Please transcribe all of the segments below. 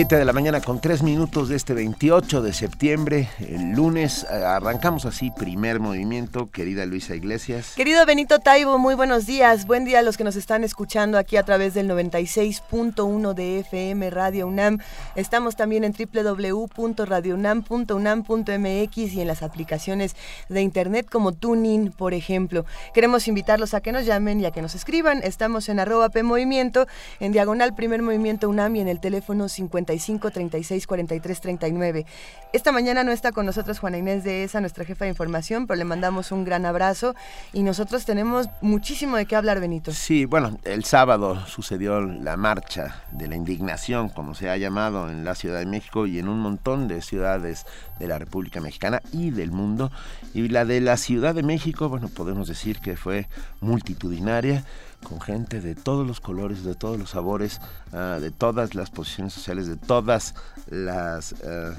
7 de la mañana con 3 minutos de este 28 de septiembre, el lunes. eh, Arrancamos así, primer movimiento, querida Luisa Iglesias. Querido Benito Taibo, muy buenos días. Buen día a los que nos están escuchando aquí a través del 96.1 de FM Radio UNAM. Estamos también en www.radiounam.unam.mx y en las aplicaciones de internet como Tuning, por ejemplo. Queremos invitarlos a que nos llamen y a que nos escriban. Estamos en arroba P Movimiento, en diagonal Primer Movimiento UNAM y en el teléfono 55 36 43 39. Esta mañana no está con nosotros Juana Inés de esa, nuestra jefa de información, pero le mandamos un gran abrazo y nosotros tenemos muchísimo de qué hablar, Benito. Sí, bueno, el sábado sucedió la marcha de la indignación, como se ha llamado en la Ciudad de México y en un montón de ciudades de la República Mexicana y del mundo. Y la de la Ciudad de México, bueno, podemos decir que fue multitudinaria con gente de todos los colores, de todos los sabores, ah, de todas las posiciones sociales, de todas las... ah,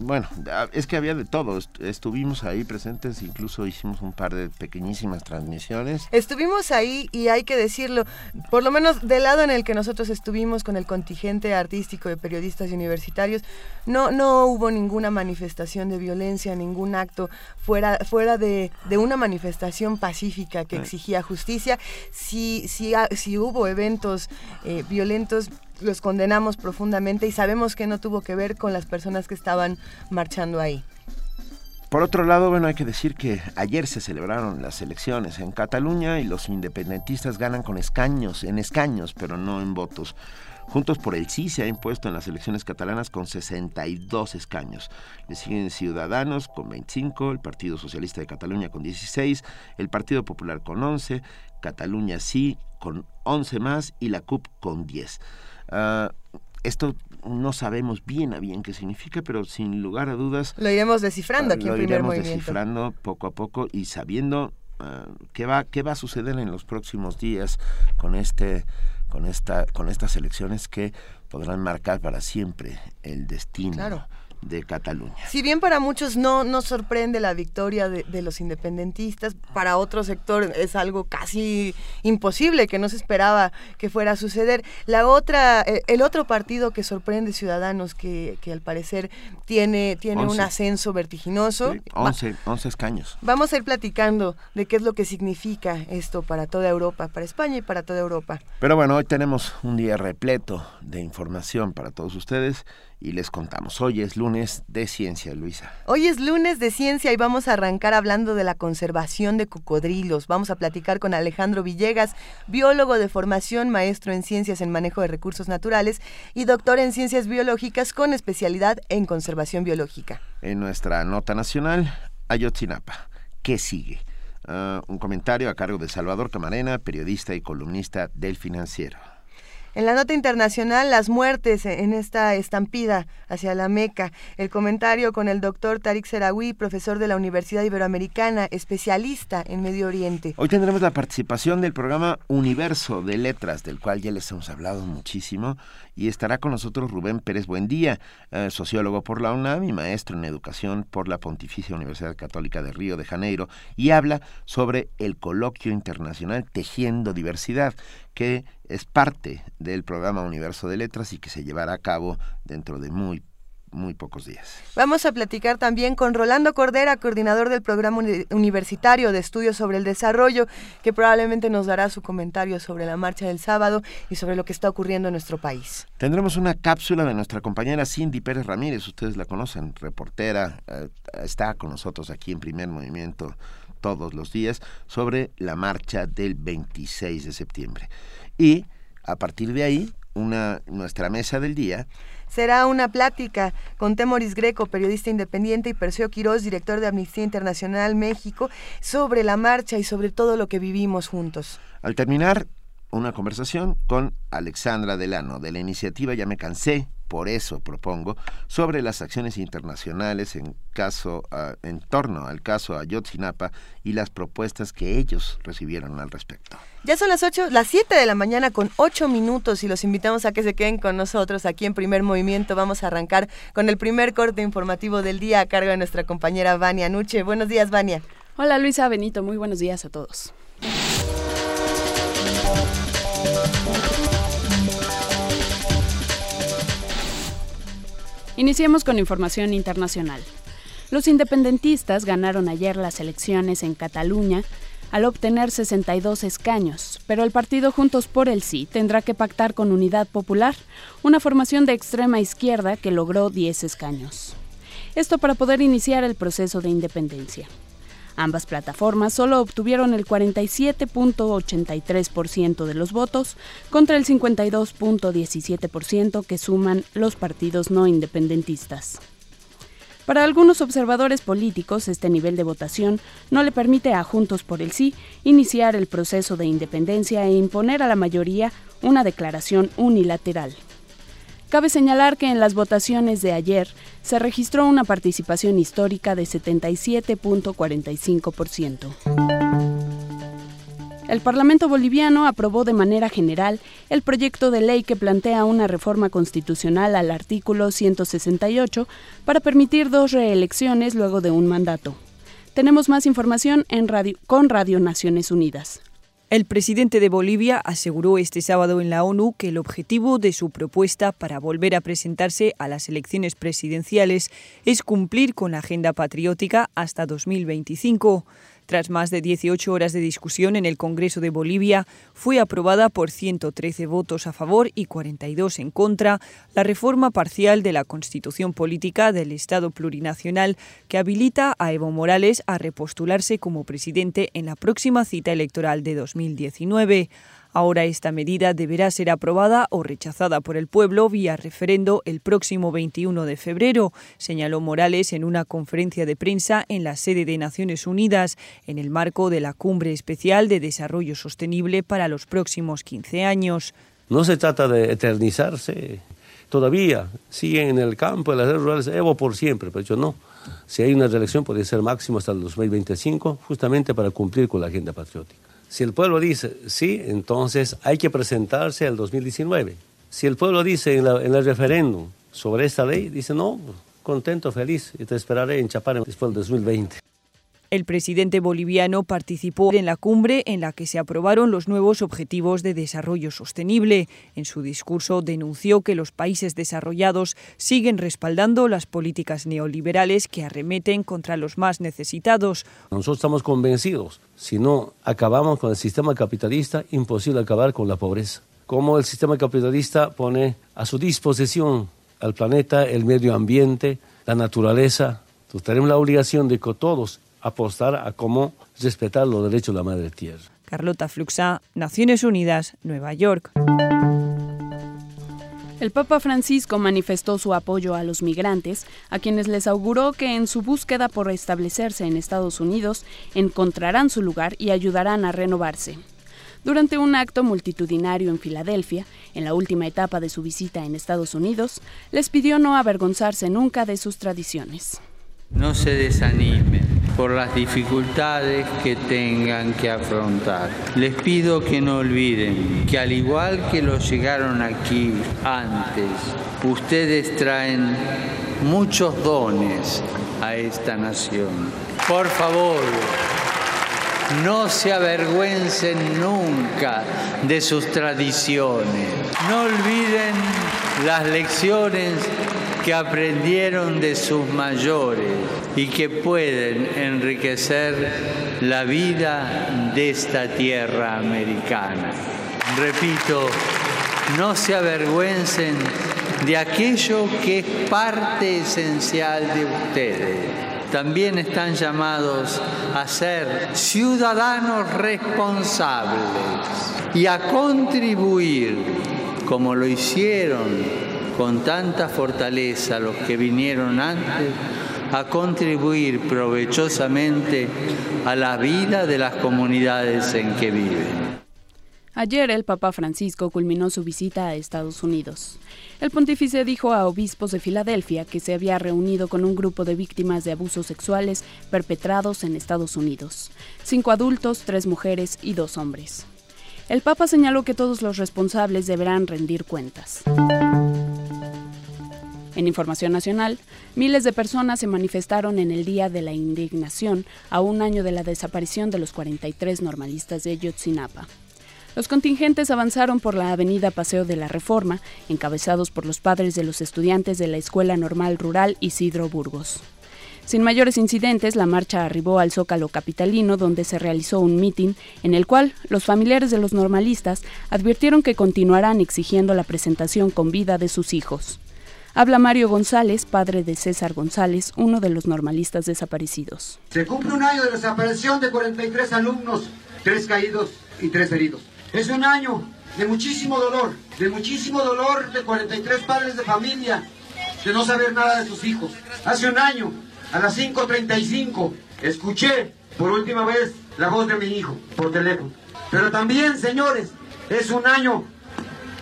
bueno, ah, es que había de todo. Est- Estuvimos ahí presentes, incluso hicimos un par de pequeñísimas transmisiones. Estuvimos ahí y hay que decirlo, por lo menos del lado en el que nosotros estuvimos con el contingente artístico de periodistas y universitarios, no, no hubo ninguna manifestación de violencia, ningún acto fuera, fuera de, de una manifestación pacífica que exigía justicia. Si, si, si hubo eventos eh, violentos, los condenamos profundamente y sabemos que no tuvo que ver con las personas que estaban marchando ahí. Por otro lado, bueno, hay que decir que ayer se celebraron las elecciones en Cataluña y los independentistas ganan con escaños, en escaños, pero no en votos. Juntos por el Sí se ha impuesto en las elecciones catalanas con 62 escaños. Le siguen Ciudadanos con 25, el Partido Socialista de Cataluña con 16, el Partido Popular con 11, Cataluña Sí con 11 más y la CUP con 10. Ah, esto no sabemos bien a bien qué significa, pero sin lugar a dudas Lo iremos descifrando aquí lo en primer iremos movimiento. descifrando poco a poco y sabiendo ah, qué va qué va a suceder en los próximos días con este con esta con estas elecciones que podrán marcar para siempre el destino Claro. De Cataluña. Si bien para muchos no nos sorprende la victoria de, de los independentistas, para otro sector es algo casi imposible que no se esperaba que fuera a suceder. La otra, eh, el otro partido que sorprende Ciudadanos, que, que al parecer tiene, tiene un ascenso vertiginoso. Sí, va- 11, 11 escaños. Vamos a ir platicando de qué es lo que significa esto para toda Europa, para España y para toda Europa. Pero bueno, hoy tenemos un día repleto de información para todos ustedes y les contamos. Hoy es lunes de ciencia, Luisa. Hoy es lunes de ciencia y vamos a arrancar hablando de la conservación de cocodrilos. Vamos a platicar con Alejandro Villegas, biólogo de formación, maestro en ciencias en manejo de recursos naturales y doctor en ciencias biológicas con especialidad en conservación biológica. En nuestra nota nacional, Ayotzinapa. ¿Qué sigue? Ah, un comentario a cargo de Salvador Camarena, periodista y columnista del Financiero. En la nota internacional, las muertes en esta estampida hacia la Meca. El comentario con el doctor Tariq Serawi, profesor de la Universidad Iberoamericana, especialista en Medio Oriente. Hoy tendremos la participación del programa Universo de Letras, del cual ya les hemos hablado muchísimo, y estará con nosotros Rubén Pérez Buendía, eh, sociólogo por la UNAM y maestro en educación por la Pontificia Universidad Católica de Río de Janeiro, y habla sobre el coloquio internacional Tejiendo Diversidad, que es parte del programa Universo de Letras y que se llevará a cabo dentro de muy, muy pocos días. Vamos a platicar también con Rolando Cordera, coordinador del programa uni- universitario de estudios sobre el desarrollo, que probablemente nos dará su comentario sobre la marcha del sábado y sobre lo que está ocurriendo en nuestro país. Tendremos una cápsula de nuestra compañera Cindy Pérez Ramírez, ustedes la conocen, reportera, eh, está con nosotros aquí en primer movimiento todos los días, sobre la marcha del 26 de septiembre. Y a partir de ahí, una, nuestra mesa del día Será una plática con Temoris Greco, periodista independiente, y Perseo Quirós, director de Amnistía Internacional México, sobre la marcha y sobre todo lo que vivimos juntos. Al terminar, una conversación con Alexandra Delano de la iniciativa Ya me cansé, por eso propongo, sobre las acciones internacionales en caso ah, en torno al caso Ayotzinapa y las propuestas que ellos recibieron al respecto. Ya son las 8, las 7 de la mañana con 8 minutos y los invitamos a que se queden con nosotros aquí en Primer Movimiento. Vamos a arrancar con el primer corte informativo del día a cargo de nuestra compañera Vania Nuche. Buenos días, Vania. Hola Luisa Benito, muy buenos días a todos. Iniciemos con información internacional. Los independentistas ganaron ayer las elecciones en Cataluña al obtener 62 escaños, pero el partido Juntos por el Sí tendrá que pactar con Unidad Popular, una formación de extrema izquierda que logró 10 escaños. Esto para poder iniciar el proceso de independencia. Ambas plataformas solo obtuvieron el 47.83% de los votos contra el 52.17% que suman los partidos no independentistas. Para algunos observadores políticos, este nivel de votación no le permite a Juntos por el Sí iniciar el proceso de independencia e imponer a la mayoría una declaración unilateral. Cabe señalar que en las votaciones de ayer se registró una participación histórica de 77.45%. El Parlamento boliviano aprobó de manera general el proyecto de ley que plantea una reforma constitucional al artículo 168 para permitir dos reelecciones luego de un mandato. Tenemos más información en radio, con Radio Naciones Unidas. El presidente de Bolivia aseguró este sábado en la ONU que el objetivo de su propuesta para volver a presentarse a las elecciones presidenciales es cumplir con la agenda patriótica hasta 2025. Tras más de 18 horas de discusión en el Congreso de Bolivia, fue aprobada por 113 votos a favor y 42 en contra la reforma parcial de la Constitución Política del Estado Plurinacional que habilita a Evo Morales a repostularse como presidente en la próxima cita electoral de 2019. Ahora esta medida deberá ser aprobada o rechazada por el pueblo vía referendo el próximo 21 de febrero, señaló Morales en una conferencia de prensa en la sede de Naciones Unidas en el marco de la Cumbre Especial de Desarrollo Sostenible para los próximos 15 años. No se trata de eternizarse. Todavía siguen en el campo de las redes rurales Evo por siempre, pero yo no. Si hay una reelección, puede ser máximo hasta el 2025, justamente para cumplir con la agenda patriótica. Si el pueblo dice sí, entonces hay que presentarse al 2019. Si el pueblo dice en, el referéndum sobre esta ley, dice no, contento, feliz, y te esperaré en Chapare después del 2020. El presidente boliviano participó en la cumbre en la que se aprobaron los nuevos objetivos de desarrollo sostenible. En su discurso denunció que los países desarrollados siguen respaldando las políticas neoliberales que arremeten contra los más necesitados. Nosotros estamos convencidos, si no acabamos con el sistema capitalista, imposible acabar con la pobreza. Como el sistema capitalista pone a su disposición al planeta, el medio ambiente, la naturaleza, tenemos la obligación de que todos apostar a cómo respetar los derechos de la madre tierra. Carlota Fluxa, Naciones Unidas, Nueva York. El Papa Francisco manifestó su apoyo a los migrantes, a quienes les auguró que en su búsqueda por establecerse en Estados Unidos encontrarán su lugar y ayudarán a renovarse. Durante un acto multitudinario en Filadelfia, en la última etapa de su visita en Estados Unidos, les pidió no avergonzarse nunca de sus tradiciones. No se desanimen por las dificultades que tengan que afrontar. Les pido que no olviden que al igual que los llegaron aquí antes, ustedes traen muchos dones a esta nación. Por favor, no se avergüencen nunca de sus tradiciones. No olviden las lecciones que aprendieron de sus mayores y que pueden enriquecer la vida de esta tierra americana. Repito, no se avergüencen de aquello que es parte esencial de ustedes. También están llamados a ser ciudadanos responsables y a contribuir como lo hicieron con tanta fortaleza los que vinieron antes a contribuir provechosamente a la vida de las comunidades en que viven. Ayer el Papa Francisco culminó su visita a Estados Unidos. El pontífice dijo a obispos de Filadelfia que se había reunido con un grupo de víctimas de abusos sexuales perpetrados en Estados Unidos. Cinco adultos, tres mujeres y dos hombres. El Papa señaló que todos los responsables deberán rendir cuentas. En Información Nacional, miles de personas se manifestaron en el Día de la Indignación a un año de la desaparición de los 43 normalistas de Yotzinapa. Los contingentes avanzaron por la avenida Paseo de la Reforma, encabezados por los padres de los estudiantes de la Escuela Normal Rural Isidro Burgos. Sin mayores incidentes, la marcha arribó al Zócalo Capitalino, donde se realizó un mitin en el cual los familiares de los normalistas advirtieron que continuarán exigiendo la presentación con vida de sus hijos. Habla Mario González, padre de César González, uno de los normalistas desaparecidos. Se cumple un año de desaparición de 43 alumnos, tres caídos y tres heridos. Es un año de muchísimo dolor, de muchísimo dolor de 43 padres de familia, de no saber nada de sus hijos. Hace un año, a las 5.35, escuché por última vez la voz de mi hijo por teléfono. Pero también, señores, es un año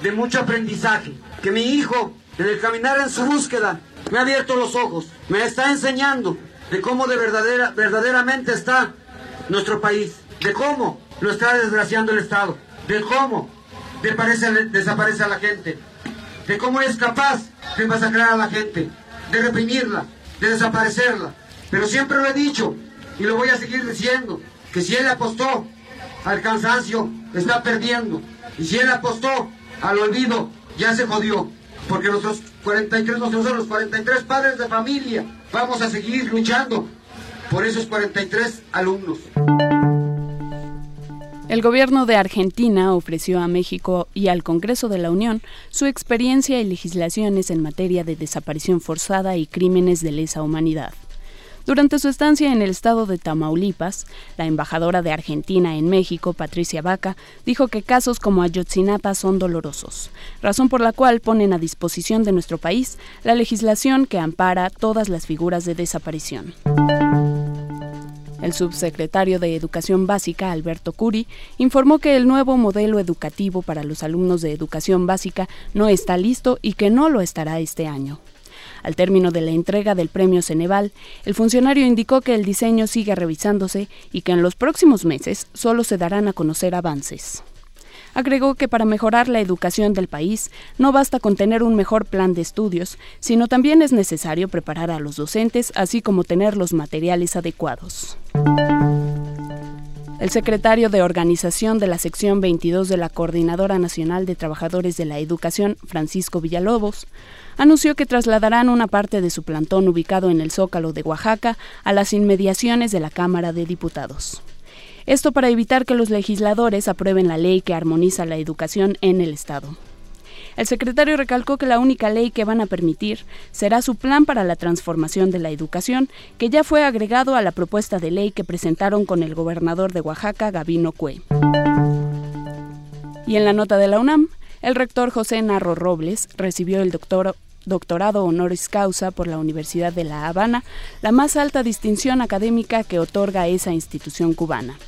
de mucho aprendizaje, que mi hijo, en el caminar en su búsqueda, me ha abierto los ojos, me está enseñando de cómo de verdadera, verdaderamente está nuestro país, de cómo lo está desgraciando el Estado de cómo desaparece a la gente, de cómo es capaz de masacrar a la gente, de reprimirla, de desaparecerla. Pero siempre lo he dicho y lo voy a seguir diciendo, que si él apostó al cansancio, está perdiendo. Y si él apostó al olvido, ya se jodió. Porque nosotros 43, nosotros los 43 padres de familia, vamos a seguir luchando por esos 43 alumnos. El gobierno de Argentina ofreció a México y al Congreso de la Unión su experiencia y legislaciones en materia de desaparición forzada y crímenes de lesa humanidad. Durante su estancia en el estado de Tamaulipas, la embajadora de Argentina en México, Patricia Vaca, dijo que casos como Ayotzinapa son dolorosos, razón por la cual ponen a disposición de nuestro país la legislación que ampara todas las figuras de desaparición. El subsecretario de Educación Básica, Alberto Curi, informó que el nuevo modelo educativo para los alumnos de educación básica no está listo y que no lo estará este año. Al término de la entrega del premio Ceneval, el funcionario indicó que el diseño sigue revisándose y que en los próximos meses solo se darán a conocer avances. Agregó que para mejorar la educación del país no basta con tener un mejor plan de estudios, sino también es necesario preparar a los docentes, así como tener los materiales adecuados. El secretario de Organización de la Sección 22 de la Coordinadora Nacional de Trabajadores de la Educación, Francisco Villalobos, anunció que trasladarán una parte de su plantón ubicado en el Zócalo de Oaxaca a las inmediaciones de la Cámara de Diputados. Esto para evitar que los legisladores aprueben la ley que armoniza la educación en el Estado. El secretario recalcó que la única ley que van a permitir será su plan para la transformación de la educación, que ya fue agregado a la propuesta de ley que presentaron con el gobernador de Oaxaca, Gabino Cue. Y en la nota de la UNAM, el rector José Narro Robles recibió el doctorado honoris causa por la Universidad de La Habana, la más alta distinción académica que otorga esa institución cubana.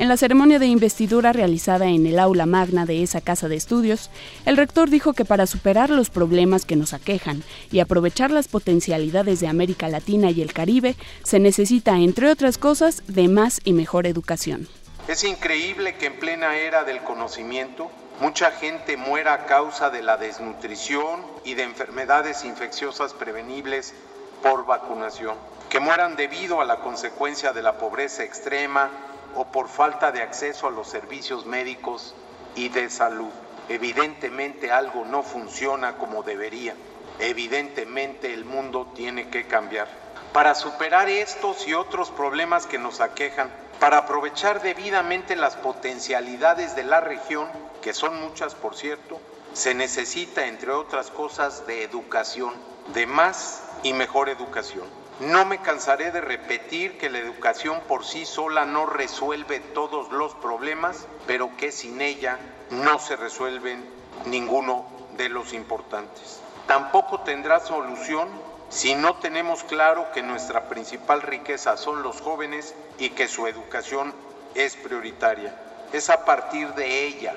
En la ceremonia de investidura realizada en el aula magna de esa casa de estudios, el rector dijo que para superar los problemas que nos aquejan y aprovechar las potencialidades de América Latina y el Caribe, se necesita, entre otras cosas, de más y mejor educación. Es increíble que en plena era del conocimiento, mucha gente muera a causa de la desnutrición y de enfermedades infecciosas prevenibles por vacunación, que mueran debido a la consecuencia de la pobreza extrema, o por falta de acceso a los servicios médicos y de salud. Evidentemente algo no funciona como debería. Evidentemente el mundo tiene que cambiar. Para superar estos y otros problemas que nos aquejan, para aprovechar debidamente las potencialidades de la región, que son muchas por cierto, se necesita, entre otras cosas, de educación, de más y mejor educación. No me cansaré de repetir que la educación por sí sola no resuelve todos los problemas, pero que sin ella no se resuelven ninguno de los importantes. Tampoco tendrá solución si no tenemos claro que nuestra principal riqueza son los jóvenes y que su educación es prioritaria. Es a partir de ella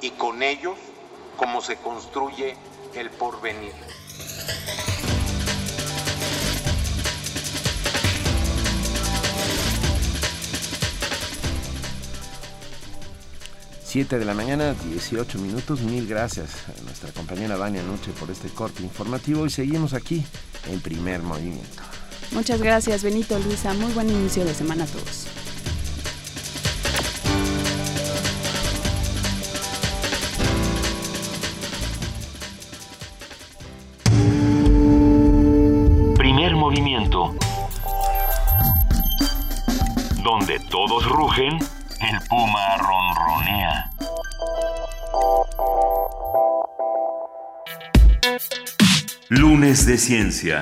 y con ellos como se construye el porvenir. Siete de la mañana, 18 minutos. Mil gracias a nuestra compañera Vania Noche por este corte informativo y seguimos aquí en primer movimiento. Muchas gracias, Benito, Luisa. Muy buen inicio de semana a todos. Donde todos rugen, el puma ronronea. Lunes de Ciencia.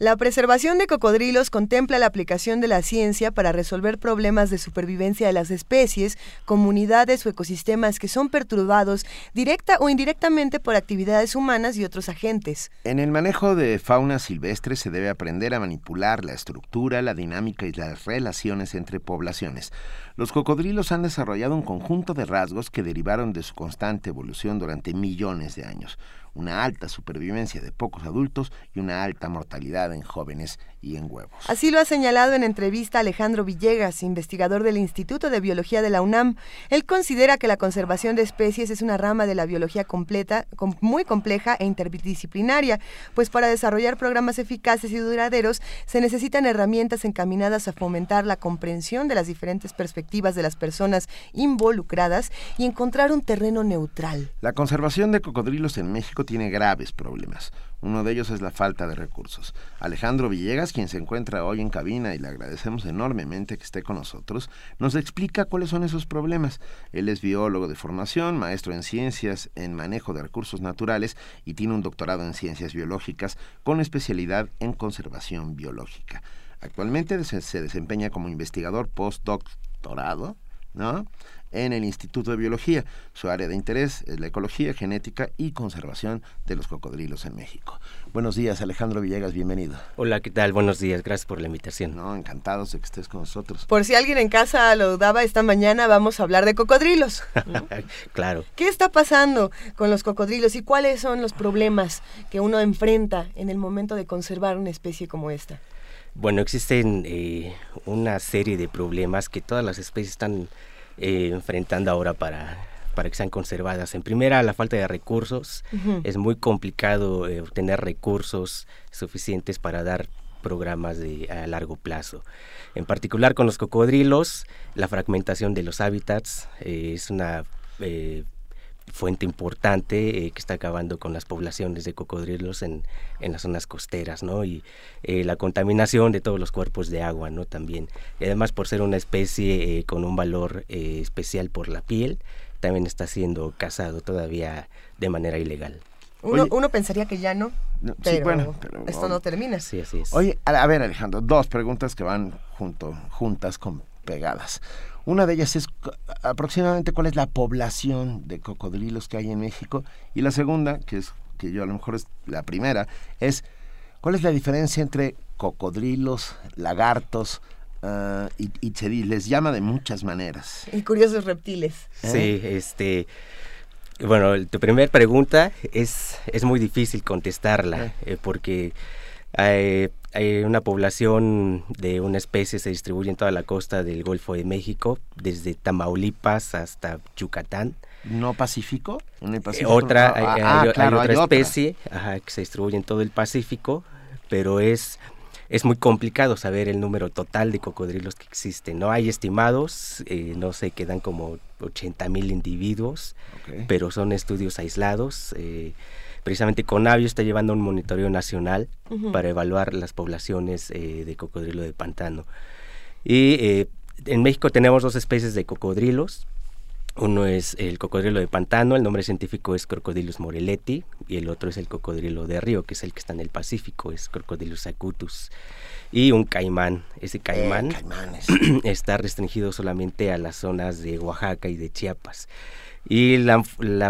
La preservación de cocodrilos contempla la aplicación de la ciencia para resolver problemas de supervivencia de las especies, comunidades o ecosistemas que son perturbados directa o indirectamente por actividades humanas y otros agentes. En el manejo de fauna silvestre se debe aprender a manipular la estructura, la dinámica y las relaciones entre poblaciones. Los cocodrilos han desarrollado un conjunto de rasgos que derivaron de su constante evolución durante millones de años una alta supervivencia de pocos adultos y una alta mortalidad en jóvenes y en huevos. Así lo ha señalado en entrevista Alejandro Villegas, investigador del Instituto de Biología de la UNAM. Él considera que la conservación de especies es una rama de la biología completa, muy compleja e interdisciplinaria, pues para desarrollar programas eficaces y duraderos se necesitan herramientas encaminadas a fomentar la comprensión de las diferentes perspectivas de las personas involucradas y encontrar un terreno neutral. La conservación de cocodrilos en México tiene graves problemas. Uno de ellos es la falta de recursos. Alejandro Villegas, quien se encuentra hoy en cabina y le agradecemos enormemente que esté con nosotros, nos explica cuáles son esos problemas. Él es biólogo de formación, maestro en ciencias en manejo de recursos naturales y tiene un doctorado en ciencias biológicas con especialidad en conservación biológica. Actualmente se desempeña como investigador postdoctorado ¿no? En el Instituto de Biología. Su área de interés es la ecología, genética y conservación de los cocodrilos en México. Buenos días, Alejandro Villegas, bienvenido. Hola, ¿qué tal? Buenos días, gracias por la invitación. No, encantados de que estés con nosotros. Por si alguien en casa lo daba esta mañana, vamos a hablar de cocodrilos. claro. ¿Qué está pasando con los cocodrilos y cuáles son los problemas que uno enfrenta en el momento de conservar una especie como esta? Bueno, existen eh, una serie de problemas que todas las especies están eh, enfrentando ahora para, para que sean conservadas. En primera, la falta de recursos. Es muy complicado eh, obtener recursos suficientes para dar programas de, a largo plazo. En particular con los cocodrilos, la fragmentación de los hábitats es una fuente importante eh, que está acabando con las poblaciones de cocodrilos en, en las zonas costeras, ¿no? Y eh, la contaminación de todos los cuerpos de agua, ¿no? También. Y además por ser una especie eh, con un valor especial por la piel, también está siendo cazado todavía de manera ilegal. Uno, uno pensaría que ya no, pero, bueno, esto no termina. Sí, así es. Oye, a, ver Alejandro, dos preguntas que van junto, juntas con pegadas. Una de ellas es aproximadamente cuál es la población de cocodrilos que hay en México y la segunda, que es que yo a lo mejor es la primera, es cuál es la diferencia entre cocodrilos, lagartos, uh, y, y, se les llama de muchas maneras. Y curiosos reptiles. ¿Eh? Sí, este... Bueno, tu primera pregunta es, es muy difícil contestarla, eh. Eh, porque hay, una población de una especie se distribuye en toda la costa del Golfo de México, desde Tamaulipas hasta Yucatán. ¿No Pacífico? otra, hay, otra especie que se distribuye en todo el Pacífico, pero es, es muy complicado saber el número total de cocodrilos que existen. No hay estimados, eh, no sé, quedan como 80 mil individuos, pero son estudios aislados. Eh, precisamente Conavio está llevando un monitoreo nacional para evaluar las poblaciones eh, de cocodrilo de pantano. Y eh, en México tenemos dos especies de cocodrilos. Uno es el cocodrilo de pantano, el nombre científico es Crocodilus moreleti, y el otro es el cocodrilo de río, que es el que está en el Pacífico, es Crocodilus acutus. Y un caimán. Ese caimán eh, está restringido solamente a las zonas de Oaxaca y de Chiapas. Y la,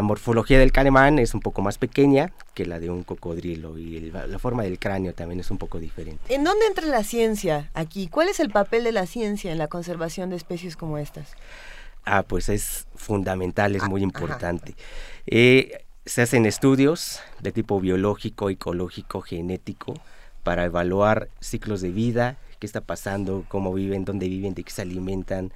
morfología del caimán es un poco más pequeña que la de un cocodrilo y la forma del cráneo también es un poco diferente. ¿En dónde entra la ciencia aquí? ¿Cuál es el papel de la ciencia en la conservación de especies como estas? Ah, pues es fundamental, es ah, muy importante. Eh, se hacen estudios de tipo biológico, ecológico, genético, para evaluar ciclos de vida, qué está pasando, cómo viven, dónde viven, de qué se alimentan.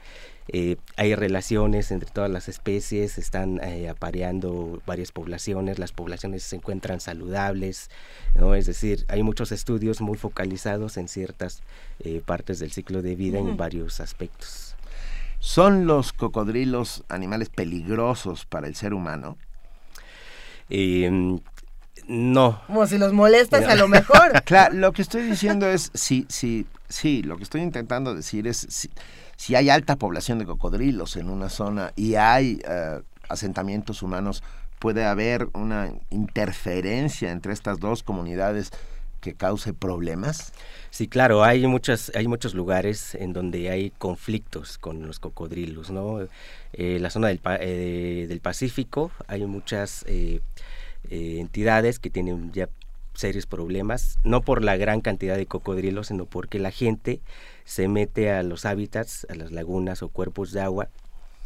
Eh, hay relaciones entre todas las especies, están eh, apareando varias poblaciones, las poblaciones se encuentran saludables, ¿no? es decir, hay muchos estudios muy focalizados en ciertas eh, partes del ciclo de vida en varios aspectos. ¿Son los cocodrilos animales peligrosos para el ser humano? Em, no. Como si los molestas a lo mejor. claro, lo que estoy diciendo es, sí, sí, sí, lo que estoy intentando decir es, si, hay alta población de cocodrilos en una zona y hay eh, asentamientos humanos, puede haber una interferencia entre estas dos comunidades que cause problemas? Sí, claro, hay muchas, hay muchos lugares en donde hay conflictos con los cocodrilos, ¿no? Eh, la zona del, eh, del Pacífico hay muchas eh, entidades que tienen ya serios problemas, no por la gran cantidad de cocodrilos, sino porque la gente se mete a los hábitats, a las lagunas o cuerpos de agua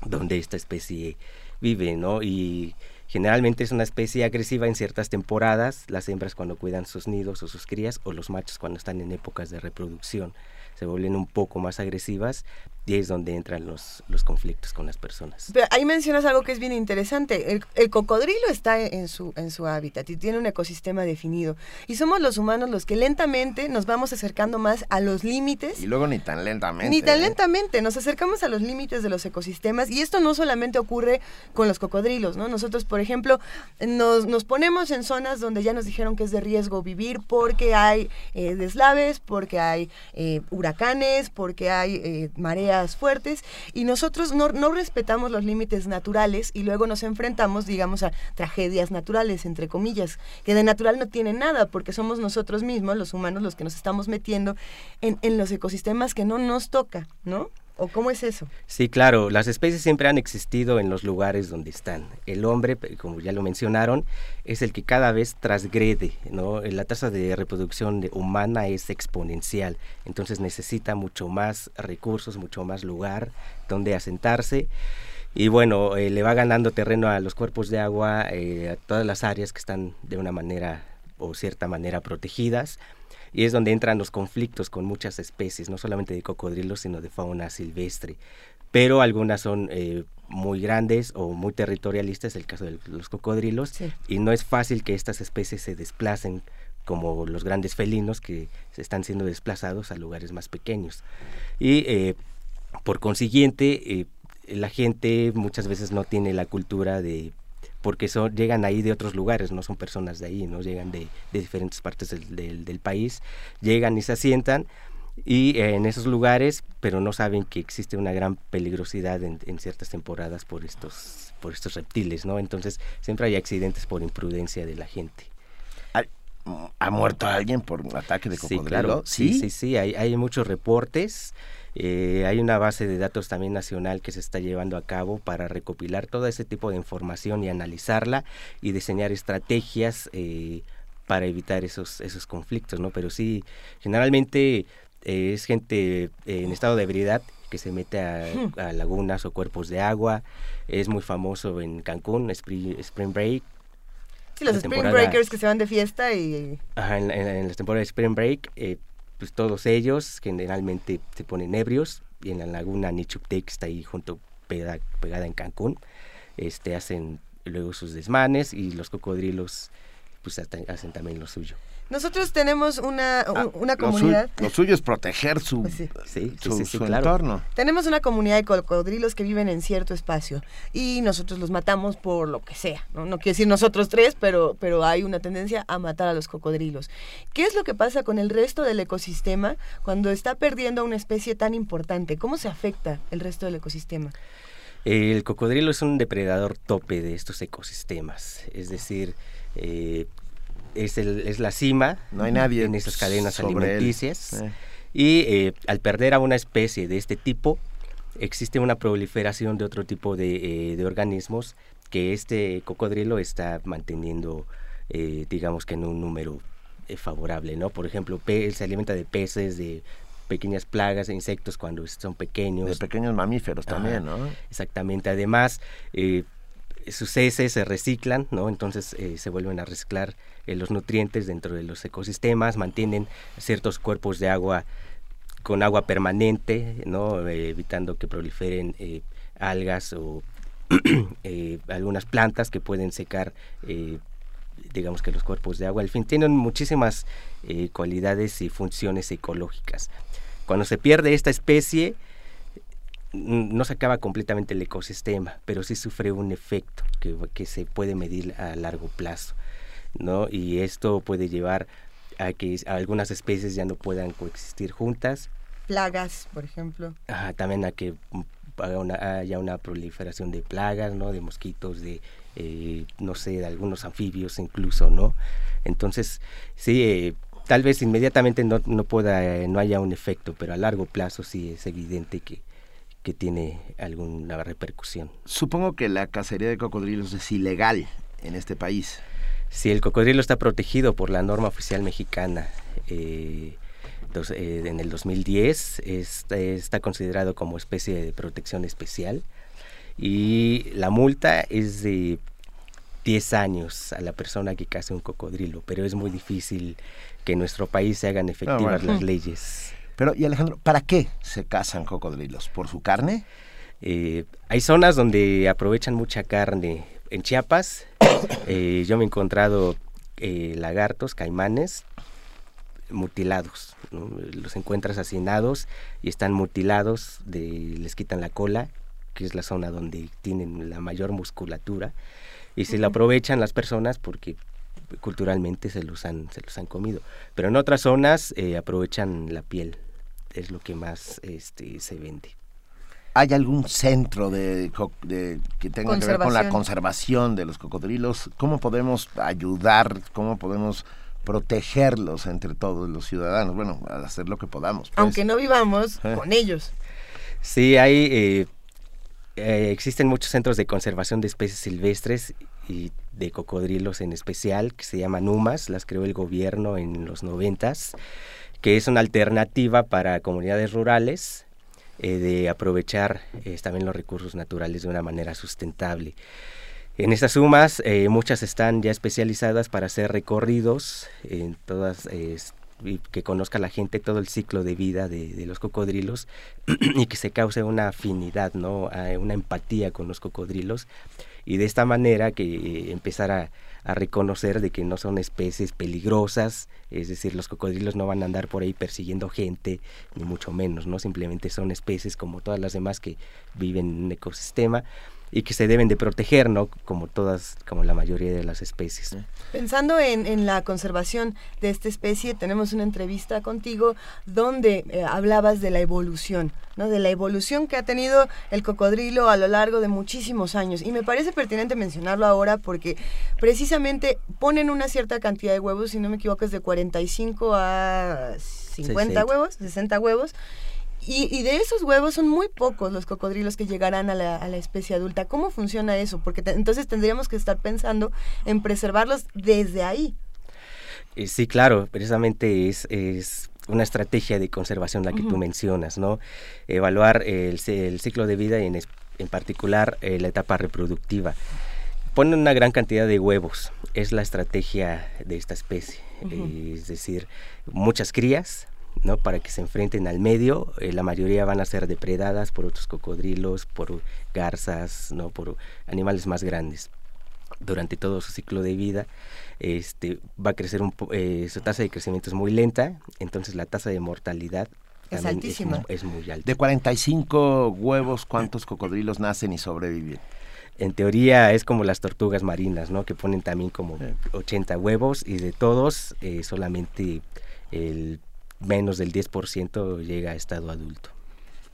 donde esta especie vive, ¿no? Y generalmente es una especie agresiva en ciertas temporadas, las hembras cuando cuidan sus nidos o sus crías, o los machos cuando están en épocas de reproducción se vuelven un poco más agresivas, y es donde entran los, los conflictos con las personas. Pero ahí mencionas algo que es bien interesante. El, cocodrilo está en su, en su hábitat y tiene un ecosistema definido. Y somos los humanos los que lentamente nos vamos acercando más a los límites. Y luego ni tan lentamente. Ni tan ¿eh? lentamente. Nos acercamos a los límites de los ecosistemas. Y esto no solamente ocurre con los cocodrilos, ¿no? Nosotros, por ejemplo, nos, nos ponemos en zonas donde ya nos dijeron que es de riesgo vivir porque hay eh, deslaves, porque hay eh, huracanes, porque hay eh, mareas fuertes y nosotros no, no respetamos los límites naturales y luego nos enfrentamos, digamos, a tragedias naturales, entre comillas, que de natural no tiene nada porque somos nosotros mismos, los humanos, los que nos estamos metiendo en, en los ecosistemas que no nos toca, ¿no? ¿O cómo es eso? Sí, claro, las especies siempre han existido en los lugares donde están. El hombre, como ya lo mencionaron, es el que cada vez transgrede, ¿no? La tasa de reproducción humana es exponencial, entonces necesita mucho más recursos, mucho más lugar donde asentarse. Y bueno, eh, le va ganando terreno a los cuerpos de agua, eh, a todas las áreas que están de una manera o cierta manera protegidas y es donde entran los conflictos con muchas especies, no solamente de cocodrilos, sino de fauna silvestre. Pero algunas son eh, muy grandes o muy territorialistas, el caso de los cocodrilos, y no es fácil que estas especies se desplacen como los grandes felinos que se están siendo desplazados a lugares más pequeños. Y eh, por consiguiente, eh, la gente muchas veces no tiene la cultura de porque son, llegan ahí de otros lugares, no son personas de ahí, no llegan de, diferentes partes del, del, país, llegan y se asientan y eh, en esos lugares, pero no saben que existe una gran peligrosidad en, ciertas temporadas por estos, por estos reptiles, ¿no? Entonces siempre hay accidentes por imprudencia de la gente. ¿Ha muerto alguien por un ataque de cocodrilo? Sí, claro. Sí, sí, sí, hay, hay muchos reportes. Eh, hay una base de datos también nacional que se está llevando a cabo para recopilar todo ese tipo de información y analizarla y diseñar estrategias eh, para evitar esos, esos conflictos, ¿no? Pero sí, generalmente eh, es gente en estado de ebriedad que se mete hmm. a, lagunas o cuerpos de agua. Es muy famoso en Cancún, Spring, Break, Sí, los Spring Breakers que se van de fiesta y... Ajá, en, en, las temporadas de Spring Break, eh, pues todos ellos generalmente se ponen ebrios y en la laguna Nichuptec está ahí junto pegada, pegada en Cancún este hacen luego sus desmanes y los cocodrilos pues hacen también lo suyo. Nosotros tenemos una, ah, una comunidad. Lo, suyo es proteger su, pues entorno. Tenemos una comunidad de cocodrilos que viven en cierto espacio y nosotros los matamos por lo que sea. No, no quiero decir nosotros tres, pero, pero hay una tendencia a matar a los cocodrilos. ¿Qué es lo que pasa con el resto del ecosistema cuando está perdiendo a una especie tan importante? ¿Cómo se afecta el resto del ecosistema? El cocodrilo es un depredador tope de estos ecosistemas, es decir, eh, es, el, es la cima no hay nadie en esas cadenas alimenticias. Y eh, al perder a una especie de este tipo, existe una proliferación de otro tipo de, eh, organismos que este cocodrilo está manteniendo, eh, digamos que en un número favorable, ¿no? Por ejemplo, se alimenta de peces, de pequeñas plagas de insectos cuando son pequeños. De pequeños mamíferos también, ¿no? Exactamente. Además, eh, sus heces se reciclan, ¿no? Entonces eh, se vuelven a reciclar eh, los nutrientes dentro de los ecosistemas, mantienen ciertos cuerpos de agua con agua permanente, ¿no? evitando que proliferen algas o algunas plantas que pueden secar digamos que los cuerpos de agua. Al fin, tienen muchísimas cualidades y funciones ecológicas. Cuando se pierde esta especie, no se acaba completamente el ecosistema, pero sí sufre un efecto que, se puede medir a largo plazo, ¿no? Y esto puede llevar a que algunas especies ya no puedan coexistir juntas. Plagas, por ejemplo. también a que haya una proliferación de plagas, ¿no? De mosquitos, de, eh, no sé, de algunos anfibios incluso, ¿no? Entonces, sí, eh, tal vez inmediatamente no, no pueda, eh, no haya un efecto, pero a largo plazo sí es evidente que, que tiene alguna repercusión. Supongo que la cacería de cocodrilos es ilegal en este país. Sí, el cocodrilo está protegido por la norma oficial mexicana. Eh, eh, en el 2010 está, está, considerado como especie de protección especial y la multa es de 10 años a la persona que caza un cocodrilo, pero es muy difícil que en nuestro país se hagan efectivas ah, las leyes. Pero, y Alejandro, ¿para qué se cazan cocodrilos? ¿Por su carne? Eh, hay zonas donde aprovechan mucha carne. En Chiapas, eh, yo me he encontrado eh, lagartos, caimanes, mutilados. Los encuentras hacinados y están mutilados, de, les quitan la cola, que es la zona donde tienen la mayor musculatura, y se la aprovechan las personas porque culturalmente se los han, se los han comido. Pero en otras zonas aprovechan la piel es lo que más este, se vende. ¿Hay algún centro de, que tenga que ver con la conservación de los cocodrilos? ¿Cómo podemos ayudar? ¿Cómo podemos protegerlos entre todos los ciudadanos? Bueno, hacer lo que podamos. Pues. Aunque no vivamos eh. con ellos. Sí, hay, eh, eh, existen muchos centros de conservación de especies silvestres y de cocodrilos en especial, que se llaman UMAS, las creó el gobierno en los noventas que es una alternativa para comunidades rurales eh, de aprovechar eh, también los recursos naturales de una manera sustentable. En estas sumas, eh, muchas están ya especializadas para hacer recorridos en todas que conozca la gente todo el ciclo de vida de, los cocodrilos y que se cause una afinidad, ¿no? una empatía con los cocodrilos y de esta manera que empezar a, a reconocer de que no son especies peligrosas, es decir, los cocodrilos no van a andar por ahí persiguiendo gente, ni mucho menos, ¿no? Simplemente son especies como todas las demás que viven en un ecosistema y que se deben de proteger, ¿no? Como todas, como la mayoría de las especies. Pensando en, la conservación de esta especie, tenemos una entrevista contigo donde eh, hablabas de la evolución, ¿no? De la evolución que ha tenido el cocodrilo a lo largo de muchísimos años. Y me parece pertinente mencionarlo ahora porque precisamente ponen una cierta cantidad de huevos, si no me equivoco es de 45 a 50 huevos, 60 huevos y, de esos huevos son muy pocos los cocodrilos que llegarán a la, especie adulta. ¿Cómo funciona eso? Porque entonces tendríamos que estar pensando en preservarlos desde ahí. Eh, sí, claro, precisamente es, es una estrategia de conservación la que tú mencionas, ¿no? Evaluar el, ciclo de vida y en, en particular eh, la etapa reproductiva. Ponen una gran cantidad de huevos, es la estrategia de esta especie, es decir, muchas crías, ¿no? Para que se enfrenten al medio, eh, la mayoría van a ser depredadas por otros cocodrilos, por garzas, ¿no? Por animales más grandes. Durante todo su ciclo de vida, este, va a crecer un eh, su tasa de crecimiento es muy lenta, entonces la tasa de mortalidad es altísima. Es, muy alta. De 45 huevos, ¿cuántos cocodrilos nacen y sobreviven? En teoría es como las tortugas marinas, ¿no? Que ponen también como 80 huevos y de todos eh, solamente el menos del 10% llega a estado adulto.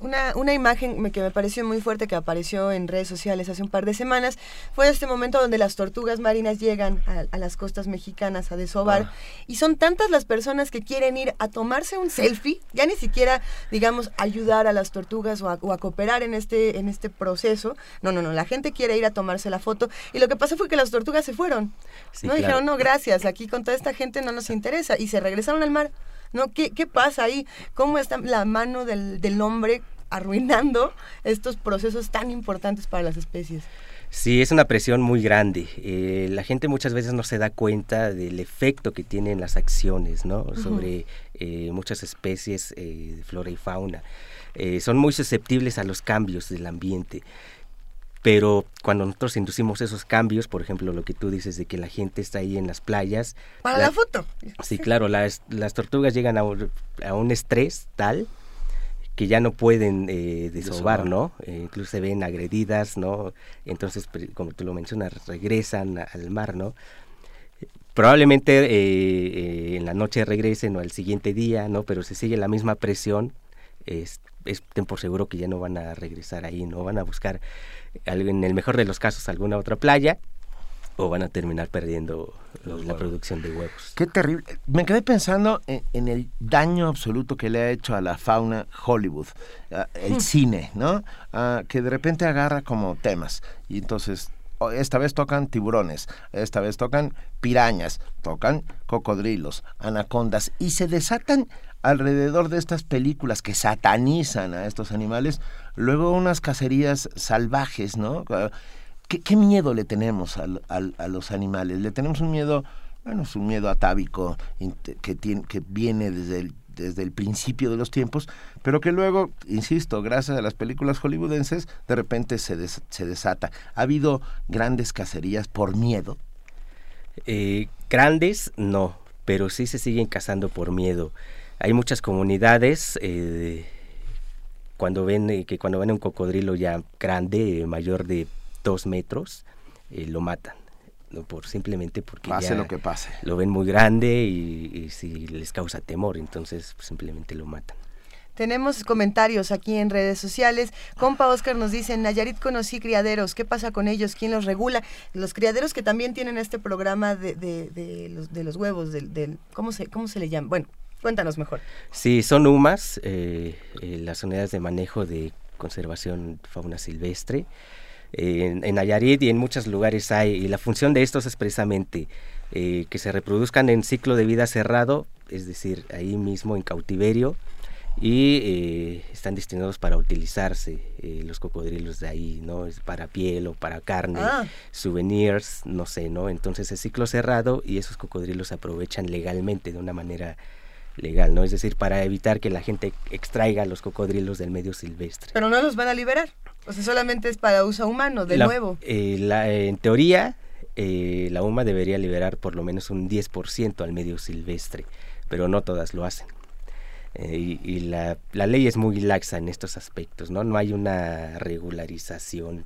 Una, una, imagen que me pareció muy fuerte que apareció en redes sociales hace un par de semanas fue este momento donde las tortugas marinas llegan a, las costas mexicanas a desovar ah. y son tantas las personas que quieren ir a tomarse un selfie, ya ni siquiera digamos ayudar a las tortugas o a, cooperar en este, en este proceso, no, no, no, la gente quiere ir a tomarse la foto y lo que pasó fue que las tortugas se fueron, no dijeron no gracias, aquí con toda esta gente no nos interesa y se regresaron al mar. ¿No? ¿Qué, qué pasa ahí? ¿Cómo está la mano del, del hombre arruinando estos procesos tan importantes para las especies? Sí, es una presión muy grande. Eh, la gente muchas veces no se da cuenta del efecto que tienen las acciones ¿no? sobre eh, muchas especies eh, de flora y fauna. son muy susceptibles a los cambios del ambiente. Pero cuando nosotros inducimos esos cambios, por ejemplo, lo que tú dices de que la gente está ahí en las playas. Para la, foto. Sí, claro, las, las tortugas llegan a, a un estrés tal que ya no pueden eh, desovar, ¿no? Eh, incluso se ven agredidas, ¿no? Entonces, como tú lo mencionas, regresan al mar, ¿no? Probablemente eh, eh, en la noche regresen o al siguiente día, ¿no? Pero si sigue la misma presión, es, es por seguro que ya no van a regresar ahí, ¿no? Van a buscar, en el mejor de los casos, alguna otra playa o van a terminar perdiendo la producción de huevos. Qué terrible. Me quedé pensando en, el daño absoluto que le ha hecho a la fauna Hollywood, el cine, ¿no? que de repente agarra como temas y entonces esta vez tocan tiburones, esta vez tocan pirañas, tocan cocodrilos, anacondas y se desatan alrededor de estas películas que satanizan a estos animales, luego unas cacerías salvajes, ¿no? ¿Qué, miedo le tenemos a los animales? Le tenemos un miedo, bueno, es un miedo atávico que, tiene, que viene desde el, desde el principio de los tiempos, pero que luego, insisto, gracias a las películas hollywoodenses, de repente se, se desata. ¿Ha habido grandes cacerías por miedo? Eh, grandes, no, pero sí se siguen cazando por miedo. Hay muchas comunidades eh, cuando ven eh, que cuando ven un cocodrilo ya grande, mayor de dos metros, eh, lo matan. ¿no? Por, simplemente porque pase lo que pase. Lo ven muy grande y, si les causa temor, entonces pues, simplemente lo matan. Tenemos comentarios aquí en redes sociales. Compa Oscar nos dice, Nayarit conocí criaderos, ¿qué pasa con ellos? ¿Quién los regula? Los criaderos que también tienen este programa de, de, los, de los, huevos, del, ¿cómo, se, ¿cómo se le llama? Bueno, cuéntanos mejor. Sí, son UMAS, eh, eh, las unidades de manejo de conservación fauna silvestre en, en, Nayarit y en muchos lugares hay, y la función de estos es precisamente eh, que se reproduzcan en ciclo de vida cerrado, es decir, ahí mismo en cautiverio, y eh, están destinados para utilizarse eh, los cocodrilos de ahí, ¿no? Es para piel o para carne, ah. souvenirs, no sé, ¿no? Entonces es ciclo cerrado y esos cocodrilos se aprovechan legalmente de una manera legal, ¿no? Es decir, para evitar que la gente extraiga los cocodrilos del medio silvestre. Pero no los van a liberar. O sea, solamente es para uso humano, de nuevo. Eh, en teoría, eh, la UMA debería liberar por lo menos un 10% al medio silvestre, pero no todas lo hacen. Eh, y, la, la, ley es muy laxa en estos aspectos, ¿no? No hay una regularización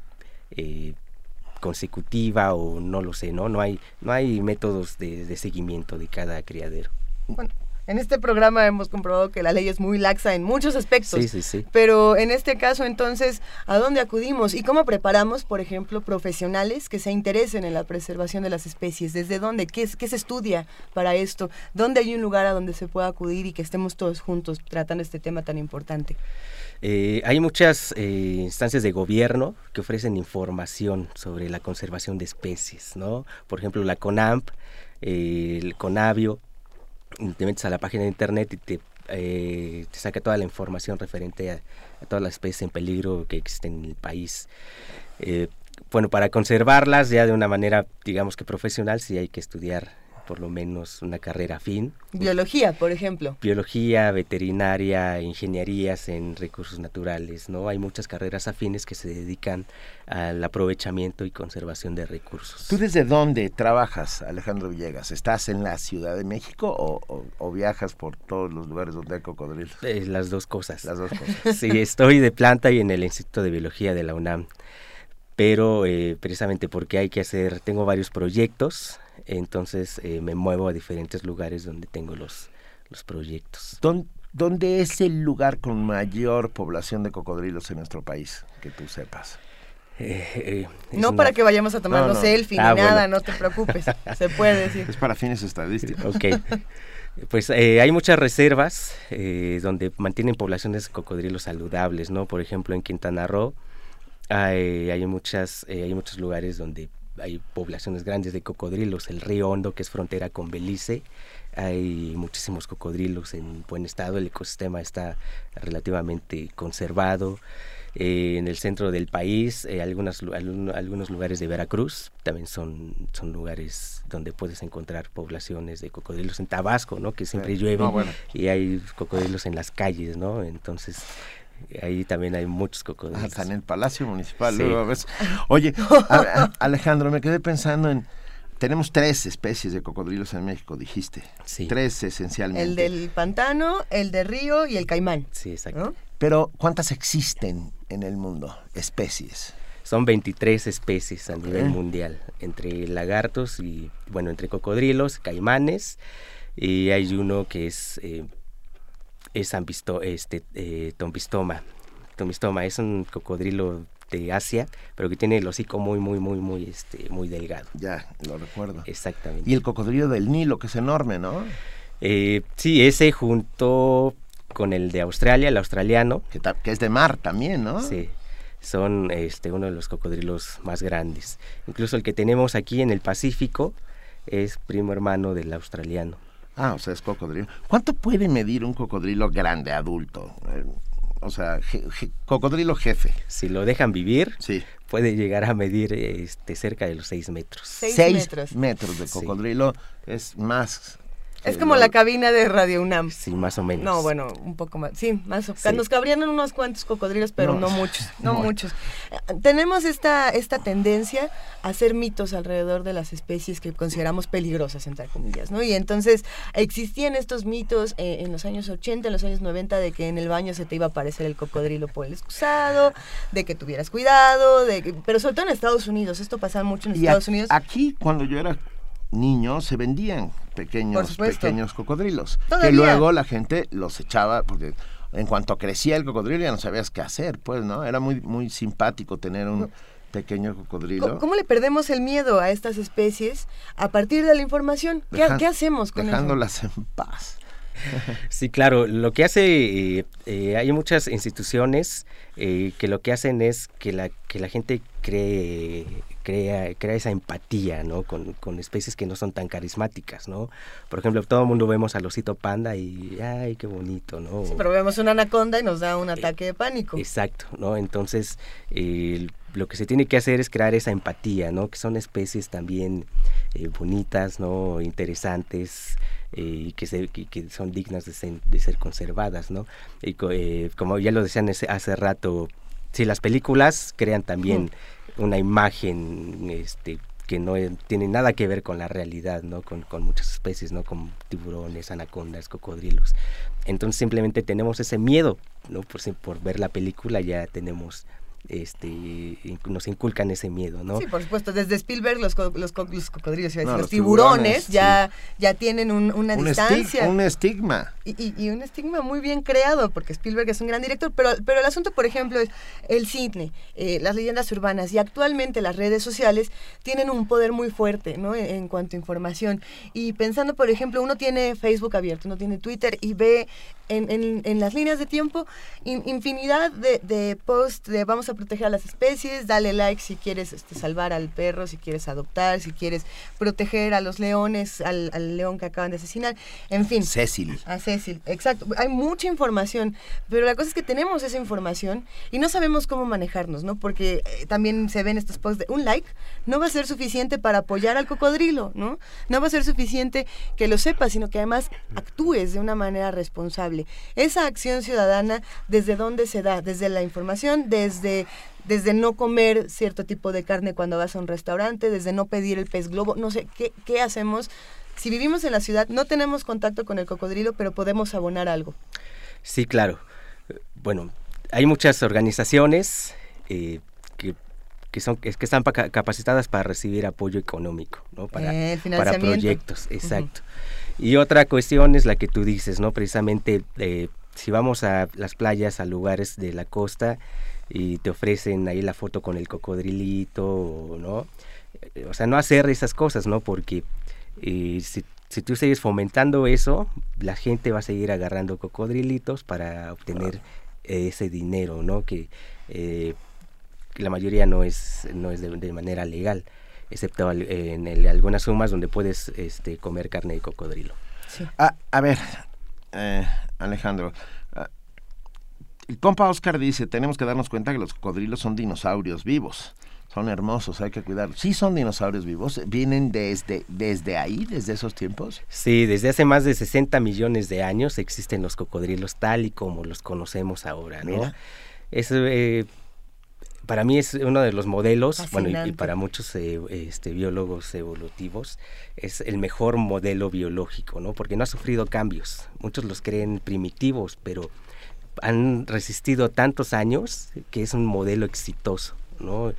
consecutiva o no lo sé, ¿no? No hay, no hay métodos de, de seguimiento de cada criadero. Bueno, en este programa hemos comprobado que la ley es muy laxa en muchos aspectos. Sí, sí, sí. Pero en este caso, entonces, ¿a dónde acudimos? ¿Y cómo preparamos, por ejemplo, profesionales que se interesen en la preservación de las especies? ¿Desde dónde? ¿Qué, qué se estudia para esto? ¿Dónde hay un lugar a donde se pueda acudir y que estemos todos juntos tratando este tema tan importante? Eh, hay muchas eh, instancias de gobierno que ofrecen información sobre la conservación de especies, ¿no? Por ejemplo, la CONAMP, eh, el CONAVIO, te metes a la página de internet y te, eh, te saca toda la información referente a, todas las especies en peligro que existen en el país. Eh, bueno, para conservarlas ya de una manera, digamos que profesional, sí hay que estudiar por lo menos una carrera fin. Biología, por ejemplo. Biología, veterinaria, ingenierías en recursos naturales, ¿no? Hay muchas carreras afines que se dedican al aprovechamiento y conservación de recursos. ¿Tú desde dónde trabajas, Alejandro Villegas? ¿Estás en la Ciudad de México o, viajas por todos los lugares donde hay cocodrilos? Eh, las dos cosas. Las dos cosas. sí, estoy de planta y en el Instituto de Biología de la UNAM pero eh, precisamente porque hay que hacer, tengo varios proyectos, entonces eh, me muevo a diferentes lugares donde tengo los, los proyectos. ¿Dónde, es el lugar con mayor población de cocodrilos en nuestro país, que tú sepas? Eh, no para que vayamos a tomar no, selfie ah, ni nada, no te preocupes, se puede decir. Es para fines estadísticos. Ok. Pues hay muchas reservas donde mantienen poblaciones de cocodrilos saludables, ¿no? Por ejemplo, en Quintana Roo hay, hay, muchas, eh, hay muchos lugares donde hay poblaciones grandes de cocodrilos, el río Hondo, que es frontera con Belice, hay muchísimos cocodrilos en buen estado, el ecosistema está relativamente conservado. Eh, en el centro del país, eh, algunos lugares de Veracruz también son, son lugares donde puedes encontrar poblaciones de cocodrilos. En Tabasco, ¿no? Que siempre llueve y hay cocodrilos en las calles, ¿no? Entonces, ahí también hay muchos cocodrilos. Hasta en el Palacio Municipal. Oye, Alejandro, me quedé pensando en tenemos tres especies de cocodrilos en México, dijiste. Sí. Tres esencialmente. El del pantano, el de río y el caimán. Sí, exacto. Pero, ¿cuántas existen en el mundo? Especies. Son 23 especies a nivel mundial, entre lagartos y, bueno, entre cocodrilos, caimanes, y hay uno que es, eh, es este, eh, tombistoma. Tombistoma es un cocodrilo de Asia, pero que tiene el hocico muy, muy, muy, muy, este, muy delgado. Ya, lo recuerdo. Exactamente. Y el cocodrilo del Nilo, que es enorme, ¿no? Eh, sí, ese junto con el de Australia, el australiano. Que, que, es de mar también, ¿no? Sí, son este, uno de los cocodrilos más grandes. Incluso el que tenemos aquí en el Pacífico es primo hermano del australiano. Ah, o sea, es cocodrilo. ¿Cuánto puede medir un cocodrilo grande, adulto? Eh, o sea, cocodrilo jefe. Si lo dejan vivir, sí. puede llegar a medir este, cerca de los 6 metros. 6 metros. metros de cocodrilo es más es como la cabina de Radio UNAM. Sí, más o menos. No, bueno, un poco más. Sí, más o menos. Nos cabrían unos cuantos cocodrilos, pero no, muchos, no, muchos. Tenemos esta, esta tendencia a hacer mitos alrededor de las especies que consideramos peligrosas, entre comillas, ¿no? Y entonces existían estos mitos eh, en los años 80, en los años 90, de que en el baño se te iba a aparecer el cocodrilo por el excusado, de que tuvieras cuidado, de pero sobre todo en Estados Unidos. Esto pasaba mucho en Estados Unidos. Aquí, cuando yo era niños se vendían pequeños, pequeños cocodrilos. Que luego la gente los echaba, porque en cuanto crecía el cocodrilo ya no sabías qué hacer, pues, ¿no? Era muy, muy simpático tener un pequeño cocodrilo. ¿Cómo, le perdemos el miedo a estas especies a partir de la información? ¿Qué, hacemos con Dejándolas en paz. Sí, claro, lo que hace, eh, eh, hay muchas instituciones eh, que lo que hacen es que la, que la gente cree crea, crea esa empatía, ¿no? Con, con, especies que no son tan carismáticas, ¿no? Por ejemplo, todo el mundo vemos al osito panda y, ay, qué bonito, ¿no? Sí, pero vemos una anaconda y nos da un ataque de pánico. Exacto, ¿no? Entonces, lo que se tiene que hacer es crear esa empatía, ¿no? Que son especies también eh, bonitas, ¿no? Interesantes, y que, se, que, son dignas de ser, de ser conservadas, ¿no? Y eh, como ya lo decían hace rato, si las películas crean también una imagen este, que no tiene nada que ver con la realidad, ¿no? Con, con, muchas especies, ¿no? Como tiburones, anacondas, cocodrilos. Entonces simplemente tenemos ese miedo, ¿no? Por, por ver la película ya tenemos este nos inculcan ese miedo, ¿no? Sí, por supuesto. Desde Spielberg los, los, cocodrilos, los, tiburones, ya, ya tienen una distancia. un estigma. Y, un estigma muy bien creado, porque Spielberg es un gran director, pero, pero el asunto, por ejemplo, es el cine, eh, las leyendas urbanas y actualmente las redes sociales tienen un poder muy fuerte, ¿no? En, cuanto a información. Y pensando, por ejemplo, uno tiene Facebook abierto, uno tiene Twitter y ve en, en, las líneas de tiempo infinidad de, de posts de vamos a proteger a las especies, dale like si quieres este, salvar al perro, si quieres adoptar, si quieres proteger a los leones, al, león que acaban de asesinar, en fin. Cecil. A Cecil, exacto. Hay mucha información, pero la cosa es que tenemos esa información y no sabemos cómo manejarnos, ¿no? Porque eh, también se ven estos posts de un like no va a ser suficiente para apoyar al cocodrilo, ¿no? No va a ser suficiente que lo sepas, sino que además actúes de una manera responsable. Esa acción ciudadana, ¿desde dónde se da? Desde la información, desde desde no comer cierto tipo de carne cuando vas a un restaurante, desde no pedir el pez globo, no sé, ¿qué, qué hacemos? Si vivimos en la ciudad, no tenemos contacto con el cocodrilo, pero podemos abonar algo. Sí, claro. Bueno, hay muchas organizaciones eh, que que son que están capacitadas para recibir apoyo económico, ¿no? Para, eh, para proyectos, exacto. Y otra cuestión es la que tú dices, ¿no? Precisamente eh, si vamos a las playas, a lugares de la costa, y te ofrecen ahí la foto con el cocodrilito, ¿no? O sea, no hacer esas cosas, ¿no? Porque eh, si, si, tú sigues fomentando eso, la gente va a seguir agarrando cocodrilitos para obtener ese dinero, ¿no? Que eh, la mayoría no es, no es de, manera legal. Excepto en algunas sumas donde puedes este, comer carne de cocodrilo. Ah, a ver, eh, Alejandro, ah, el compa Oscar dice, tenemos que darnos cuenta que los cocodrilos son dinosaurios vivos. Son hermosos, hay que cuidarlos. ¿Sí son dinosaurios vivos? ¿Vienen desde, desde ahí, desde esos tiempos? Sí, desde hace más de 60 millones de años existen los cocodrilos tal y como los conocemos ahora, ¿no? Es, eh, para mí es uno de los modelos, bueno, y, para muchos eh, este, biólogos evolutivos, es el mejor modelo biológico, ¿no? Porque no ha sufrido cambios. Muchos los creen primitivos, pero han resistido tantos años que es un modelo exitoso, ¿no?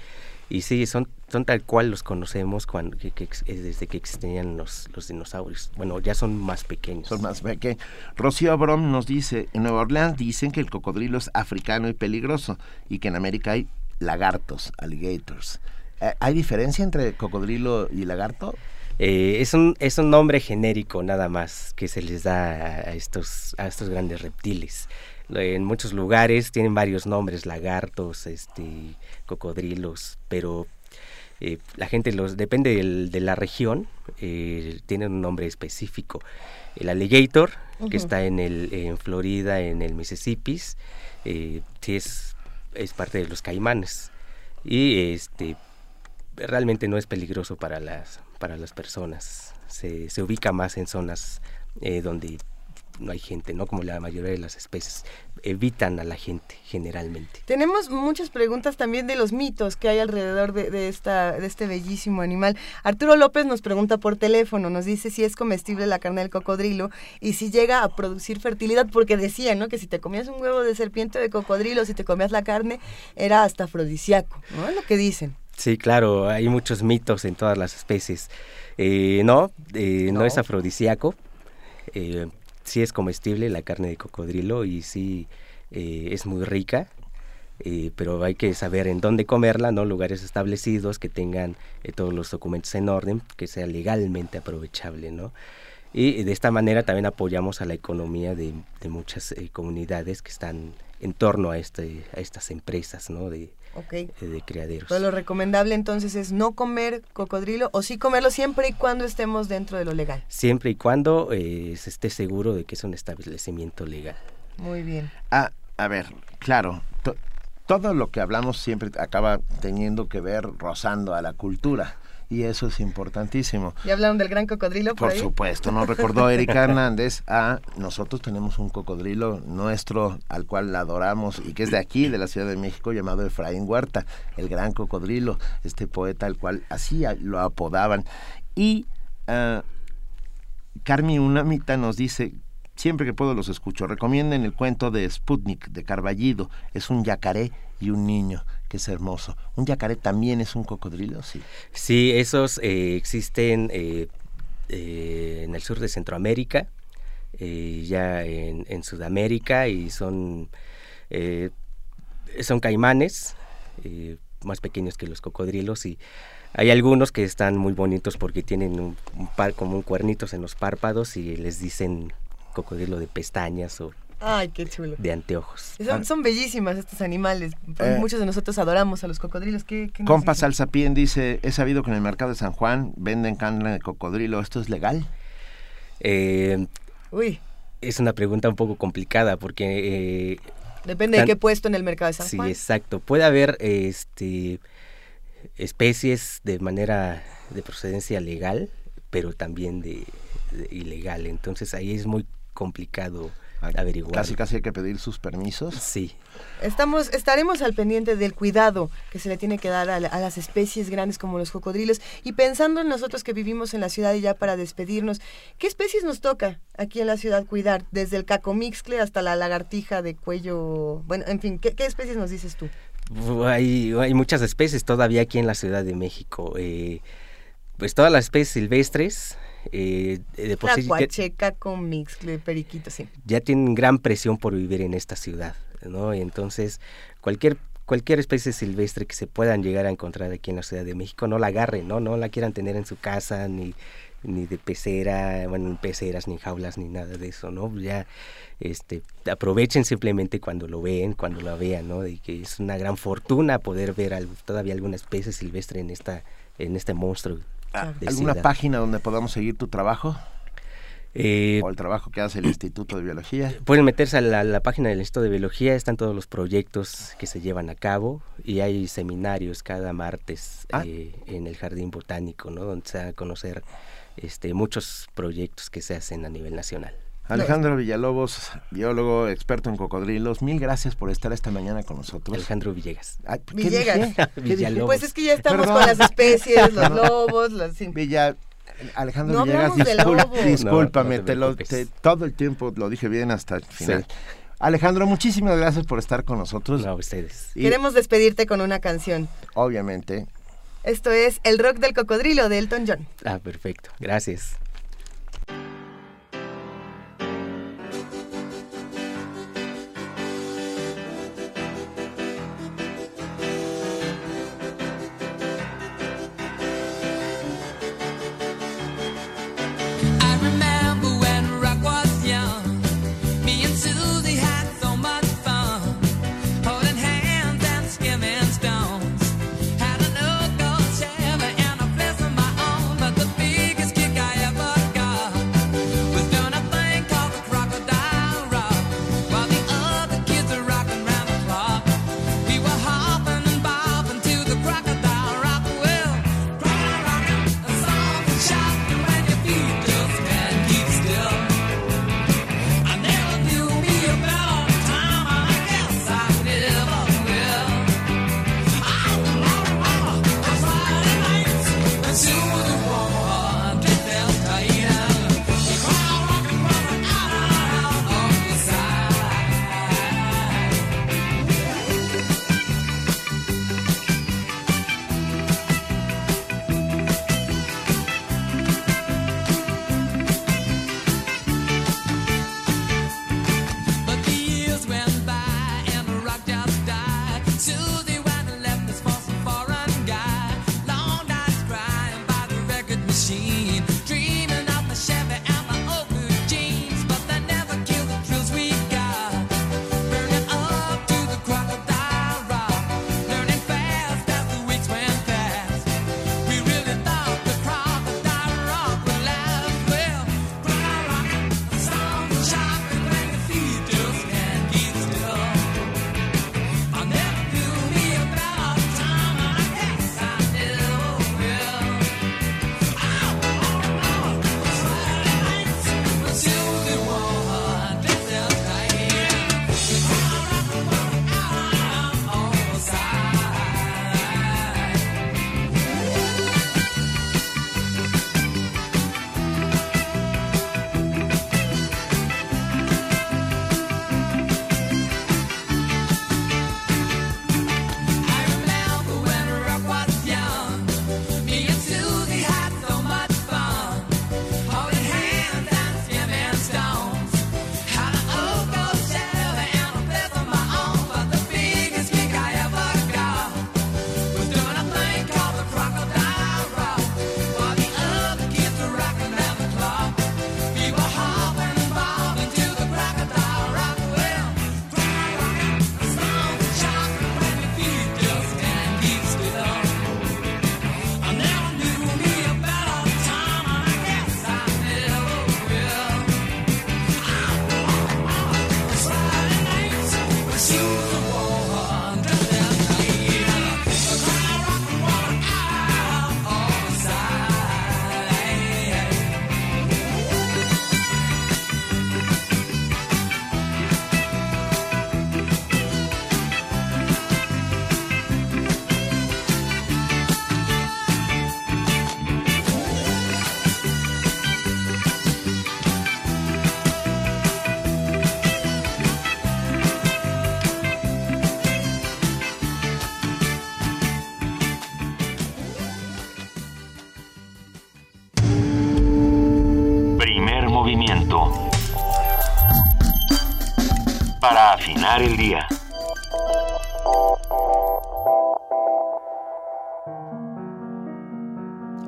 Y sí, son, son tal cual los conocemos cuando, desde que existían los, los dinosaurios. Bueno, ya son más pequeños. Son más pequeños. Rocío Brom nos dice, en Nueva Orleans dicen que el cocodrilo es africano y peligroso y que en América hay lagartos, alligators. Eh, ¿Hay diferencia entre cocodrilo y lagarto? Eh, es, un, es un nombre genérico nada más que se les da a estos, a estos grandes reptiles. En muchos lugares tienen varios nombres, lagartos, este, cocodrilos, pero eh, la gente los depende de la región, eh, tienen un nombre específico. El alligator, que está en, el, en Florida, en el Mississippi, eh, sí es, es parte de los caimanes. Y este realmente no es peligroso para las, para las personas. Se, se ubica más en zonas eh, donde no hay gente, ¿no? Como la mayoría de las especies. Evitan a la gente generalmente. Tenemos muchas preguntas también de los mitos que hay alrededor de, esta, de este bellísimo animal. Arturo López nos pregunta por teléfono, nos dice si es comestible la carne del cocodrilo y si llega a producir fertilidad, porque decía, ¿no? Que si te comías un huevo de serpiente de cocodrilo, si te comías la carne, era hasta afrodisíaco, ¿no? Es lo que dicen. Sí, claro, hay muchos mitos en todas las especies. Eh, no, eh, no, es afrodisíaco. Eh, sí es comestible la carne de cocodrilo y sí eh, es muy rica, eh, pero hay que saber en dónde comerla, ¿no? Lugares establecidos que tengan eh, todos los documentos en orden, que sea legalmente aprovechable, ¿no? Y de esta manera también apoyamos a la economía de, muchas comunidades que están en torno a, este, a estas empresas, ¿no? De criaderos. lo recomendable entonces es no comer cocodrilo o sí comerlo siempre y cuando estemos dentro de lo legal. Siempre y cuando eh, se esté seguro de que es un establecimiento legal. Muy bien. Ah, a ver, claro, todo lo que hablamos siempre acaba teniendo que ver rozando a la cultura y eso es importantísimo. ¿Y hablaron del gran cocodrilo por, por supuesto, nos recordó Erika Hernández a nosotros tenemos un cocodrilo nuestro al cual la adoramos y que es de aquí, de la Ciudad de México, llamado Efraín Huerta, el gran cocodrilo, este poeta al cual así lo apodaban. Y uh, Carmi Unamita nos dice, siempre que puedo los escucho, recomienden el cuento de Sputnik, de Carballido, es un yacaré y un niño que es hermoso. ¿Un yacaré también es un cocodrilo? Sí. Sí, esos eh, existen eh, eh, en el sur de Centroamérica, ya en, Sudamérica y son, son caimanes más pequeños que los cocodrilos y hay algunos que están muy bonitos porque tienen un, par como un cuernitos en los párpados y les dicen cocodrilo de pestañas o Ay, qué chulo. De anteojos. Son, bellísimas estos animales. Eh. Muchos de nosotros adoramos a los cocodrilos. ¿Qué, qué Compa Salsapien dice, he sabido que en el mercado de San Juan venden carne de cocodrilo. ¿Esto es legal? Eh, Uy. Es una pregunta un poco complicada porque... Eh, Depende de qué puesto en el mercado de San Juan. Sí, exacto. Puede haber este especies de manera de procedencia legal, pero también de ilegal. Entonces ahí es muy complicado averiguar. Casi casi hay que pedir sus permisos. Sí. Estamos, estaremos al pendiente del cuidado que se le tiene que dar a, las especies grandes como los cocodrilos y pensando en nosotros que vivimos en la ciudad y ya para despedirnos, ¿qué especies nos toca aquí en la ciudad cuidar? Desde el cacomixcle hasta la lagartija de cuello, bueno, en fin, ¿qué, especies nos dices tú? Hay, hay muchas especies todavía aquí en la Ciudad de México. Eh, pues todas las especies silvestres, eh, de por la con mix, periquito, sí. Ya tienen gran presión por vivir en esta ciudad, ¿no? Y entonces cualquier cualquier especie silvestre que se puedan llegar a encontrar aquí en la Ciudad de México, no la agarren, no, no la quieran tener en su casa, ni, ni de pecera, bueno, ni peceras, ni jaulas, ni nada de eso, ¿no? Ya este, aprovechen simplemente cuando lo ven, cuando lo vean, ¿no? Y que es una gran fortuna poder ver todavía alguna especie silvestre en esta en este monstruo. Ah, ¿Alguna página donde podamos seguir tu trabajo? Eh, o el trabajo que hace el Instituto de Biología. Pueden meterse a la, página del Instituto de Biología, están todos los proyectos que se llevan a cabo y hay seminarios cada martes ah. eh, en el Jardín Botánico, ¿no? donde se va a conocer este, muchos proyectos que se hacen a nivel nacional. Alejandro Villalobos, biólogo, experto en cocodrilos, mil gracias por estar esta mañana con nosotros. Alejandro Villegas. Villegas. Pues es que ya estamos con las especies, los lobos, los... Alejandro Villegas, discúlpame, te lo, todo el tiempo lo dije bien hasta el final. Alejandro, muchísimas gracias por estar con nosotros. a ustedes. Queremos despedirte con una canción. Obviamente. Esto es El Rock del Cocodrilo de Elton John. Ah, perfecto. Gracias.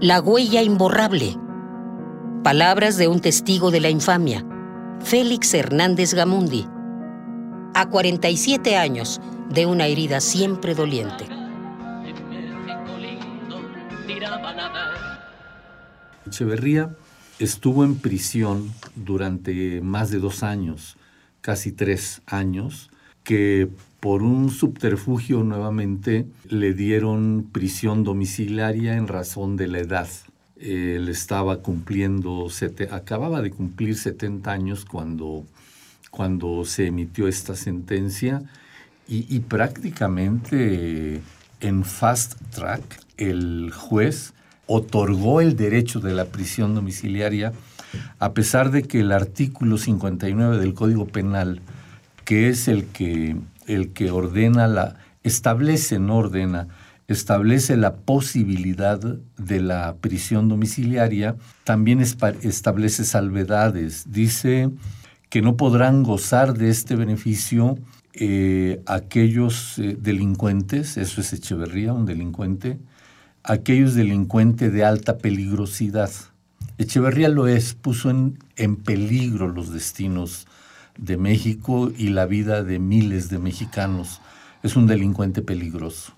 La huella imborrable. Palabras de un testigo de la infamia, Félix Hernández Gamundi. A 47 años de una herida siempre doliente. Echeverría estuvo en prisión durante más de dos años, casi tres años, que por un subterfugio nuevamente le dieron prisión domiciliaria en razón de la edad. Él estaba cumpliendo, acababa de cumplir 70 años cuando, cuando se emitió esta sentencia y, y prácticamente en fast track el juez otorgó el derecho de la prisión domiciliaria a pesar de que el artículo 59 del Código Penal, que es el que el que ordena la, establece, no ordena, establece la posibilidad de la prisión domiciliaria, también establece salvedades. Dice que no podrán gozar de este beneficio eh, aquellos eh, delincuentes, eso es Echeverría, un delincuente, aquellos delincuentes de alta peligrosidad. Echeverría lo es, puso en, en peligro los destinos de México y la vida de miles de mexicanos. Es un delincuente peligroso.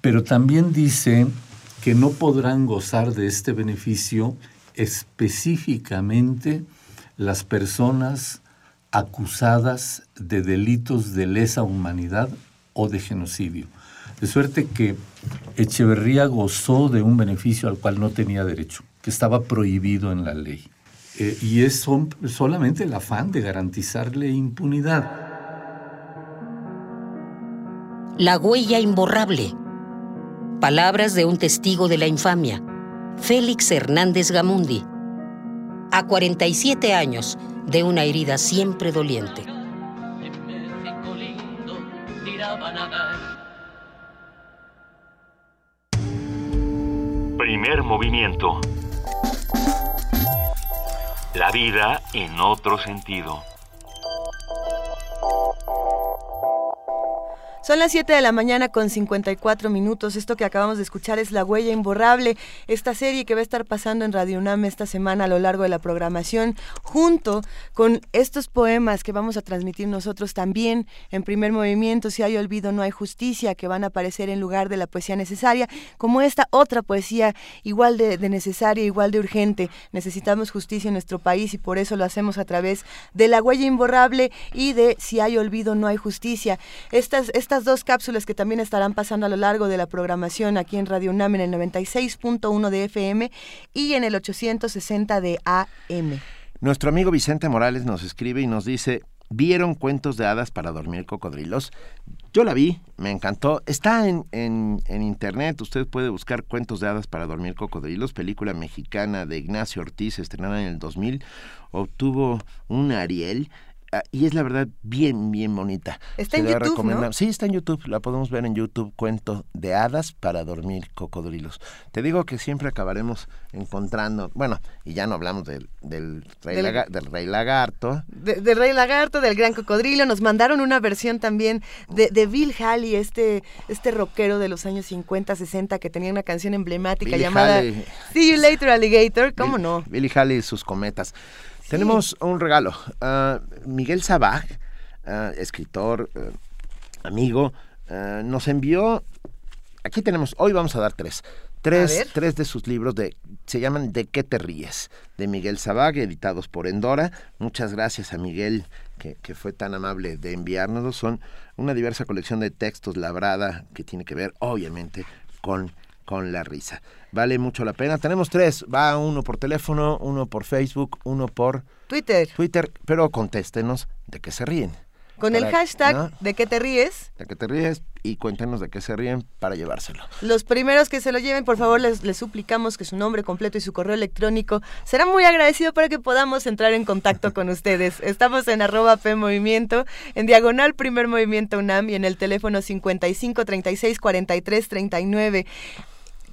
Pero también dice que no podrán gozar de este beneficio específicamente las personas acusadas de delitos de lesa humanidad o de genocidio. De suerte que Echeverría gozó de un beneficio al cual no tenía derecho, que estaba prohibido en la ley. Eh, y es solamente el afán de garantizarle impunidad. La huella imborrable. Palabras de un testigo de la infamia, Félix Hernández Gamundi. A 47 años de una herida siempre doliente. Primer movimiento la vida en otro sentido. Son las 7 de la mañana con 54 minutos. Esto que acabamos de escuchar es La Huella Imborrable, esta serie que va a estar pasando en Radio UNAM esta semana a lo largo de la programación, junto con estos poemas que vamos a transmitir nosotros también en primer movimiento, Si hay olvido, no hay justicia, que van a aparecer en lugar de la poesía necesaria, como esta otra poesía igual de, necesaria, igual de urgente. Necesitamos justicia en nuestro país y por eso lo hacemos a través de La Huella Imborrable y de Si hay olvido, no hay justicia. Estas, estas dos cápsulas que también estarán pasando a lo largo de la programación aquí en Radio UNAM en el 96.1 de FM y en el 860 de AM. Nuestro amigo Vicente Morales nos escribe y nos dice, ¿vieron cuentos de hadas para dormir cocodrilos? Yo la vi, me encantó. Está en, en, en, internet, usted puede buscar Cuentos de Hadas para Dormir Cocodrilos, película mexicana de Ignacio Ortiz, estrenada en el 2000. Obtuvo un Ariel y es la verdad bien, bien bonita. Está en YouTube, ¿no? Sí, está en YouTube. La podemos ver en YouTube. Cuento de hadas para dormir cocodrilos. Te digo que siempre acabaremos encontrando, bueno, y ya no hablamos del, del, rey, del rey, lagarto. del rey lagarto, del gran cocodrilo. Nos mandaron una versión también de, de Bill Haley, este, este rockero de los años 50, 60, que tenía una canción emblemática llamada See You Later Alligator. ¿Cómo no? Billy Haley y sus cometas. Tenemos un regalo. Ah, Miguel Sabaj, ah, escritor, eh, amigo, ah, nos envió. Aquí tenemos, hoy vamos a dar tres. Tres, tres de sus libros de, se llaman ¿De qué te ríes? de Miguel Sabag, editados por Endora. Muchas gracias a Miguel que, que, fue tan amable de enviárnoslos. Son una diversa colección de textos labrada que tiene que ver, obviamente, con con la risa. Vale mucho la pena. Tenemos tres. Va uno por teléfono, uno por Facebook, uno por Twitter. Twitter, pero contéstenos de qué se ríen. Con el hashtag de qué te ríes. De qué te ríes y cuéntenos de qué se ríen para llevárselo. Los primeros que se lo lleven, por favor, les, les, suplicamos que su nombre completo y su correo electrónico será muy agradecido para que podamos entrar en contacto con ustedes. Estamos en arroba P Movimiento, en diagonal Primer Movimiento UNAM y en el teléfono 55 36 43 39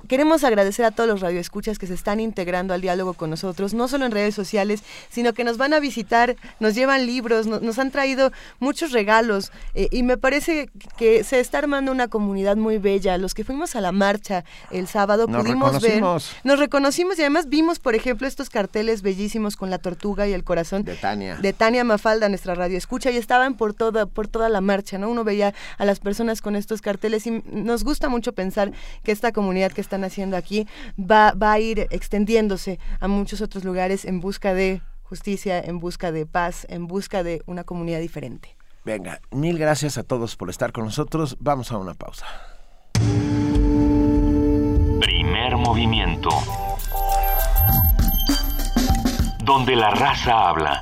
queremos agradecer a todos los radioescuchas que se están integrando al diálogo con nosotros, no solo en redes sociales, sino que nos van a visitar, nos llevan libros, nos han traído muchos regalos eh, y me parece que se está armando una comunidad muy bella. Los que fuimos a la marcha el sábado pudimos ver, nos reconocimos y además vimos, por ejemplo, estos carteles bellísimos con la tortuga y el corazón de Tania, de Tania Mafalda, nuestra radio escucha y estaban por toda por toda la marcha, ¿no? Uno veía a las personas con estos carteles y nos gusta mucho pensar que esta comunidad que están haciendo aquí va, va a ir extendiéndose a muchos otros lugares en busca de justicia, en busca de paz, en busca de una comunidad diferente. Venga, mil gracias a todos por estar con nosotros. Vamos a una pausa. Primer movimiento. Donde la raza habla.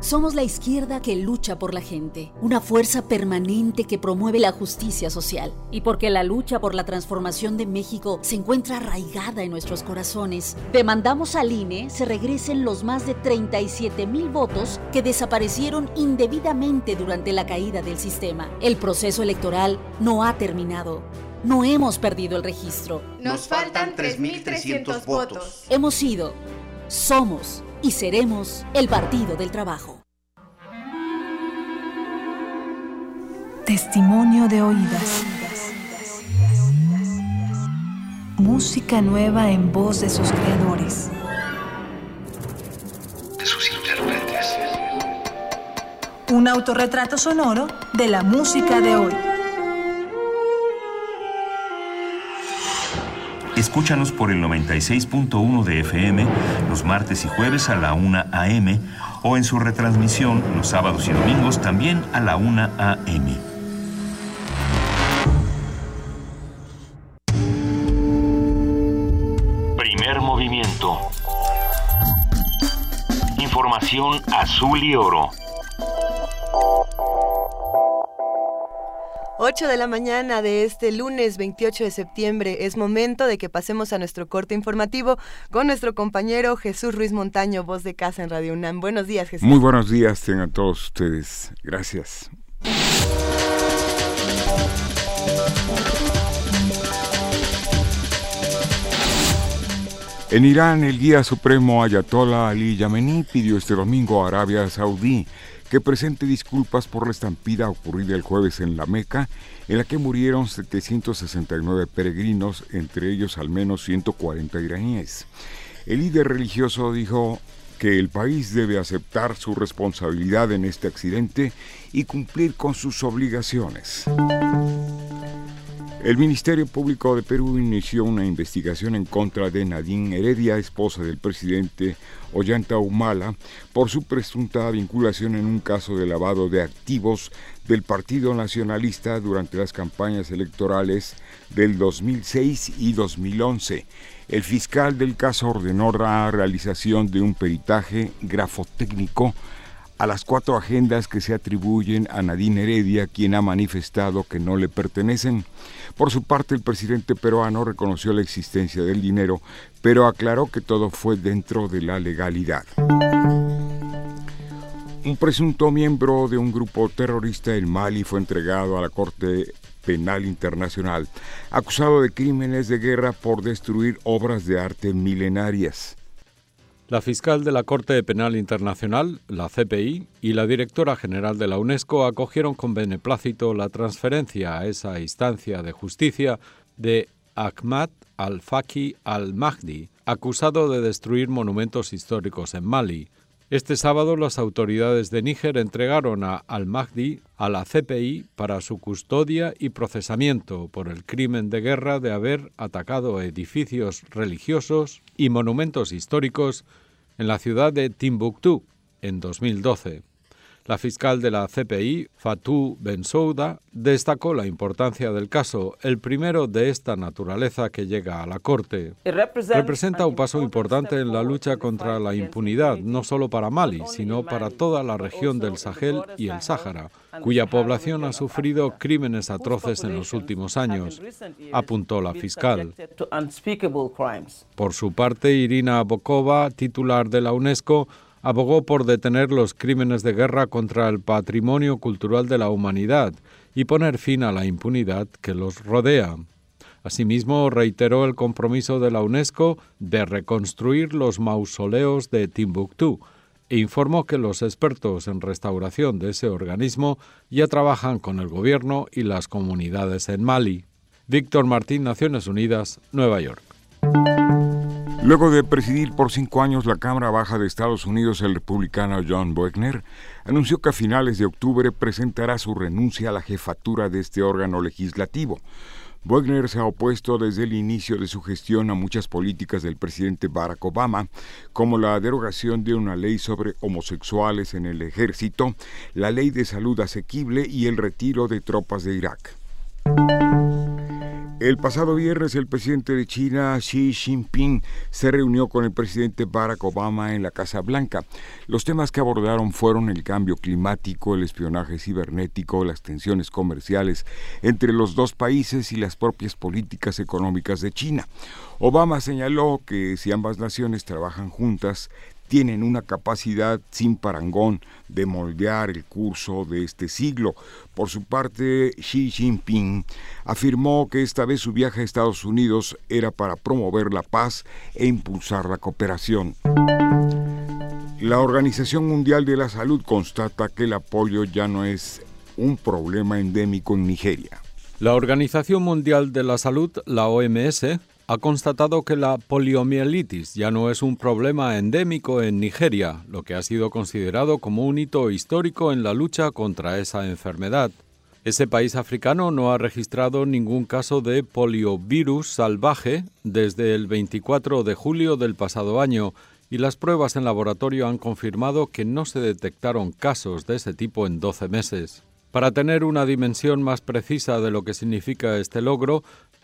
Somos la izquierda que lucha por la gente, una fuerza permanente que promueve la justicia social. Y porque la lucha por la transformación de México se encuentra arraigada en nuestros corazones, demandamos al INE se regresen los más de 37 mil votos que desaparecieron indebidamente durante la caída del sistema. El proceso electoral no ha terminado. No hemos perdido el registro. Nos faltan 3.300 votos. Hemos sido, somos y seremos el Partido del Trabajo. Testimonio de oídas. Música nueva en voz de sus creadores. De sus intérpretes. Un autorretrato sonoro de la música de hoy. Escúchanos por el 96.1 de FM los martes y jueves a la 1 a.m. o en su retransmisión los sábados y domingos también a la 1 a.m. Primer movimiento. Información azul y oro. 8 de la mañana de este lunes 28 de septiembre es momento de que pasemos a nuestro corte informativo con nuestro compañero Jesús Ruiz Montaño, voz de casa en Radio UNAM. Buenos días, Jesús. Muy buenos días tengan todos ustedes. Gracias. En Irán, el guía supremo Ayatollah Ali Yameni pidió este domingo a Arabia Saudí que presente disculpas por la estampida ocurrida el jueves en la Meca, en la que murieron 769 peregrinos, entre ellos al menos 140 iraníes. El líder religioso dijo que el país debe aceptar su responsabilidad en este accidente y cumplir con sus obligaciones. El Ministerio Público de Perú inició una investigación en contra de Nadine Heredia, esposa del presidente Ollanta Humala, por su presunta vinculación en un caso de lavado de activos del Partido Nacionalista durante las campañas electorales del 2006 y 2011. El fiscal del caso ordenó la realización de un peritaje grafotécnico a las cuatro agendas que se atribuyen a Nadine Heredia, quien ha manifestado que no le pertenecen. Por su parte, el presidente peruano reconoció la existencia del dinero, pero aclaró que todo fue dentro de la legalidad. Un presunto miembro de un grupo terrorista en Mali fue entregado a la Corte Penal Internacional, acusado de crímenes de guerra por destruir obras de arte milenarias. La fiscal de la Corte Penal Internacional, la CPI, y la directora general de la UNESCO acogieron con beneplácito la transferencia a esa instancia de justicia de Ahmad al-Faki al-Mahdi, acusado de destruir monumentos históricos en Mali. Este sábado las autoridades de Níger entregaron a Al-Mahdi a la CPI para su custodia y procesamiento por el crimen de guerra de haber atacado edificios religiosos y monumentos históricos en la ciudad de Timbuktu en 2012. La fiscal de la CPI, Fatou Bensouda, destacó la importancia del caso, el primero de esta naturaleza que llega a la Corte. Representa un paso importante en la lucha contra la impunidad, no solo para Mali, sino para toda la región del Sahel y el Sáhara, cuya población ha sufrido crímenes atroces en los últimos años, apuntó la fiscal. Por su parte, Irina Bokova, titular de la UNESCO, abogó por detener los crímenes de guerra contra el patrimonio cultural de la humanidad y poner fin a la impunidad que los rodea. Asimismo, reiteró el compromiso de la UNESCO de reconstruir los mausoleos de Timbuktu e informó que los expertos en restauración de ese organismo ya trabajan con el gobierno y las comunidades en Mali. Víctor Martín, Naciones Unidas, Nueva York. Luego de presidir por cinco años la Cámara Baja de Estados Unidos, el republicano John Boehner anunció que a finales de octubre presentará su renuncia a la jefatura de este órgano legislativo. Boehner se ha opuesto desde el inicio de su gestión a muchas políticas del presidente Barack Obama, como la derogación de una ley sobre homosexuales en el ejército, la ley de salud asequible y el retiro de tropas de Irak. El pasado viernes el presidente de China, Xi Jinping, se reunió con el presidente Barack Obama en la Casa Blanca. Los temas que abordaron fueron el cambio climático, el espionaje cibernético, las tensiones comerciales entre los dos países y las propias políticas económicas de China. Obama señaló que si ambas naciones trabajan juntas, tienen una capacidad sin parangón de moldear el curso de este siglo. Por su parte, Xi Jinping afirmó que esta vez su viaje a Estados Unidos era para promover la paz e impulsar la cooperación. La Organización Mundial de la Salud constata que el apoyo ya no es un problema endémico en Nigeria. La Organización Mundial de la Salud, la OMS, ha constatado que la poliomielitis ya no es un problema endémico en Nigeria, lo que ha sido considerado como un hito histórico en la lucha contra esa enfermedad. Ese país africano no ha registrado ningún caso de poliovirus salvaje desde el 24 de julio del pasado año y las pruebas en laboratorio han confirmado que no se detectaron casos de ese tipo en 12 meses. Para tener una dimensión más precisa de lo que significa este logro,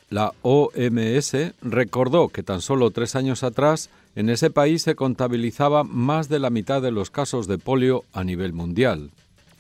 la OMS recordó que tan solo tres años atrás en ese país se contabilizaba más de la mitad de los casos de polio a nivel mundial.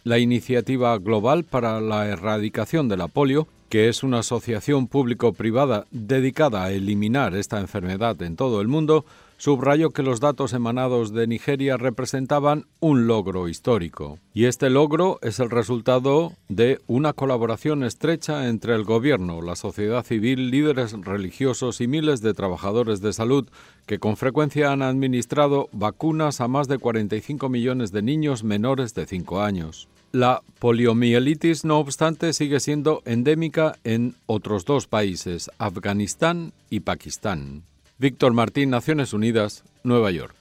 La Iniciativa Global para la Erradicación de la Polio, que es una asociación público-privada dedicada a eliminar esta enfermedad en todo el mundo, subrayó que los datos emanados de Nigeria representaban un logro histórico. Y este logro es el resultado de una colaboración estrecha entre el gobierno, la sociedad civil, líderes religiosos y miles de trabajadores de salud que con frecuencia han administrado vacunas a más de 45 millones de niños menores de 5 años. La poliomielitis, no obstante, sigue siendo endémica en otros dos países, Afganistán y Pakistán. Víctor Martín, Naciones Unidas, Nueva York.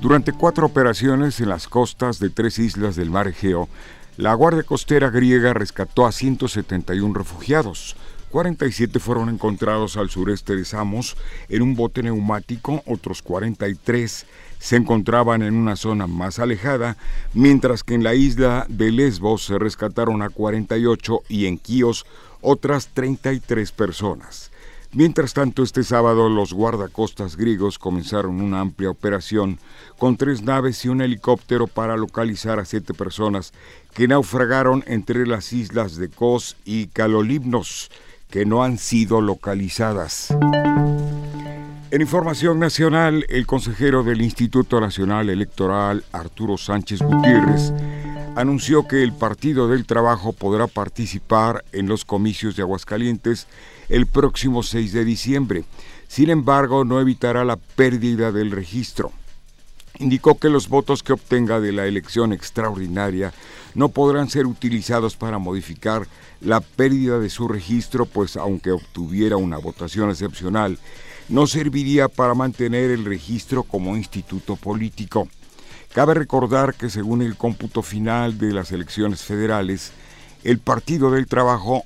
Durante cuatro operaciones en las costas de tres islas del mar Egeo, la Guardia Costera griega rescató a 171 refugiados. 47 fueron encontrados al sureste de Samos en un bote neumático, otros 43 se encontraban en una zona más alejada, mientras que en la isla de Lesbos se rescataron a 48 y en Quíos otras 33 personas. Mientras tanto, este sábado los guardacostas griegos comenzaron una amplia operación con tres naves y un helicóptero para localizar a siete personas que naufragaron entre las islas de Kos y Kalolibnos, que no han sido localizadas. En información nacional, el consejero del Instituto Nacional Electoral, Arturo Sánchez Gutiérrez, anunció que el Partido del Trabajo podrá participar en los comicios de Aguascalientes el próximo 6 de diciembre. Sin embargo, no evitará la pérdida del registro. Indicó que los votos que obtenga de la elección extraordinaria no podrán ser utilizados para modificar la pérdida de su registro, pues aunque obtuviera una votación excepcional, no serviría para mantener el registro como instituto político. Cabe recordar que según el cómputo final de las elecciones federales, el Partido del Trabajo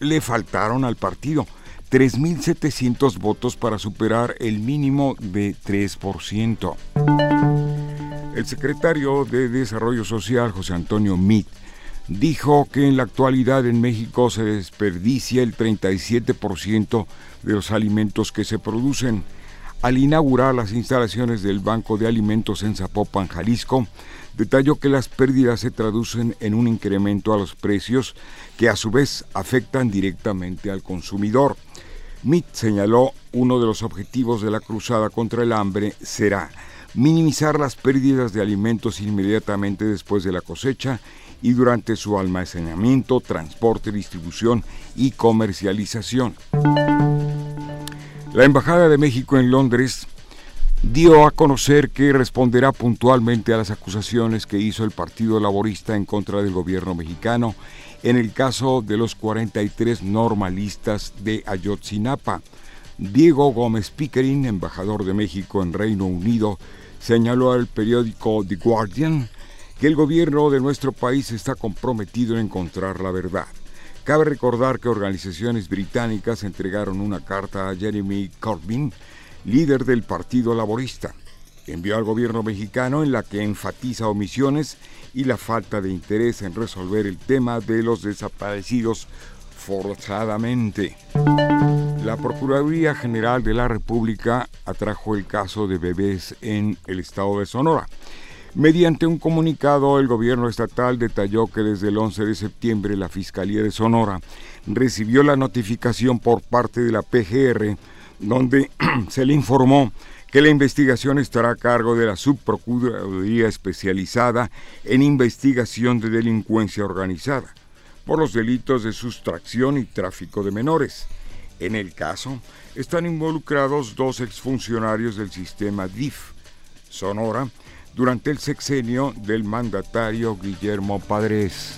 le faltaron al partido 3.700 votos para superar el mínimo de 3%. El secretario de Desarrollo Social, José Antonio Mit, dijo que en la actualidad en México se desperdicia el 37% de los alimentos que se producen. Al inaugurar las instalaciones del Banco de Alimentos en Zapopan, Jalisco, detalló que las pérdidas se traducen en un incremento a los precios que a su vez afectan directamente al consumidor. MIT señaló uno de los objetivos de la cruzada contra el hambre será minimizar las pérdidas de alimentos inmediatamente después de la cosecha y durante su almacenamiento, transporte, distribución y comercialización. La Embajada de México en Londres dio a conocer que responderá puntualmente a las acusaciones que hizo el Partido Laborista en contra del gobierno mexicano en el caso de los 43 normalistas de Ayotzinapa. Diego Gómez Pickering, embajador de México en Reino Unido, señaló al periódico The Guardian que el gobierno de nuestro país está comprometido en encontrar la verdad. Cabe recordar que organizaciones británicas entregaron una carta a Jeremy Corbyn, líder del Partido Laborista. Envió al gobierno mexicano en la que enfatiza omisiones y la falta de interés en resolver el tema de los desaparecidos forzadamente. La Procuraduría General de la República atrajo el caso de bebés en el estado de Sonora. Mediante un comunicado, el gobierno estatal detalló que desde el 11 de septiembre la Fiscalía de Sonora recibió la notificación por parte de la PGR donde se le informó que la investigación estará a cargo de la Subprocuraduría Especializada en Investigación de Delincuencia Organizada por los delitos de sustracción y tráfico de menores. En el caso, están involucrados dos exfuncionarios del sistema DIF, Sonora, durante el sexenio del mandatario Guillermo Padres.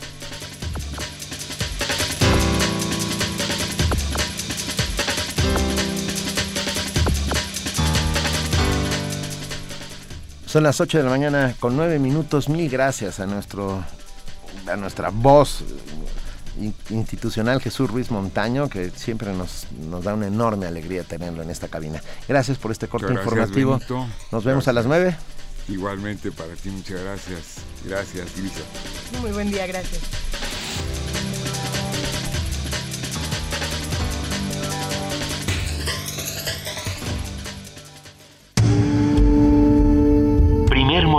Son las 8 de la mañana con 9 minutos. Mil gracias a nuestro a nuestra voz institucional Jesús Ruiz Montaño, que siempre nos, nos da una enorme alegría tenerlo en esta cabina. Gracias por este corte informativo. Nos vemos a las 9. Igualmente para ti, muchas gracias. Gracias, Divisa. Muy buen día, gracias.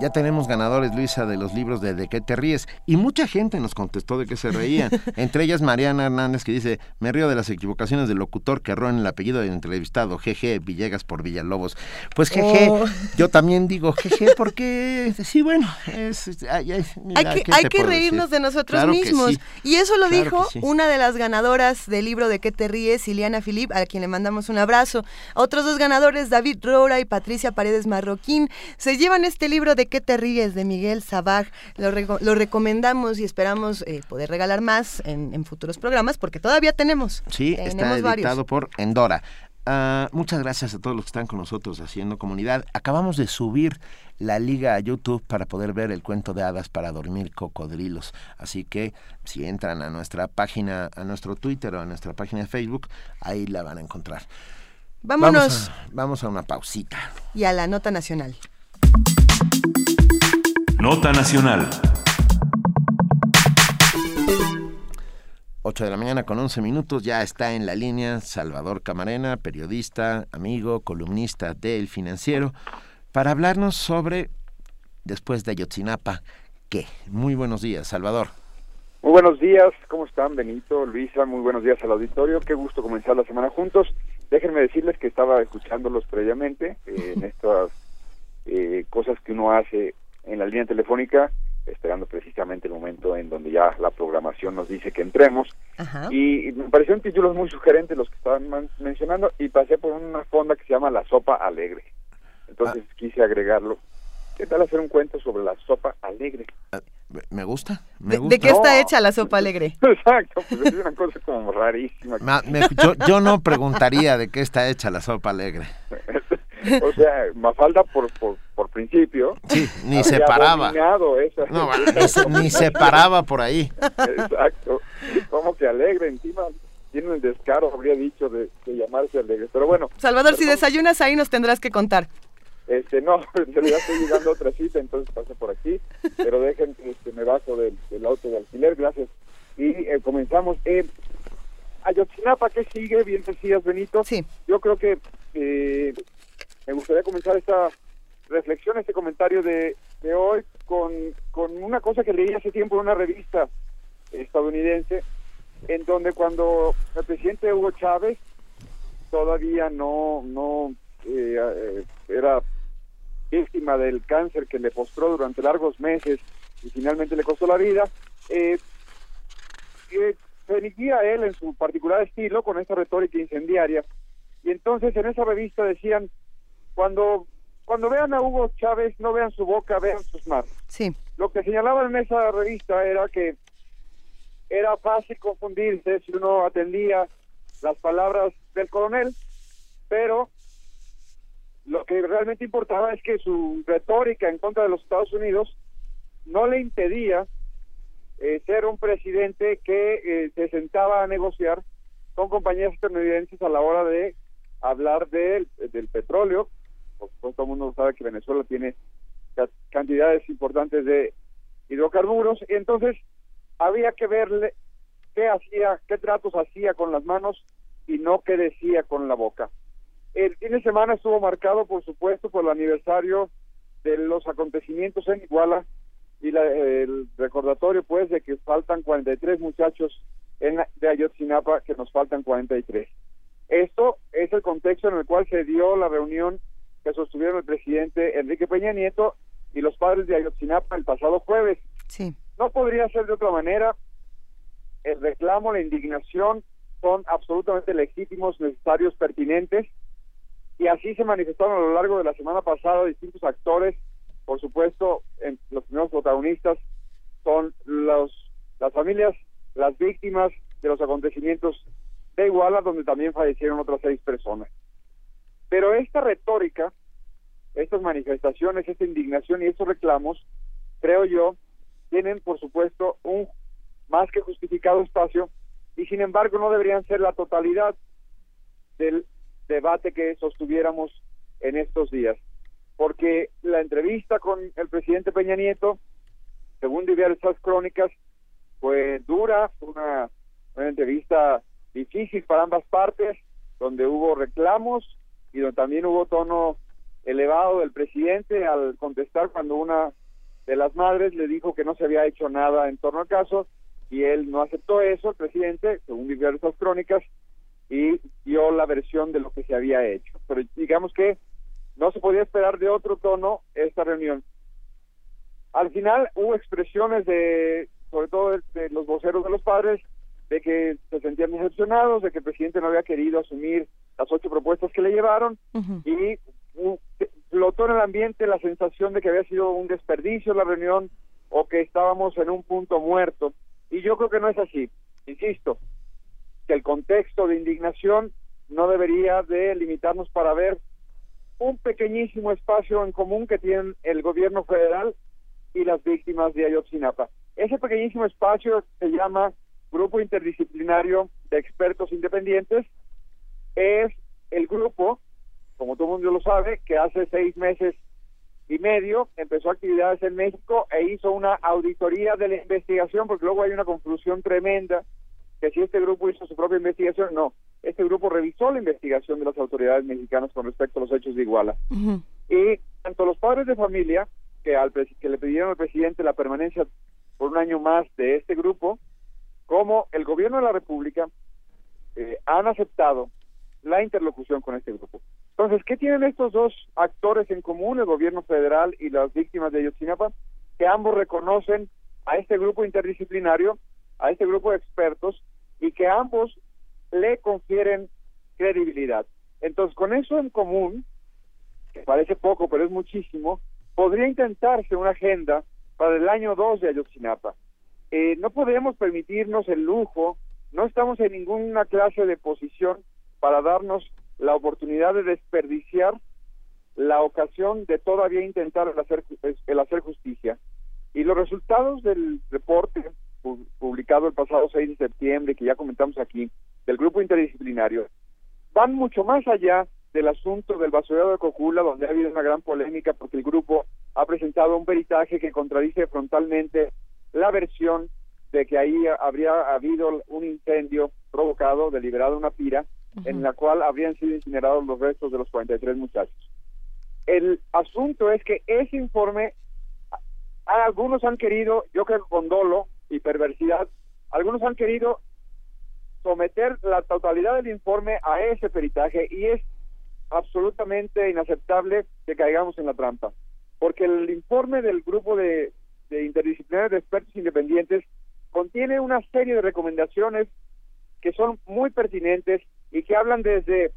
Ya tenemos ganadores, Luisa, de los libros de De qué te ríes. Y mucha gente nos contestó de qué se reían. Entre ellas Mariana Hernández, que dice, me río de las equivocaciones del locutor que erró en el apellido del entrevistado, jeje, Villegas por Villalobos. Pues jeje, oh. yo también digo jeje porque, sí, bueno, es, hay que, hay que reírnos de nosotros mismos. Y eso lo dijo una de las ganadoras del libro De qué te ríes, Iliana Filip, a quien le mandamos un abrazo. Otros dos ganadores, David Rora y Patricia Paredes Marroquín, se llevan este libro de qué te ríes de Miguel Sabaj. Lo, lo recomendamos y esperamos eh, poder regalar más en, futuros programas porque todavía tenemos. Sí, está editado por Endora. Ah, muchas gracias a todos los que están con nosotros haciendo comunidad. Acabamos de subir la liga a YouTube para poder ver el cuento de hadas para dormir cocodrilos. Así que si entran a nuestra página, a nuestro Twitter o a nuestra página de Facebook, ahí la van a encontrar. Vámonos. vamos a una pausita. Y a la nota nacional. Nota Nacional. 8 de la mañana con 11 minutos, ya está en la línea Salvador Camarena, periodista, amigo, columnista del Financiero, para hablarnos sobre, después de Ayotzinapa, ¿qué? Muy buenos días, Salvador. Muy buenos días, ¿cómo están Benito, Luisa? Muy buenos días al auditorio, qué gusto comenzar la semana juntos. Déjenme decirles que estaba escuchándolos previamente eh, en estas eh, cosas que uno hace en la línea telefónica, esperando precisamente el momento en donde ya la programación nos dice que entremos. Y me parecieron títulos muy sugerentes los que estaban mencionando y pasé por una fonda que se llama La Sopa Alegre. Entonces ah. quise agregarlo ¿Qué tal hacer un cuento sobre la sopa alegre? Ah, me gusta, me ¿De, qué está hecha la sopa alegre? Exacto, pues es una cosa como rarísima. yo, yo, no preguntaría de qué está hecha la sopa alegre. o sea, Mafalda por, por, por principio. Sí, ni se paraba. Esa. No, ni, se, paraba por ahí. Exacto. Como que alegre encima tiene el descaro, habría dicho, de, llamarse alegre. Pero bueno. Salvador, si desayunas ahí nos tendrás que contar. Este, no, en realidad estoy llegando a otra cita, entonces paso por aquí, pero dejen que este, me bajo del, auto de alquiler, gracias. Y eh, comenzamos. Eh, Ayotzinapa, ¿qué sigue? Bien decías, Benito. Sí. Yo creo que eh, me gustaría comenzar esta reflexión, este comentario de, de hoy con, con una cosa que leí hace tiempo en una revista estadounidense, en donde cuando el presidente Hugo Chávez todavía no, no eh, eh, era víctima del cáncer que le postró durante largos meses y finalmente le costó la vida, eh, se dirigía él en su particular estilo con esta retórica incendiaria. Y entonces en esa revista decían, cuando, cuando vean a Hugo Chávez, no vean su boca, vean sus manos. Sí. Lo que señalaban en esa revista era que era fácil confundirse si uno atendía las palabras del coronel, pero lo que realmente importaba es que su retórica en contra de los Estados Unidos no le impedía eh, ser un presidente que eh, se sentaba a negociar con compañías estadounidenses a la hora de hablar del petróleo. Por todo el mundo sabe que Venezuela tiene cantidades importantes de hidrocarburos y entonces había que verle qué hacía, qué tratos hacía con las manos y no qué decía con la boca. El fin de semana estuvo marcado, por supuesto, por el aniversario de los acontecimientos en Iguala y el recordatorio, pues, de que faltan 43 muchachos en de Ayotzinapa, que nos faltan 43. Esto es el contexto en el cual se dio la reunión que sostuvieron el presidente Enrique Peña Nieto y los padres de Ayotzinapa el pasado jueves. Sí. No podría ser de otra manera. El reclamo, la indignación son absolutamente legítimos, necesarios, pertinentes y así se manifestaron a lo largo de la semana pasada distintos actores, por supuesto, en los primeros protagonistas son los las familias, las víctimas de los acontecimientos de Iguala, donde también fallecieron otras seis personas. Pero esta retórica, estas manifestaciones, esta indignación y estos reclamos, creo yo, tienen, por supuesto, un más que justificado espacio y, sin embargo, no deberían ser la totalidad del debate que sostuviéramos en estos días. Porque la entrevista con el presidente Peña Nieto, según diversas crónicas, fue dura, fue una, una entrevista difícil para ambas partes, donde hubo reclamos y donde también hubo tono elevado del presidente al contestar cuando una de las madres le dijo que no se había hecho nada en torno al caso y él no aceptó eso, el presidente, según diversas crónicas, y dio la versión de lo que se había hecho. Pero digamos que no se podía esperar de otro tono esta reunión. Al final hubo expresiones de, sobre todo de, los voceros de los padres, de que se sentían decepcionados, de que el presidente no había querido asumir las ocho propuestas que le llevaron y flotó en el ambiente la sensación de que había sido un desperdicio la reunión o que estábamos en un punto muerto. Y yo creo que no es así. Insisto, que el contexto de indignación no debería de limitarnos para ver un pequeñísimo espacio en común que tienen el gobierno federal y las víctimas de Ayotzinapa. Ese pequeñísimo espacio se llama Grupo Interdisciplinario de Expertos Independientes. Es el grupo, como todo el mundo lo sabe, que hace seis meses y medio empezó actividades en México e hizo una auditoría de la investigación, porque luego hay una confusión tremenda que si este grupo hizo su propia investigación, no. Este grupo revisó la investigación de las autoridades mexicanas con respecto a los hechos de Iguala. Y tanto los padres de familia, que, al que le pidieron al presidente la permanencia por un año más de este grupo, como el gobierno de la República, eh, han aceptado la interlocución con este grupo. Entonces, ¿qué tienen estos dos actores en común, el gobierno federal y las víctimas de Ayotzinapa? Que ambos reconocen a este grupo interdisciplinario, a este grupo de expertos, y que ambos le confieren credibilidad. Entonces, con eso en común, que parece poco, pero es muchísimo, podría intentarse una agenda para el año 2 de Ayotzinapa. Eh, no podemos permitirnos el lujo, no estamos en ninguna clase de posición para darnos la oportunidad de desperdiciar la ocasión de todavía intentar el hacer, el hacer justicia. Y los resultados del reporte publicado el pasado 6 de septiembre, que ya comentamos aquí, del grupo interdisciplinario, van mucho más allá del asunto del basurero de Cocula, donde ha habido una gran polémica porque el grupo ha presentado un peritaje que contradice frontalmente la versión de que ahí habría habido un incendio provocado, deliberado una pira, en la cual habrían sido incinerados los restos de los 43 muchachos. El asunto es que ese informe, algunos han querido, yo creo con dolo y perversidad, algunos han querido someter la totalidad del informe a ese peritaje y es absolutamente inaceptable que caigamos en la trampa, porque el informe del grupo de, de interdisciplinarios de expertos independientes contiene una serie de recomendaciones que son muy pertinentes y que hablan desde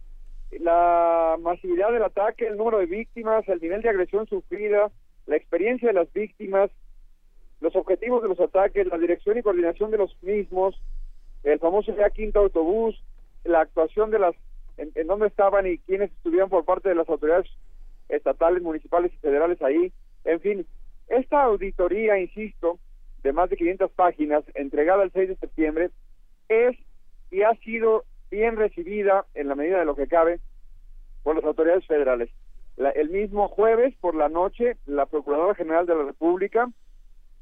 la masividad del ataque, el número de víctimas, el nivel de agresión sufrida, la experiencia de las víctimas, los objetivos de los ataques, la dirección y coordinación de los mismos, el famoso ya quinto autobús, la actuación de las, en, en dónde estaban y quiénes estuvieron por parte de las autoridades estatales, municipales y federales ahí, en fin, esta auditoría, insisto, de más de 500 páginas, entregada el 6 de septiembre, es y ha sido bien recibida en la medida de lo que cabe por las autoridades federales. el mismo jueves por la noche, la Procuradora General de la República,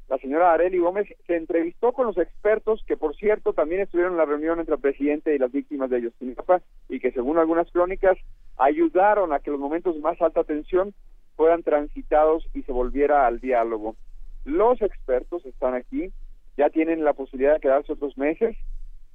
la señora Areli Gómez, se entrevistó con los expertos que, por cierto, también estuvieron en la reunión entre el presidente y las víctimas de Ayotzinapa y que, según algunas crónicas, ayudaron a que los momentos de más alta tensión fueran transitados y se volviera al diálogo. Los expertos están aquí, ya tienen la posibilidad de quedarse otros meses,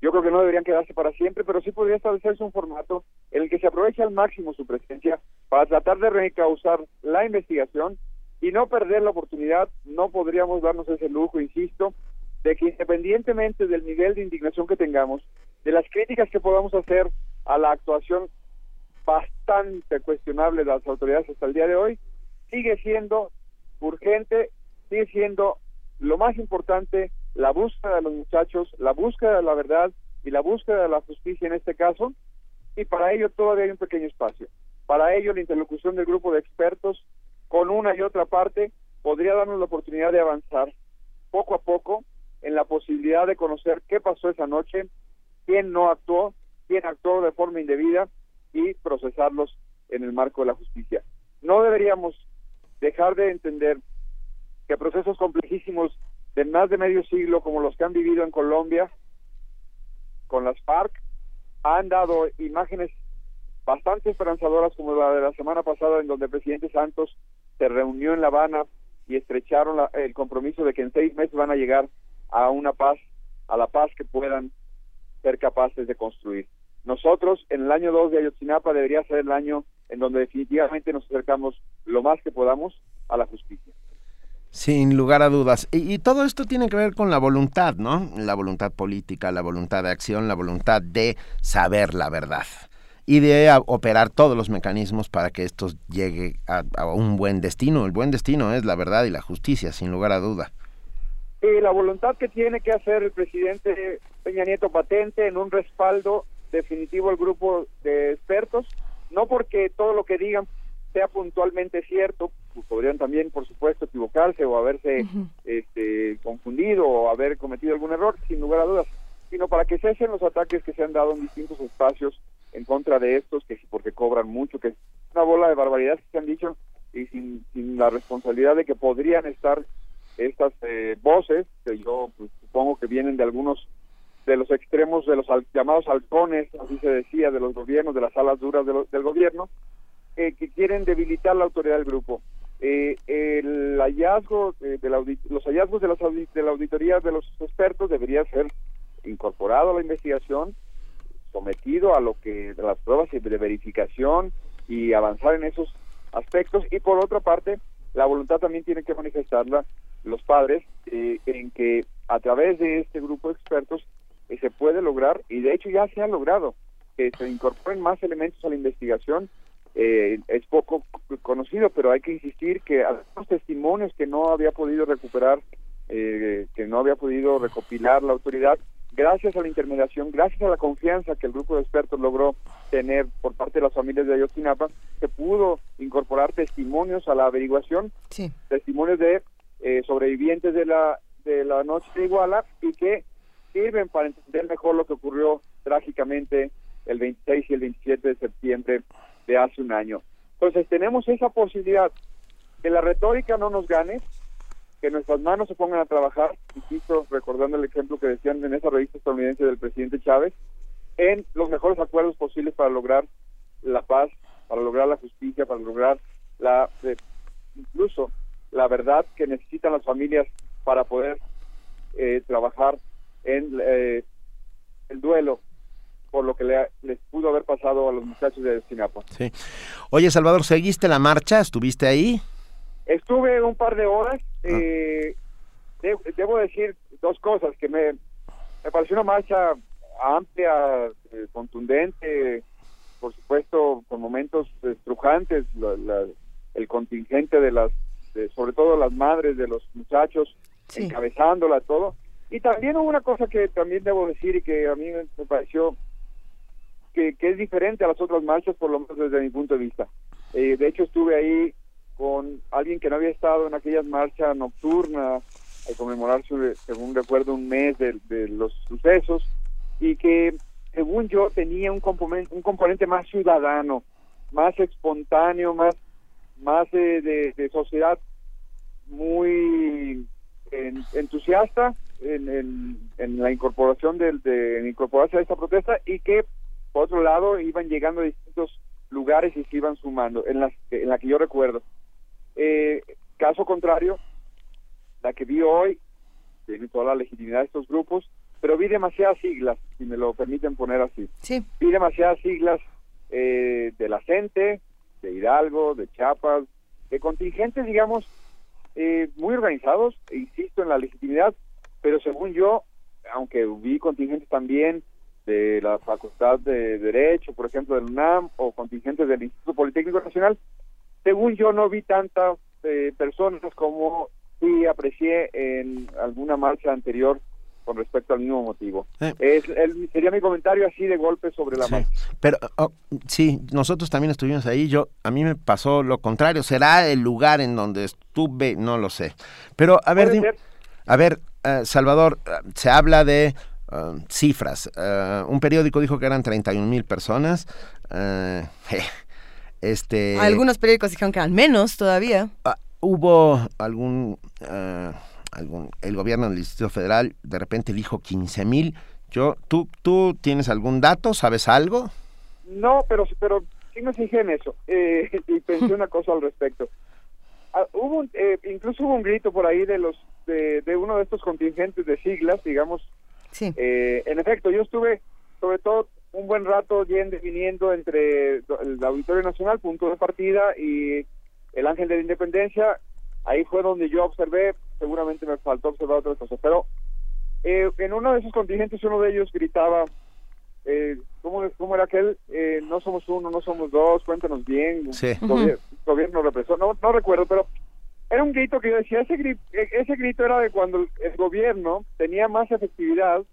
yo creo que no deberían quedarse para siempre, pero sí podría establecerse un formato en el que se aproveche al máximo su presencia para tratar de recausar la investigación y no perder la oportunidad, no podríamos darnos ese lujo, insisto, de que independientemente del nivel de indignación que tengamos, de las críticas que podamos hacer a la actuación bastante cuestionable de las autoridades hasta el día de hoy, sigue siendo urgente, sigue siendo lo más importante la búsqueda de los muchachos, la búsqueda de la verdad y la búsqueda de la justicia en este caso, y para ello todavía hay un pequeño espacio. Para ello la interlocución del grupo de expertos con una y otra parte podría darnos la oportunidad de avanzar poco a poco en la posibilidad de conocer qué pasó esa noche, quién no actuó, quién actuó de forma indebida y procesarlos en el marco de la justicia. No deberíamos dejar de entender que procesos complejísimos de más de medio siglo como los que han vivido en Colombia con las FARC han dado imágenes bastante esperanzadoras como la de la semana pasada en donde el presidente Santos se reunió en La Habana y estrecharon el compromiso de que en seis meses van a llegar a una paz, a la paz que puedan ser capaces de construir. Nosotros en el año 2 de Ayotzinapa debería ser el año en donde definitivamente nos acercamos lo más que podamos a la justicia. Sin lugar a dudas. Y, todo esto tiene que ver con la voluntad, ¿no? La voluntad política, la voluntad de acción, la voluntad de saber la verdad y de operar todos los mecanismos para que esto llegue a, un buen destino. El buen destino es la verdad y la justicia, sin lugar a duda. Y la voluntad que tiene que hacer el presidente Peña Nieto patente en un respaldo definitivo al grupo de expertos, no porque todo lo que digan sea puntualmente cierto, pues podrían también, por supuesto, equivocarse o haberse este, confundido o haber cometido algún error, sin lugar a dudas, sino para que cesen los ataques que se han dado en distintos espacios en contra de estos, que porque cobran mucho, que es una bola de barbaridades que se han dicho y sin, sin la responsabilidad de que podrían estar estas eh, voces, que yo pues, supongo que vienen de algunos de los extremos de los llamados halcones, así se decía, de los gobiernos, de las alas duras del gobierno, eh, que quieren debilitar la autoridad del grupo. Eh, el hallazgo de, los hallazgos de, las de la auditoría de los expertos debería ser incorporado a la investigación, sometido a lo que de las pruebas de verificación y avanzar en esos aspectos. Y por otra parte, la voluntad también tiene que manifestarla los padres eh, en que a través de este grupo de expertos se puede lograr, y de hecho ya se ha logrado, que se incorporen más elementos a la investigación. Eh, es poco conocido, pero hay que insistir que algunos testimonios que no había podido recuperar, eh, que no había podido recopilar la autoridad, gracias a la intermediación, gracias a la confianza que el grupo de expertos logró tener por parte de las familias de Ayotzinapa, se pudo incorporar testimonios a la averiguación, testimonios de eh, sobrevivientes de la de la noche de Iguala y que sirven para entender mejor lo que ocurrió trágicamente el 26 y el 27 de septiembre de hace un año. Entonces tenemos esa posibilidad, que la retórica no nos gane, que nuestras manos se pongan a trabajar, insisto, recordando el ejemplo que decían en esa revista estadounidense del presidente Chávez, en los mejores acuerdos posibles para lograr la paz, para lograr la justicia, para lograr la eh, incluso la verdad que necesitan las familias para poder eh, trabajar en eh, el duelo por lo que le, les pudo haber pasado a los muchachos de Sinapa. Sí. Oye, Salvador, ¿seguiste la marcha? ¿Estuviste ahí? Estuve un par de horas. Ah. Eh, debo decir dos cosas, que me, me pareció una marcha amplia, eh, contundente, por supuesto, con momentos estrujantes, el contingente de las, sobre todo las madres de los muchachos, encabezándola, todo. Y también una cosa que también debo decir y que a mí me pareció que, es diferente a las otras marchas, por lo menos desde mi punto de vista. Eh, de hecho, estuve ahí con alguien que no había estado en aquellas marchas nocturnas, a conmemorarse, según recuerdo, un mes de, los sucesos, y que, según yo, tenía un componente, un componente más ciudadano, más espontáneo, más, más de, sociedad muy entusiasta en, en, la incorporación del, de, incorporarse a esta protesta y que por otro lado, iban llegando a distintos lugares y se iban sumando, en, las, en la que yo recuerdo. Eh, caso contrario, la que vi hoy, tiene toda la legitimidad de estos grupos, pero vi demasiadas siglas, si me lo permiten poner así. Sí. Vi demasiadas siglas eh, de la gente, de Hidalgo, de Chiapas, de contingentes, digamos, eh, muy organizados, e insisto en la legitimidad, pero según yo, aunque vi contingentes también de la Facultad de Derecho, por ejemplo, del UNAM, o contingentes del Instituto Politécnico Nacional, según yo no vi tantas eh, personas como sí aprecié en alguna marcha anterior con respecto al mismo motivo. Es, sería mi comentario así de golpe sobre la marcha. Pero oh, sí, nosotros también estuvimos ahí. Yo a mí me pasó lo contrario. Será el lugar en donde estuve, no lo sé. Pero a ver, a ver, eh, Salvador, se habla de Um, cifras. Uh, un periódico dijo que eran 31 mil personas. Uh, este, Algunos periódicos dijeron que eran menos todavía. Ah, hubo algún, uh, algún... El gobierno del Distrito Federal de repente dijo 15 mil. Yo, ¿tú, ¿Tú tienes algún dato? ¿Sabes algo? No, pero, pero sí me fijé en eso. Eh, y pensé una cosa al respecto. Ah, hubo eh, incluso hubo un grito por ahí de los de, de uno de estos contingentes de siglas, digamos, Sí. Eh, en efecto, yo estuve sobre todo un buen rato yendo viniendo entre el Auditorio Nacional, punto de partida, y el Ángel de la Independencia. Ahí fue donde yo observé, seguramente me faltó observar otras cosas, pero eh, en uno de esos contingentes uno de ellos gritaba, eh, ¿cómo, ¿cómo, era aquel? Eh, no somos uno, no somos dos, cuéntanos bien, sí. gobierno represor, no, no recuerdo, pero era un grito que yo decía, ese grito, ese grito era de cuando el gobierno tenía más efectividad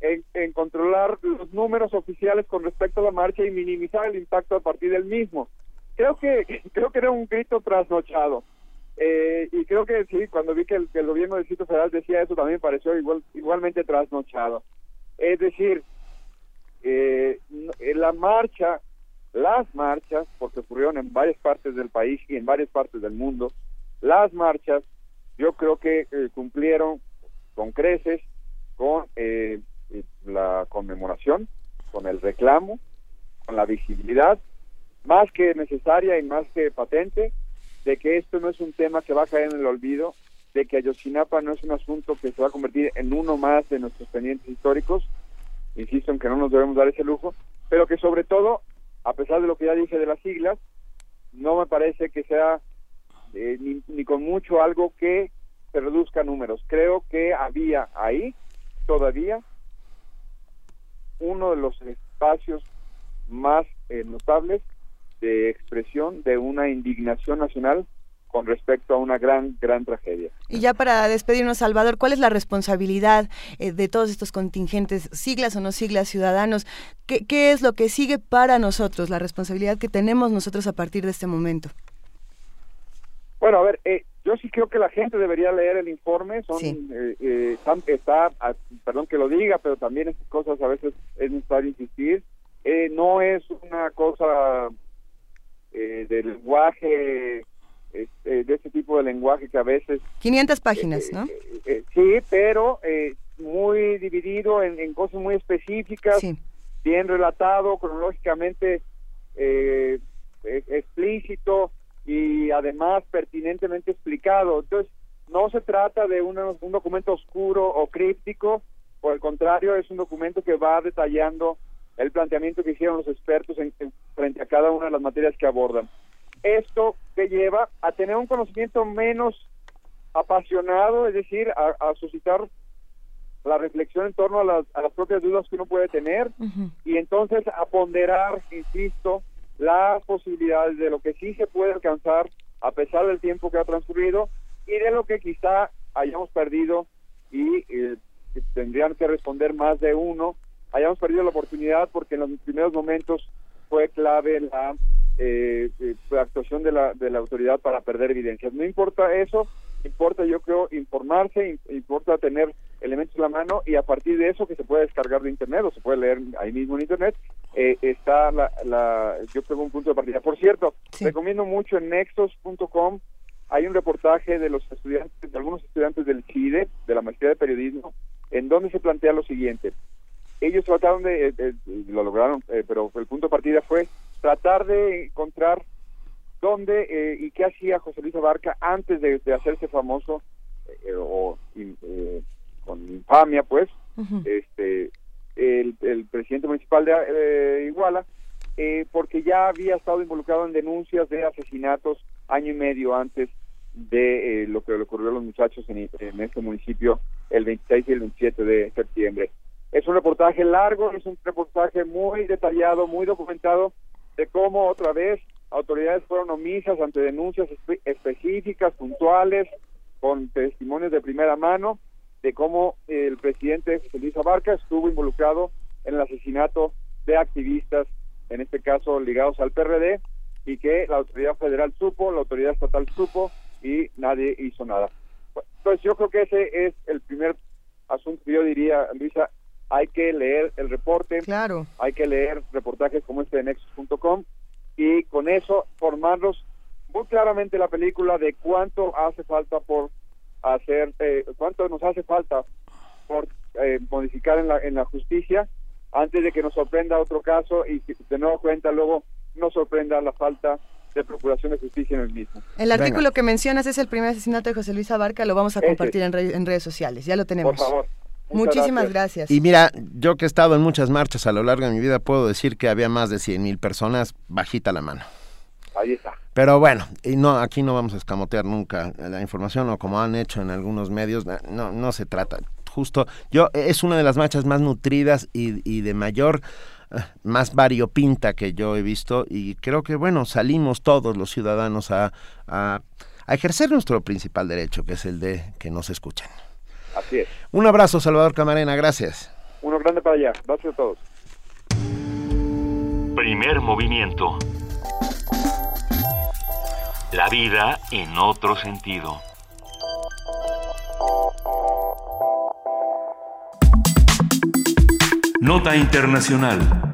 en, controlar los números oficiales con respecto a la marcha y minimizar el impacto a partir del mismo. Creo que creo que era un grito trasnochado. Eh, y creo que sí, cuando vi que el, gobierno del Distrito Federal decía eso, también pareció igual, igualmente trasnochado. Es decir, eh, la marcha, las marchas, porque ocurrieron en varias partes del país y en varias partes del mundo, las marchas, yo creo que eh, cumplieron con creces con eh, la conmemoración, con el reclamo, con la visibilidad, más que necesaria y más que patente, de que esto no es un tema que va a caer en el olvido, de que Ayotzinapa no es un asunto que se va a convertir en uno más de nuestros pendientes históricos, insisto en que no nos debemos dar ese lujo, pero que sobre todo, a pesar de lo que ya dije de las siglas, no me parece que sea eh, ni, con mucho algo que se reduzca números. Creo que había ahí todavía uno de los espacios más eh, notables de expresión de una indignación nacional con respecto a una gran, gran tragedia. Y ya para despedirnos, Salvador, ¿cuál es la responsabilidad eh, de todos estos contingentes, siglas o no siglas, ciudadanos? ¿Qué, ¿Qué es lo que sigue para nosotros, la responsabilidad que tenemos nosotros a partir de este momento? Bueno, a ver, eh, yo sí creo que la gente debería leer el informe. Son, eh, eh, está, ah, perdón que lo diga, pero también estas cosas a veces es necesario insistir. no es una cosa de lenguaje este, de este tipo de lenguaje que a veces... 500 páginas, ¿no? Eh, eh, sí, pero eh, muy dividido en, cosas muy específicas, bien relatado, cronológicamente explícito y además pertinentemente explicado. Entonces, no se trata de un documento oscuro o críptico, por el contrario, es un documento que va detallando el planteamiento que hicieron los expertos frente a cada una de las materias que abordan. Esto te lleva a tener un conocimiento menos apasionado, es decir, a, suscitar la reflexión en torno a las, a las, propias dudas que uno puede tener y entonces a ponderar, insisto, las posibilidades de lo que sí se puede alcanzar a pesar del tiempo que ha transcurrido y de lo que quizá hayamos perdido y eh, tendrían que responder más de uno, hayamos perdido la oportunidad porque en los primeros momentos fue clave la eh, eh, actuación de la, de la autoridad para perder evidencias. No importa eso, importa yo creo informarse, importa tener elementos en la mano y a partir de eso que se puede descargar de internet o se puede leer ahí mismo en internet, eh, está la, la, yo creo un punto de partida. Por cierto, recomiendo mucho en nexos.com hay un reportaje de los estudiantes, de algunos estudiantes del CIDE, de la maestría de periodismo, en donde se plantea lo siguiente. Ellos trataron de, lo lograron, pero el punto de partida fue tratar de encontrar dónde eh, y qué hacía José Luis Abarca antes de, hacerse famoso eh, o eh, con infamia, pues, este el, presidente municipal de Iguala, porque ya había estado involucrado en denuncias de asesinatos año y medio antes de lo que le ocurrió a los muchachos en, en este municipio el 26 y el 27 de septiembre. Es un reportaje largo, es un reportaje muy detallado, muy documentado, de cómo otra vez autoridades fueron omisas ante denuncias específicas, puntuales, con testimonios de primera mano, de cómo el presidente José Luis Abarca estuvo involucrado en el asesinato de activistas, en este caso ligados al PRD, y que la autoridad federal supo, la autoridad estatal supo y nadie hizo nada. Entonces yo creo que ese es el primer asunto que yo diría, Luisa, hay que leer el reporte, claro. hay que leer reportajes como este de Nexus.com y con eso formarnos muy claramente la película de cuánto hace falta por hacer, eh, cuánto nos hace falta por eh, modificar en la, en la justicia antes de que nos sorprenda otro caso y de nuevo cuenta luego nos sorprenda la falta de procuración de justicia en el mismo. El artículo que mencionas es el primer asesinato de José Luis Abarca, lo vamos a compartir en, en redes sociales, ya lo tenemos. Por favor. Muchísimas gracias. Y mira, yo que he estado en muchas marchas a lo largo de mi vida, puedo decir que había más de 100 mil personas, bajita la mano. Ahí está. Pero bueno, y no, aquí no vamos a escamotear nunca la información o como han hecho en algunos medios, no, no se trata. Justo, yo, es una de las marchas más nutridas y, de mayor, eh, más variopinta que yo he visto y creo que, bueno, salimos todos los ciudadanos a, a, a ejercer nuestro principal derecho, que es el de que nos escuchen. Así es. Un abrazo, Salvador Camarena, gracias. Uno grande para allá. Gracias a todos. Primer movimiento. La vida en otro sentido. Nota Internacional.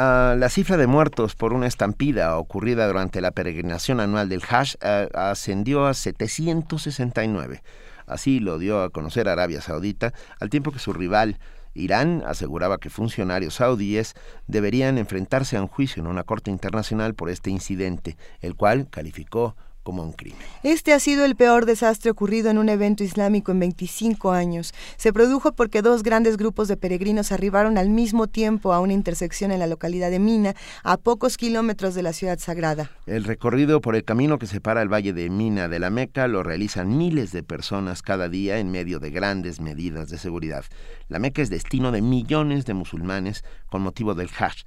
La cifra de muertos por una estampida ocurrida durante la peregrinación anual del Hajj ascendió a 769. Así lo dio a conocer Arabia Saudita, al tiempo que su rival Irán aseguraba que funcionarios saudíes deberían enfrentarse a un juicio en una corte internacional por este incidente, el cual calificó como un crimen. Este ha sido el peor desastre ocurrido en un evento islámico en 25 años. Se produjo porque dos grandes grupos de peregrinos arribaron al mismo tiempo a una intersección en la localidad de Mina, a pocos kilómetros de la ciudad sagrada. El recorrido por el camino que separa el valle de Mina de la Meca lo realizan miles de personas cada día en medio de grandes medidas de seguridad. La Meca es destino de millones de musulmanes con motivo del Hajj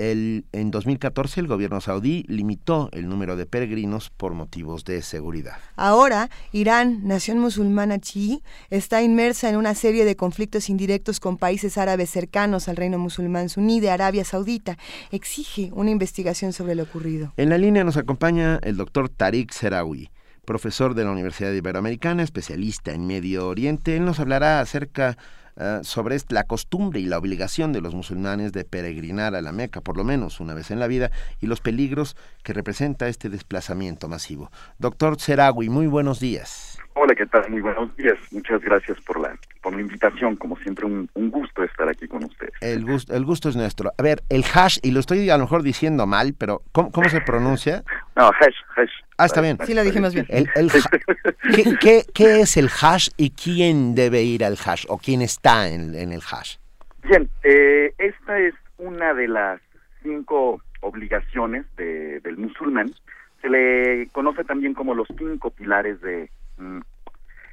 El, en 2014 el gobierno saudí limitó el número de peregrinos por motivos de seguridad. Ahora, Irán, nación musulmana chií, está inmersa en una serie de conflictos indirectos con países árabes cercanos al reino musulmán suní de Arabia Saudita. Exige una investigación sobre lo ocurrido. En la línea nos acompaña el doctor Tariq Serawi profesor de la Universidad Iberoamericana, especialista en Medio Oriente. Él nos hablará acerca eh, sobre la costumbre y la obligación de los musulmanes de peregrinar a la Meca por lo menos una vez en la vida y los peligros que representa este desplazamiento masivo. Doctor Serawi, muy buenos días. Hola, ¿qué tal? Muy buenos días. Muchas gracias por la, por la invitación. Como siempre, un, gusto estar aquí con ustedes. El gusto, el gusto es nuestro. A ver, el hash, y lo estoy a lo mejor diciendo mal, pero ¿cómo, cómo se pronuncia? No, hash, hash. Ah, está bien. Sí, lo dijimos bien. El, ¿qué, qué, es el hash y quién debe ir al hash o quién está en, en el hash? Bien, eh, esta es una de las cinco obligaciones de, del musulmán. Se le conoce también como los cinco pilares de,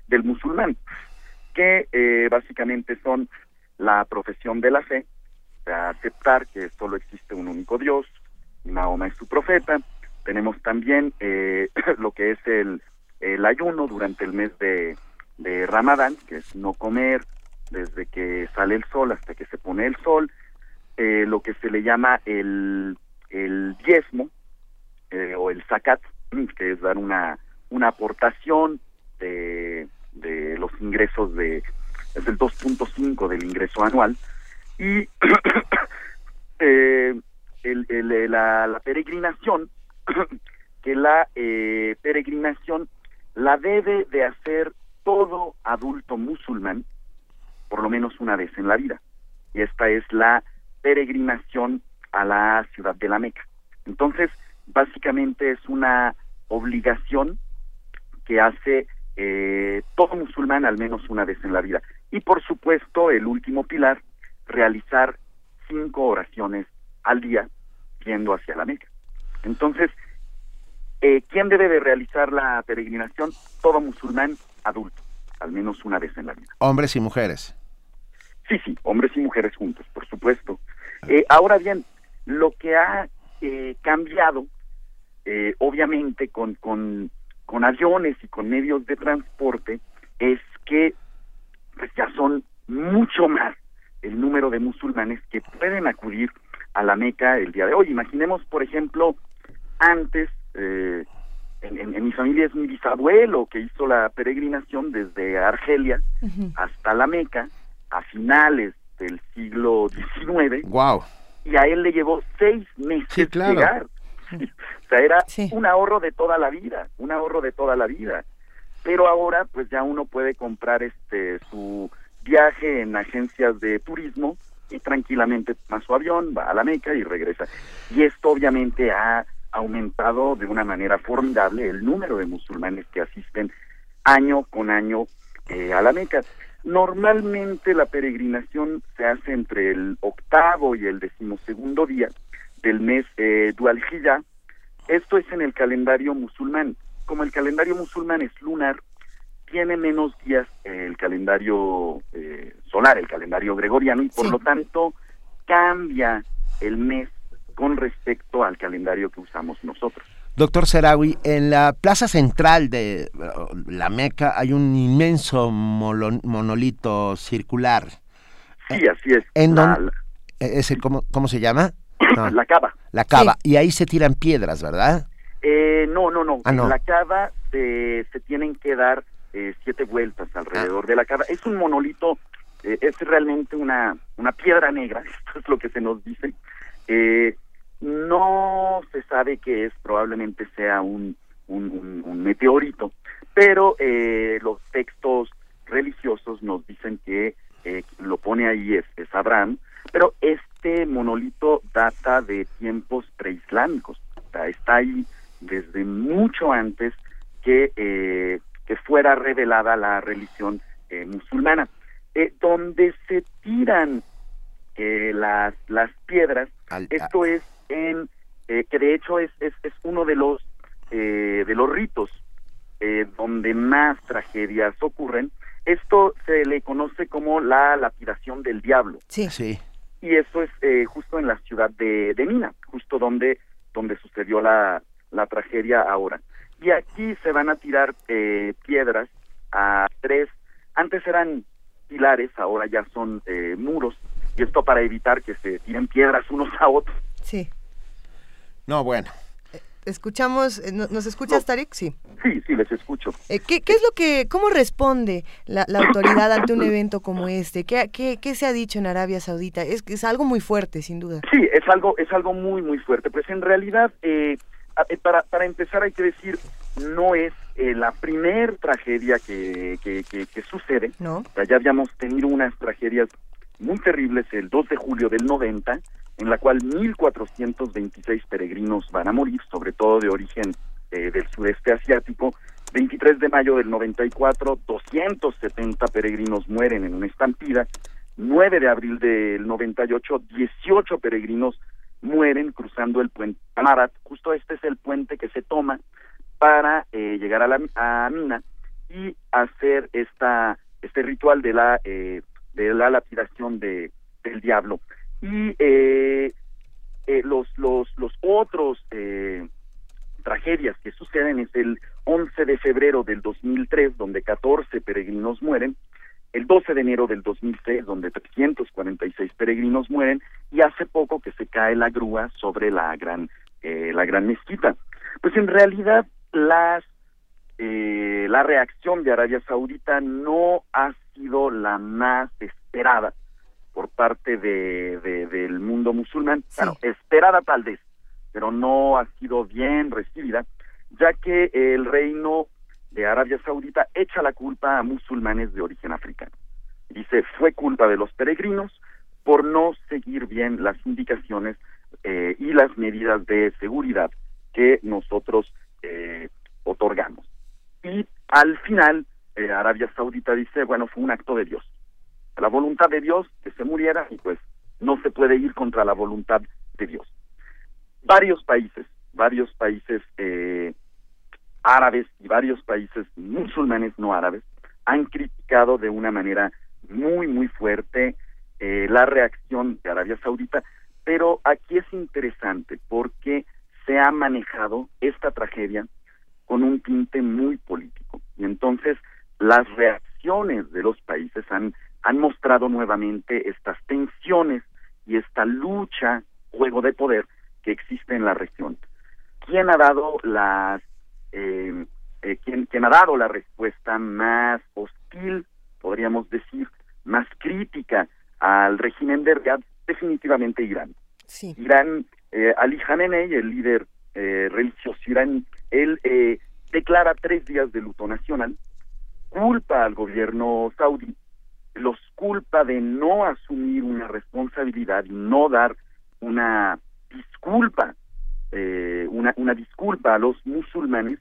del musulmán, que eh, básicamente son la profesión de la fe, aceptar que solo existe un único Dios, y Mahoma es su profeta. Tenemos también eh, lo que es el, el, ayuno durante el mes de, de Ramadán, que es no comer desde que sale el sol hasta que se pone el sol, eh, lo que se le llama el, el diezmo o el zakat, que es dar una, una aportación de, los ingresos de es el 2.5 del ingreso anual. Y eh, el, la, la, peregrinación que la eh, peregrinación la debe de hacer todo adulto musulmán por lo menos una vez en la vida. Y esta es la peregrinación a la ciudad de la Meca. Entonces básicamente es una obligación que hace eh, todo musulmán al menos una vez en la vida. Y por supuesto, el último pilar, realizar cinco oraciones al día yendo hacia la Meca. Entonces, eh, ¿quién debe de realizar la peregrinación? Todo musulmán adulto, al menos una vez en la vida. Hombres y mujeres. Sí, sí, hombres y mujeres juntos, por supuesto. Eh, ahora bien, lo que ha eh, cambiado, eh, obviamente, con, con con aviones y con medios de transporte es que pues, ya son mucho más el número de musulmanes que pueden acudir a la Meca el día de hoy. Imaginemos, por ejemplo, antes, eh, en, mi familia es mi bisabuelo que hizo la peregrinación desde Argelia hasta la Meca a finales del siglo XIX. Wow. Y a él le llevó seis meses llegar. o sea, era un ahorro de toda la vida, un ahorro de toda la vida. Pero ahora, pues ya uno puede comprar este su viaje en agencias de turismo y tranquilamente toma su avión, va a la Meca y regresa. Y esto obviamente ha aumentado de una manera formidable el número de musulmanes que asisten año con año eh, a la Meca. Normalmente la peregrinación se hace entre el octavo y el decimosegundo día del mes eh, Dualjilla. Esto es en el calendario musulmán. Como el calendario musulmán es lunar, tiene menos días el calendario eh, solar, el calendario gregoriano, y por lo tanto cambia el mes con respecto al calendario que usamos nosotros. Doctor Serawi, en la plaza central de la Meca hay un inmenso monolito circular. Sí, así es. ¿En ese, ¿cómo, ¿Cómo se llama? La cava. La cava. Y ahí se tiran piedras, ¿verdad? Eh, no, no, no. Ah, en la cava se, se tienen que dar eh, siete vueltas alrededor ah. de la cava. Es un monolito, eh, es realmente una, una piedra negra, esto es lo que se nos dice. no se sabe qué es, probablemente sea un, un, meteorito, pero los textos religiosos nos dicen que lo pone ahí es, es Abraham, pero este monolito data de tiempos preislámicos, está ahí desde mucho antes que, eh, que fuera revelada la religión eh, musulmana. Eh, donde se tiran las, las piedras, esto es en, que de hecho es, es, es uno de los, de los ritos donde más tragedias ocurren, esto se le conoce como la lapidación del diablo. Sí. sí. Y eso es eh, justo en la ciudad de, de Mina, justo donde, donde sucedió la, la tragedia ahora. Y aquí se van a tirar eh, piedras a tres, antes eran pilares, ahora ya son eh, muros, y esto para evitar que se tiren piedras unos a otros. Sí. No, bueno, escuchamos, eh, ¿nos escuchas, Tarik? Sí. Sí, sí, les escucho. Eh, ¿qué, es lo que, cómo responde la, autoridad ante un evento como este? ¿Qué, qué, se ha dicho en Arabia Saudita? Es, es algo muy fuerte, sin duda. Sí, es algo, es algo muy, muy fuerte. Pues en realidad, eh, para, para empezar hay que decir, no es la primer tragedia que, que, que, sucede. No. ya habíamos tenido unas tragedias muy terribles el 2 de julio del 90, en la cual 1.426 peregrinos van a morir, sobre todo de origen eh, del sudeste asiático. 23 de mayo del 94, 270 peregrinos mueren en una estampida. 9 de abril del 98, 18 peregrinos mueren cruzando el puente Amarat. Justo este es el puente que se toma para eh, llegar a la Mina y hacer esta este ritual de la eh, de la lapidación de del diablo y eh, eh, los, los, los otros eh, tragedias que suceden es el 11 de febrero del 2003, donde 14 peregrinos mueren, el 12 de enero del 2006, donde 346 peregrinos mueren, y hace poco que se cae la grúa sobre la gran, eh, la gran mezquita. Pues en realidad las, eh, la reacción de Arabia Saudita no ha sido la más esperada por parte de, del mundo musulmán, bueno, esperada tal vez, pero no ha sido bien recibida, ya que el reino de Arabia Saudita echa la culpa a musulmanes de origen africano. Dice, fue culpa de los peregrinos por no seguir bien las indicaciones eh, y las medidas de seguridad que nosotros eh, otorgamos. Y al final, eh, Arabia Saudita dice, bueno, fue un acto de Dios la voluntad de Dios que se muriera y pues no se puede ir contra la voluntad de Dios. Varios países, varios países eh, árabes y varios países musulmanes no árabes han criticado de una manera muy, muy fuerte eh, la reacción de Arabia Saudita, pero aquí es interesante porque se ha manejado esta tragedia con un tinte muy político y entonces las reacciones de los países han han mostrado nuevamente estas tensiones y esta lucha, juego de poder que existe en la región. ¿Quién ha dado las, eh, eh ¿quién, ha dado la respuesta más hostil, podríamos decir, más crítica al régimen de Riyadh? Definitivamente Irán. Sí. Irán, eh, Ali Khamenei, el líder eh, religioso iraní, él eh, declara tres días de luto nacional, culpa al gobierno saudí los culpa de no asumir una responsabilidad y no dar una disculpa, eh, una, una disculpa a los musulmanes,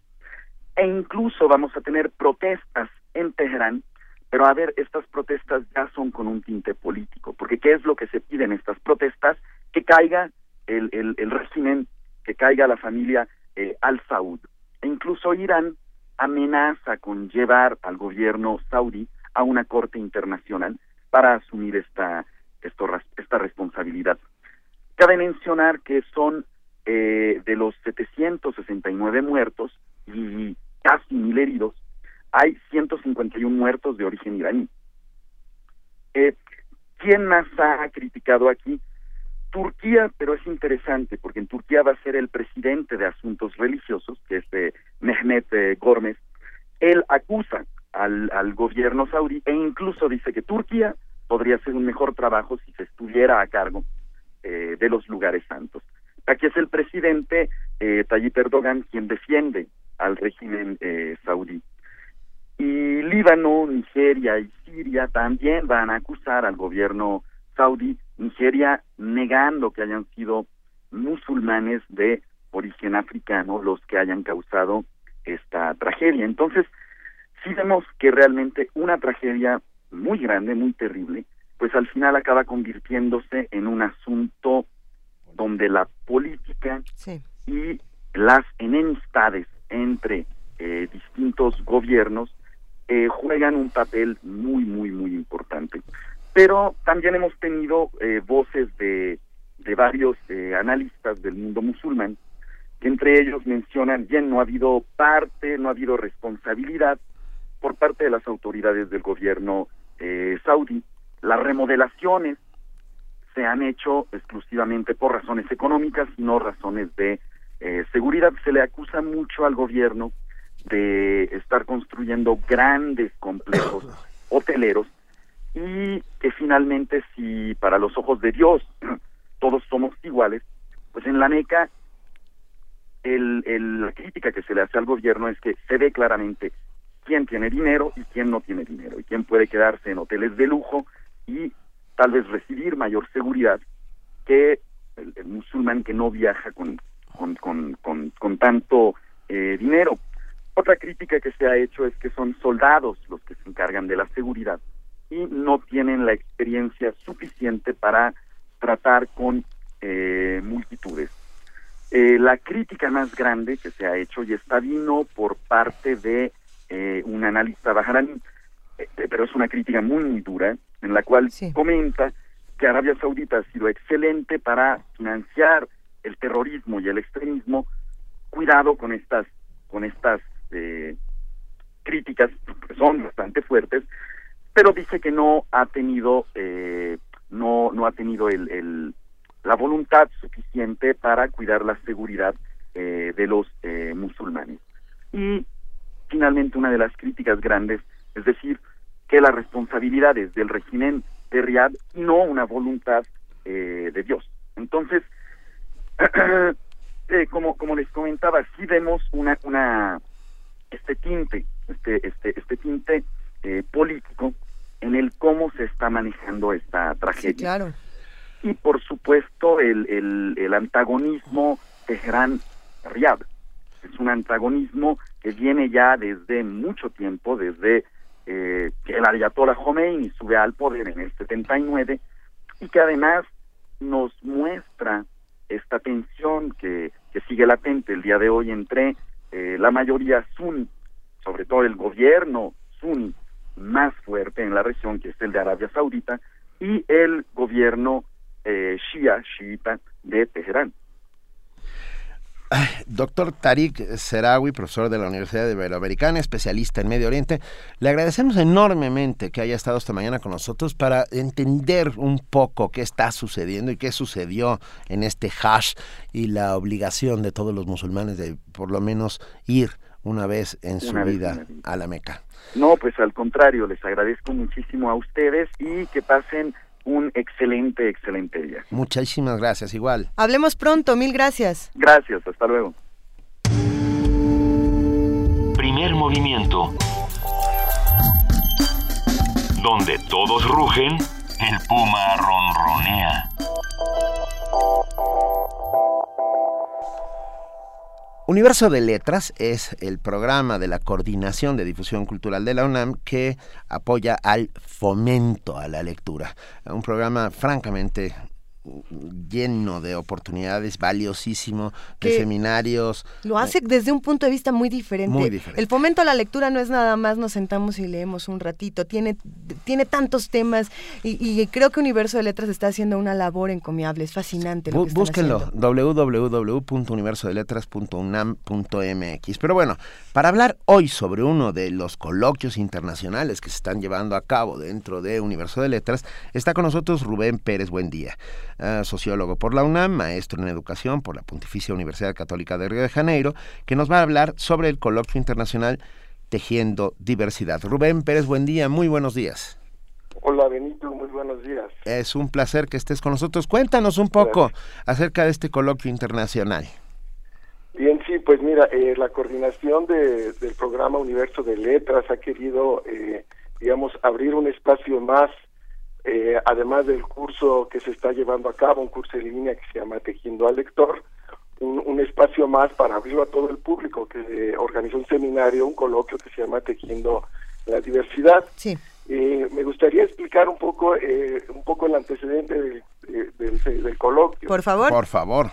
e incluso vamos a tener protestas en Teherán, pero a ver, estas protestas ya son con un tinte político, porque ¿qué es lo que se pide en estas protestas? Que caiga el, el, régimen, que caiga la familia eh, al-Saud. E incluso Irán amenaza con llevar al gobierno saudí a una corte internacional para asumir esta, esta responsabilidad. Cabe mencionar que son eh, de los 769 muertos y casi mil heridos, hay 151 muertos de origen iraní. Eh, ¿Quién más ha criticado aquí? Turquía, pero es interesante porque en Turquía va a ser el presidente de asuntos religiosos, que es eh, Mehmet eh, Gormez. Él acusa al, al gobierno saudí e incluso dice que Turquía podría hacer un mejor trabajo si se estuviera a cargo eh, de los lugares santos. Aquí es el presidente eh, Tayyip Erdogan quien defiende al régimen eh, saudí. Y Líbano, Nigeria y Siria también van a acusar al gobierno saudí, Nigeria negando que hayan sido musulmanes de origen africano los que hayan causado esta tragedia. Entonces, sí vemos que realmente una tragedia muy grande, muy terrible, pues al final acaba convirtiéndose en un asunto donde la política y las enemistades entre eh, distintos gobiernos eh, juegan un papel muy, muy, muy importante. Pero también hemos tenido eh, voces de, de varios eh, analistas del mundo musulmán, que entre ellos mencionan, bien, no ha habido parte, no ha habido responsabilidad por parte de las autoridades del gobierno eh, saudí. Las remodelaciones se han hecho exclusivamente por razones económicas y no razones de eh, seguridad. Se le acusa mucho al gobierno de estar construyendo grandes complejos hoteleros y que finalmente si para los ojos de Dios todos somos iguales, pues en la Meca el, el, la crítica que se le hace al gobierno es que se ve claramente quién tiene dinero y quién no tiene dinero, y quién puede quedarse en hoteles de lujo y tal vez recibir mayor seguridad que el, musulmán que no viaja con, con, con, con, tanto eh, dinero. Otra crítica que se ha hecho es que son soldados los que se encargan de la seguridad y no tienen la experiencia suficiente para tratar con eh, multitudes. Eh, la crítica más grande que se ha hecho y está vino por parte de eh, un analista bajarani, eh, pero es una crítica muy, muy dura, en la cual comenta que Arabia Saudita ha sido excelente para financiar el terrorismo y el extremismo. Cuidado con estas, con estas eh, críticas, que son bastante fuertes, pero dice que no ha tenido, eh, no, no ha tenido el, el, la voluntad suficiente para cuidar la seguridad eh, de los musulmanes. Y finalmente una de las críticas grandes, es decir, que la responsabilidad es del régimen de Riyadh y no una voluntad eh, de Dios. Entonces, eh, como, como les comentaba, sí vemos una, una este tinte, este, este, este tinte eh, político en el cómo se está manejando esta tragedia. claro. Y por supuesto el, el, el antagonismo Teherán-Riyadh es un antagonismo que viene ya desde mucho tiempo, desde eh, que el Ayatollah Khomeini sube al poder en el 79 y que además nos muestra esta tensión que, que sigue latente el día de hoy entre eh, la mayoría sunni, sobre todo el gobierno sunni más fuerte en la región, que es el de Arabia Saudita, y el gobierno eh, shia, shiita de Teherán. Doctor Tariq Serawi, profesor de la Universidad Iberoamericana, especialista en Medio Oriente, le agradecemos enormemente que haya estado esta mañana con nosotros para entender un poco qué está sucediendo y qué sucedió en este hash y la obligación de todos los musulmanes de por lo menos ir una vez en su vida a la Meca. No, pues al contrario, les agradezco muchísimo a ustedes y que pasen un excelente, excelente día. Muchísimas gracias, igual. Hablemos pronto, mil gracias. Gracias, hasta luego. Primer movimiento. Donde todos rugen, el puma ronronea. Universo de Letras es el programa de la Coordinación de Difusión Cultural de la UNAM que apoya al fomento a la lectura. Un programa francamente lleno de oportunidades, valiosísimo, de seminarios. Lo hace desde un punto de vista muy diferente. El fomento a la lectura no es nada más nos sentamos y leemos un ratito, tiene, tiene tantos temas y, creo que Universo de Letras está haciendo una labor encomiable, es fascinante. Lo búsquenlo, www.universodeletras.unam.mx. Pero bueno, para hablar hoy sobre uno de los coloquios internacionales que se están llevando a cabo dentro de Universo de Letras, está con nosotros Rubén Pérez Buen sociólogo por la UNAM, maestro en educación por la Pontificia Universidad Católica de Río de Janeiro, que nos va a hablar sobre el coloquio internacional Tejiendo Diversidad. Rubén Pérez, buen día, muy buenos días. Hola Benito, muy buenos días. Es un placer que estés con nosotros. Cuéntanos un poco acerca de este coloquio internacional. Bien, sí, pues mira, eh, la coordinación del programa Universo de Letras ha querido, eh, digamos, abrir un espacio más eh, además del curso que se está llevando a cabo, un curso en línea que se llama Tejiendo al Lector, un, espacio más para abrirlo a todo el público, que organizó un seminario, un coloquio que se llama Tejiendo la Diversidad. Sí. Eh, me gustaría explicar un poco, eh, un poco el antecedente del, del, coloquio. Por favor. Por favor.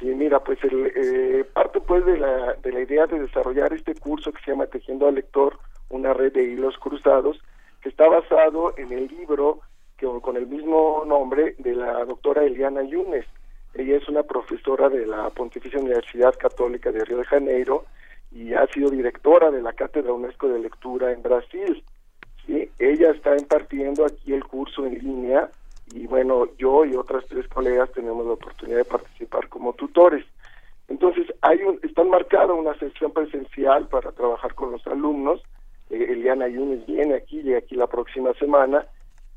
Sí, mira, pues el, parte pues de la, de la idea de desarrollar este curso que se llama Tejiendo al Lector, una red de hilos cruzados, que está basado en el libro con, el mismo nombre de la doctora Eliana Yunes. Ella es una profesora de la Pontificia Universidad Católica de Río de Janeiro y ha sido directora de la Cátedra UNESCO de Lectura en Brasil. ¿sí? Ella está impartiendo aquí el curso en línea y bueno, yo y otras tres colegas tenemos la oportunidad de participar como tutores. Entonces, hay un, está marcada una sesión presencial para trabajar con los alumnos. Eh, Eliana Yunes viene aquí, llega aquí la próxima semana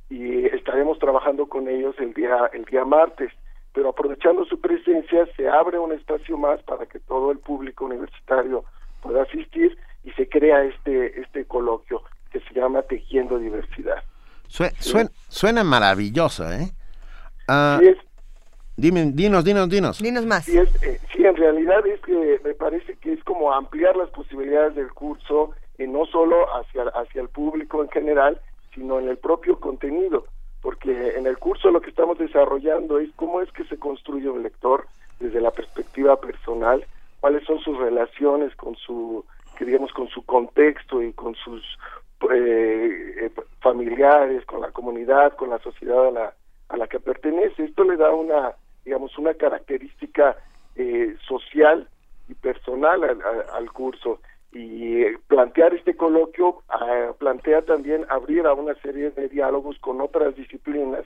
y estaremos trabajando con ellos el día el día martes. Pero aprovechando su presencia, se abre un espacio más para que todo el público universitario pueda asistir y se crea este este coloquio que se llama Tejiendo Diversidad. suena, suena, maravilloso, ¿eh? Ah, Dime, dinos, dinos, dinos. Dinos más. Sí, es, eh, sí, en realidad es que me parece que es como ampliar las posibilidades del curso, y no solo hacia, hacia el público en general, sino en el propio contenido, porque en el curso lo que estamos desarrollando es cómo es que se construye un lector desde la perspectiva personal, cuáles son sus relaciones con su, digamos, con su contexto y con sus eh, eh, familiares, con la comunidad, con la sociedad a la, a la que pertenece. Esto le da una digamos, una característica eh, social y personal al, curso. Y plantear este coloquio ah, plantea también abrir a una serie de diálogos con otras disciplinas,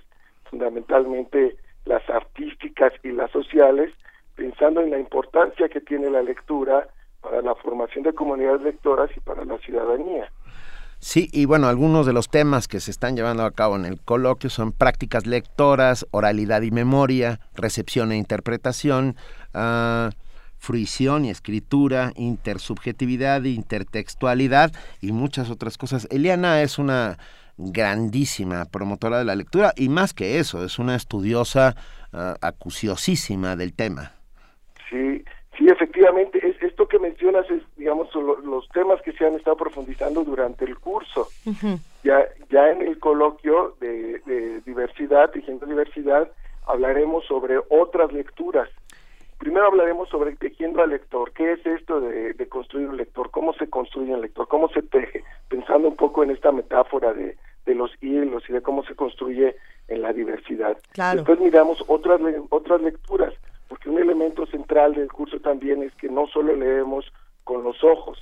fundamentalmente las artísticas y las sociales, pensando en la importancia que tiene la lectura para la formación de comunidades lectoras y para la ciudadanía. Sí, y bueno, algunos de los temas que se están llevando a cabo en el coloquio son prácticas lectoras, oralidad y memoria, recepción e interpretación, uh, fruición y escritura, intersubjetividad, intertextualidad y muchas otras cosas. Eliana es una grandísima promotora de la lectura y más que eso, es una estudiosa uh, acuciosísima del tema. Sí, Sí, efectivamente, es, esto que mencionas es, digamos, los temas que se han estado profundizando durante el curso. Ya ya en el coloquio de, de diversidad, tejiendo diversidad, hablaremos sobre otras lecturas. Primero hablaremos sobre tejiendo al lector. ¿Qué es esto de, construir un lector? ¿Cómo se construye un lector? ¿Cómo se teje? Pensando un poco en esta metáfora de, de los hilos y de cómo se construye en la diversidad. Después miramos otras, otras lecturas porque un elemento central del curso también es que no solo leemos con los ojos,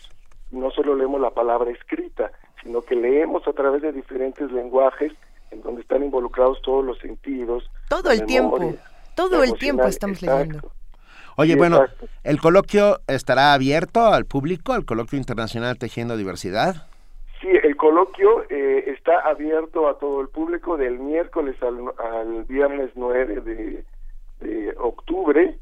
no solo leemos la palabra escrita, sino que leemos a través de diferentes lenguajes en donde están involucrados todos los sentidos. Todo el tiempo, todo el tiempo estamos leyendo. Oye, bueno, ¿el coloquio estará abierto al público, el coloquio internacional Tejiendo Diversidad? Sí, el coloquio eh, está abierto a todo el público del miércoles al, al viernes 9 de de octubre.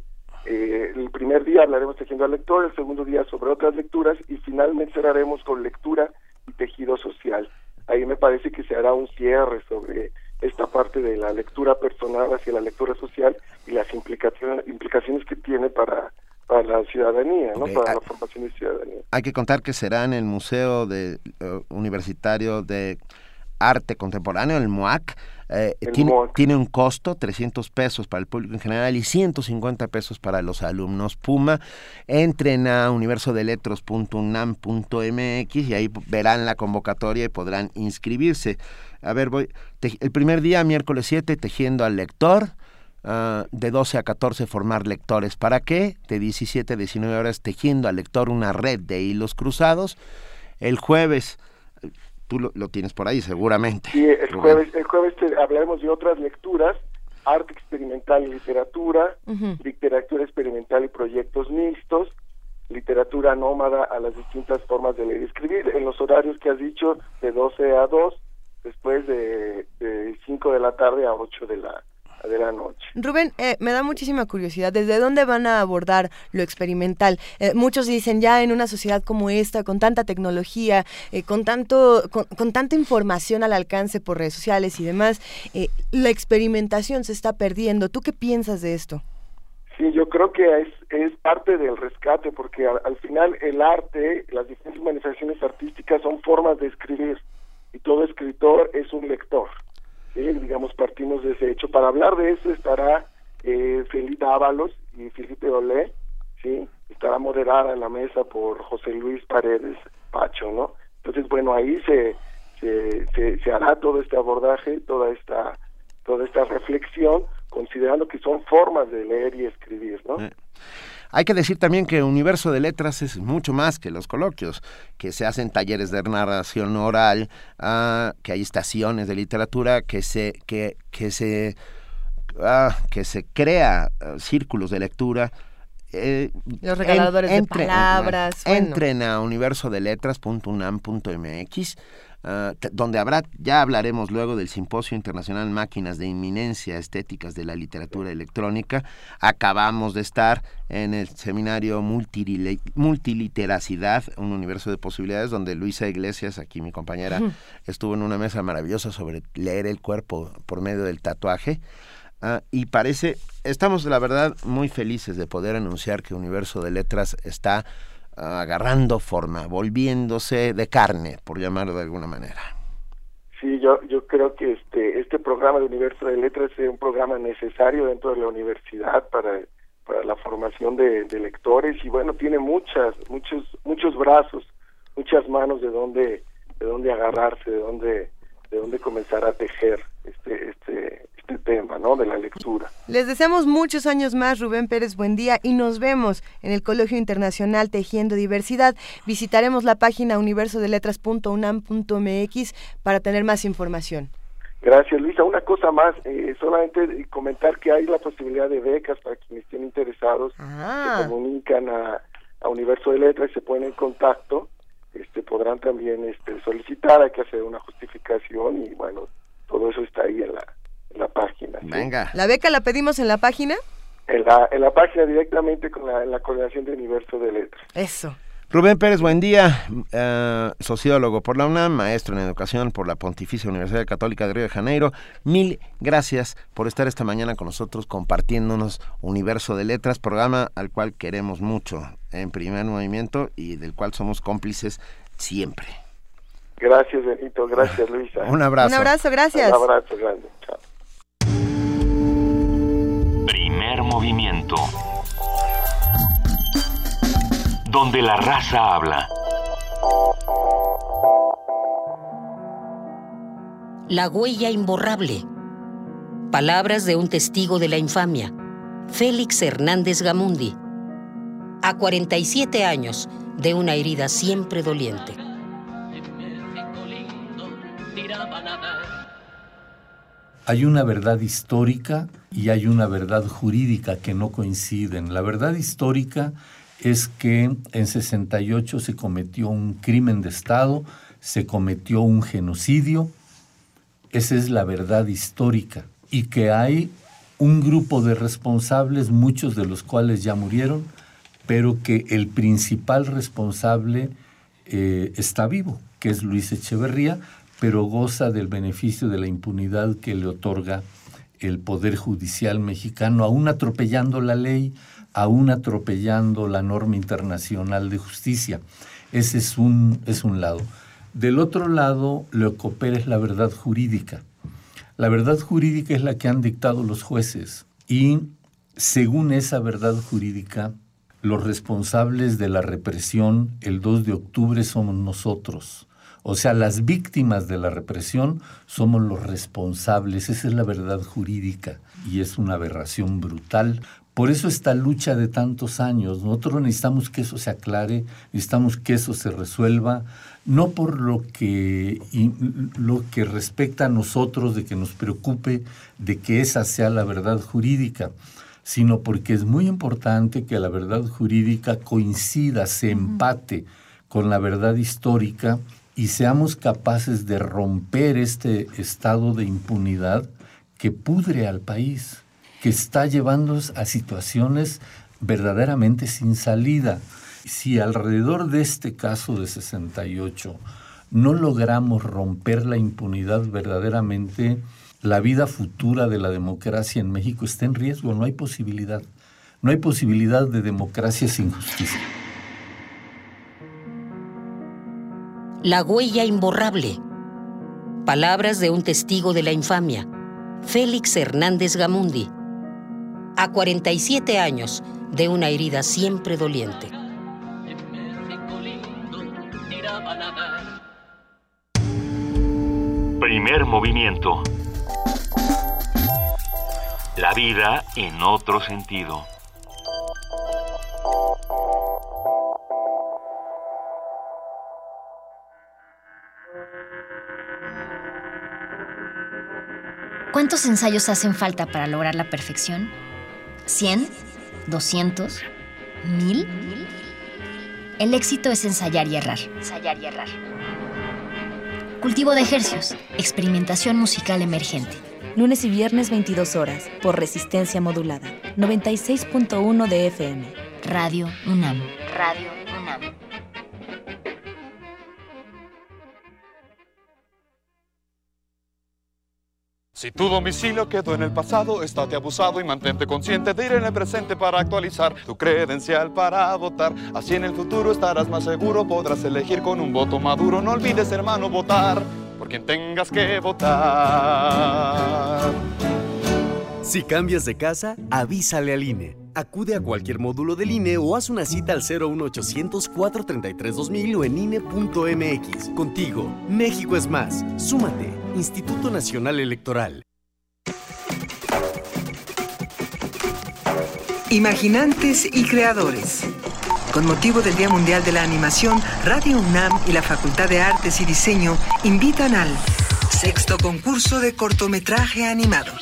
Eh, el primer día hablaremos tejiendo al lector, el segundo día sobre otras lecturas y finalmente cerraremos con lectura y tejido social. Ahí me parece que se hará un cierre sobre esta parte de la lectura personal hacia la lectura social y las implicaciones, implicaciones que tiene para, para la ciudadanía, ¿no? para la formación de ciudadanía. Hay que contar que será en el Museo de, eh, Universitario de Arte Contemporáneo, el MUAC, eh, tiene, un costo, 300 pesos para el público en general y 150 pesos para los alumnos Puma. Entren a universodeletros.unam.mx y ahí verán la convocatoria y podrán inscribirse. A ver, voy. el primer día, miércoles 7, tejiendo al lector. Ah, de 12 a 14 formar lectores. ¿Para qué? De 17 a 19 horas tejiendo al lector una red de hilos cruzados. El jueves Tú lo, tienes por ahí seguramente. Sí, el jueves, el jueves hablaremos de otras lecturas, arte experimental y literatura, literatura experimental y proyectos mixtos, literatura nómada a las distintas formas de leer y escribir, en los horarios que has dicho, de 12 a 2, después de, de 5 de la tarde a 8 de la de la noche. Rubén, eh, me da muchísima curiosidad, ¿desde dónde van a abordar lo experimental? Eh, muchos dicen ya en una sociedad como esta, con tanta tecnología, eh, con, tanto, con, tanta información al alcance por redes sociales y demás, la experimentación se está perdiendo. ¿Tú qué piensas de esto? Sí, yo creo que es, es parte del rescate, porque al, final el arte, las diferentes manifestaciones artísticas son formas de escribir, y todo escritor es un lector digamos, partimos de ese hecho. Para hablar de eso estará eh, Felipe Ábalos y Felipe Olé, ¿sí? Estará moderada en la mesa por José Luis Paredes Pacho, ¿no? Entonces, bueno, ahí se, se, se, hará todo este abordaje, toda esta toda esta reflexión, considerando que son formas de leer y escribir, ¿no? Eh, hay que decir también que Universo de Letras es mucho más que los coloquios, que se hacen talleres de narración oral, ah, que hay estaciones de literatura, que se, que, que se, ah, que se crea ah, círculos de lectura. Eh, los regaladores de palabras. Entren a universodeletras.unam.mx Ah, donde habrá, ya hablaremos luego del Simposio Internacional Máquinas de Inminencia Estéticas de la Literatura Electrónica. Acabamos de estar en el seminario Multiliteracidad, un universo de posibilidades, donde Luisa Iglesias, aquí mi compañera, estuvo en una mesa maravillosa sobre leer el cuerpo por medio del tatuaje. Ah, y parece, estamos la verdad muy felices de poder anunciar que Universo de Letras está agarrando forma, volviéndose de carne, por llamarlo de alguna manera. Sí, yo, yo creo que este, este programa de Universo de Letras es un programa necesario dentro de la universidad para, para la formación de, lectores y bueno, tiene muchas, muchos, muchos brazos, muchas manos de donde, de donde agarrarse, de donde, de donde comenzar a tejer este, este, este tema, ¿no? De la lectura. Les deseamos muchos años más, Rubén Pérez, buen día y nos vemos en el Colegio Internacional Tejiendo Diversidad. Visitaremos la página universodeletras.unam.mx para tener más información. Gracias, Luisa. Una cosa más, eh, solamente comentar que hay la posibilidad de becas para quienes estén interesados, ah. se comunican a, a Universo de Letras y se ponen en contacto. Este, podrán también este, solicitar, hay que hacer una justificación y bueno, todo eso está ahí en la, la página. Venga. ¿La beca la pedimos en la página? En la, en la página directamente con la, la coordinación de Universo de Letras. Eso. Rubén Pérez, buen día, eh, sociólogo por la UNAM, maestro en educación por la Pontificia Universidad Católica de Río de Janeiro. Mil gracias por estar esta mañana con nosotros compartiéndonos Universo de Letras, programa al cual queremos mucho en primer movimiento y del cual somos cómplices siempre. Gracias, Benito. Gracias, Luisa. Un abrazo. Un abrazo, gracias. Un abrazo grande. Chao. Movimiento. Donde la raza habla. La huella imborrable. Palabras de un testigo de la infamia. Félix Hernández Gamundi. A 47 años de una herida siempre doliente. Hay una verdad histórica y hay una verdad jurídica que no coinciden. La verdad histórica es que en 68 se cometió un crimen de Estado, se cometió un genocidio. Esa es la verdad histórica. Y que hay un grupo de responsables, muchos de los cuales ya murieron, pero que el principal responsable eh, está vivo, que es Luis Echeverría, pero goza del beneficio de la impunidad que le otorga el Poder Judicial mexicano, aún atropellando la ley, aún atropellando la norma internacional de justicia. Ese es un, es un lado. Del otro lado, lo que opera es la verdad jurídica. La verdad jurídica es la que han dictado los jueces y según esa verdad jurídica, los responsables de la represión el 2 de octubre somos nosotros. O sea, las víctimas de la represión somos los responsables. Esa es la verdad jurídica y es una aberración brutal. Por eso esta lucha de tantos años, nosotros necesitamos que eso se aclare, necesitamos que eso se resuelva, no por lo que, lo que respecta a nosotros, de que nos preocupe de que esa sea la verdad jurídica, sino porque es muy importante que la verdad jurídica coincida, se empate con la verdad histórica y seamos capaces de romper este estado de impunidad que pudre al país, que está llevándonos a situaciones verdaderamente sin salida. Si alrededor de este caso de 68 no logramos romper la impunidad verdaderamente, la vida futura de la democracia en México está en riesgo, no hay posibilidad. No hay posibilidad de democracia sin justicia. La huella imborrable. Palabras de un testigo de la infamia, Félix Hernández Gamundi. A 47 años de una herida siempre doliente. Primer movimiento. La vida en otro sentido. ¿Cuántos ensayos hacen falta para lograr la perfección? ¿100? ¿200? ¿1000? El éxito es ensayar y errar. Ensayar y errar. Cultivo de ejercicios. Experimentación musical emergente. Lunes y viernes 22 horas por resistencia modulada. 96.1 de FM. Radio UNAM. Radio Si tu domicilio quedó en el pasado, estate abusado y mantente consciente de ir en el presente para actualizar tu credencial para votar. Así en el futuro estarás más seguro, podrás elegir con un voto maduro. No olvides, hermano, votar por quien tengas que votar. Si cambias de casa, avísale al INE. Acude a cualquier módulo del INE o haz una cita al 01800 433 2000 o en INE.mx. Contigo, México es más. Súmate. Instituto Nacional Electoral. Imaginantes y creadores. Con motivo del Día Mundial de la Animación, Radio UNAM y la Facultad de Artes y Diseño invitan al sexto concurso de cortometraje animado.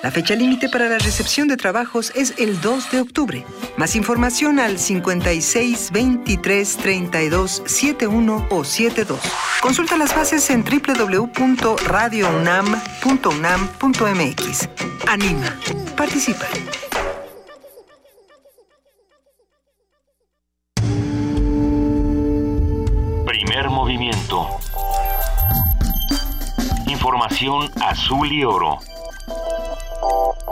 La fecha límite para la recepción de trabajos es el 2 de octubre. Más información al 56 23 32 71 o 72. Consulta las bases en www.radiounam.unam.mx. Anima. Participa. Primer movimiento. Información azul y oro. Thank you.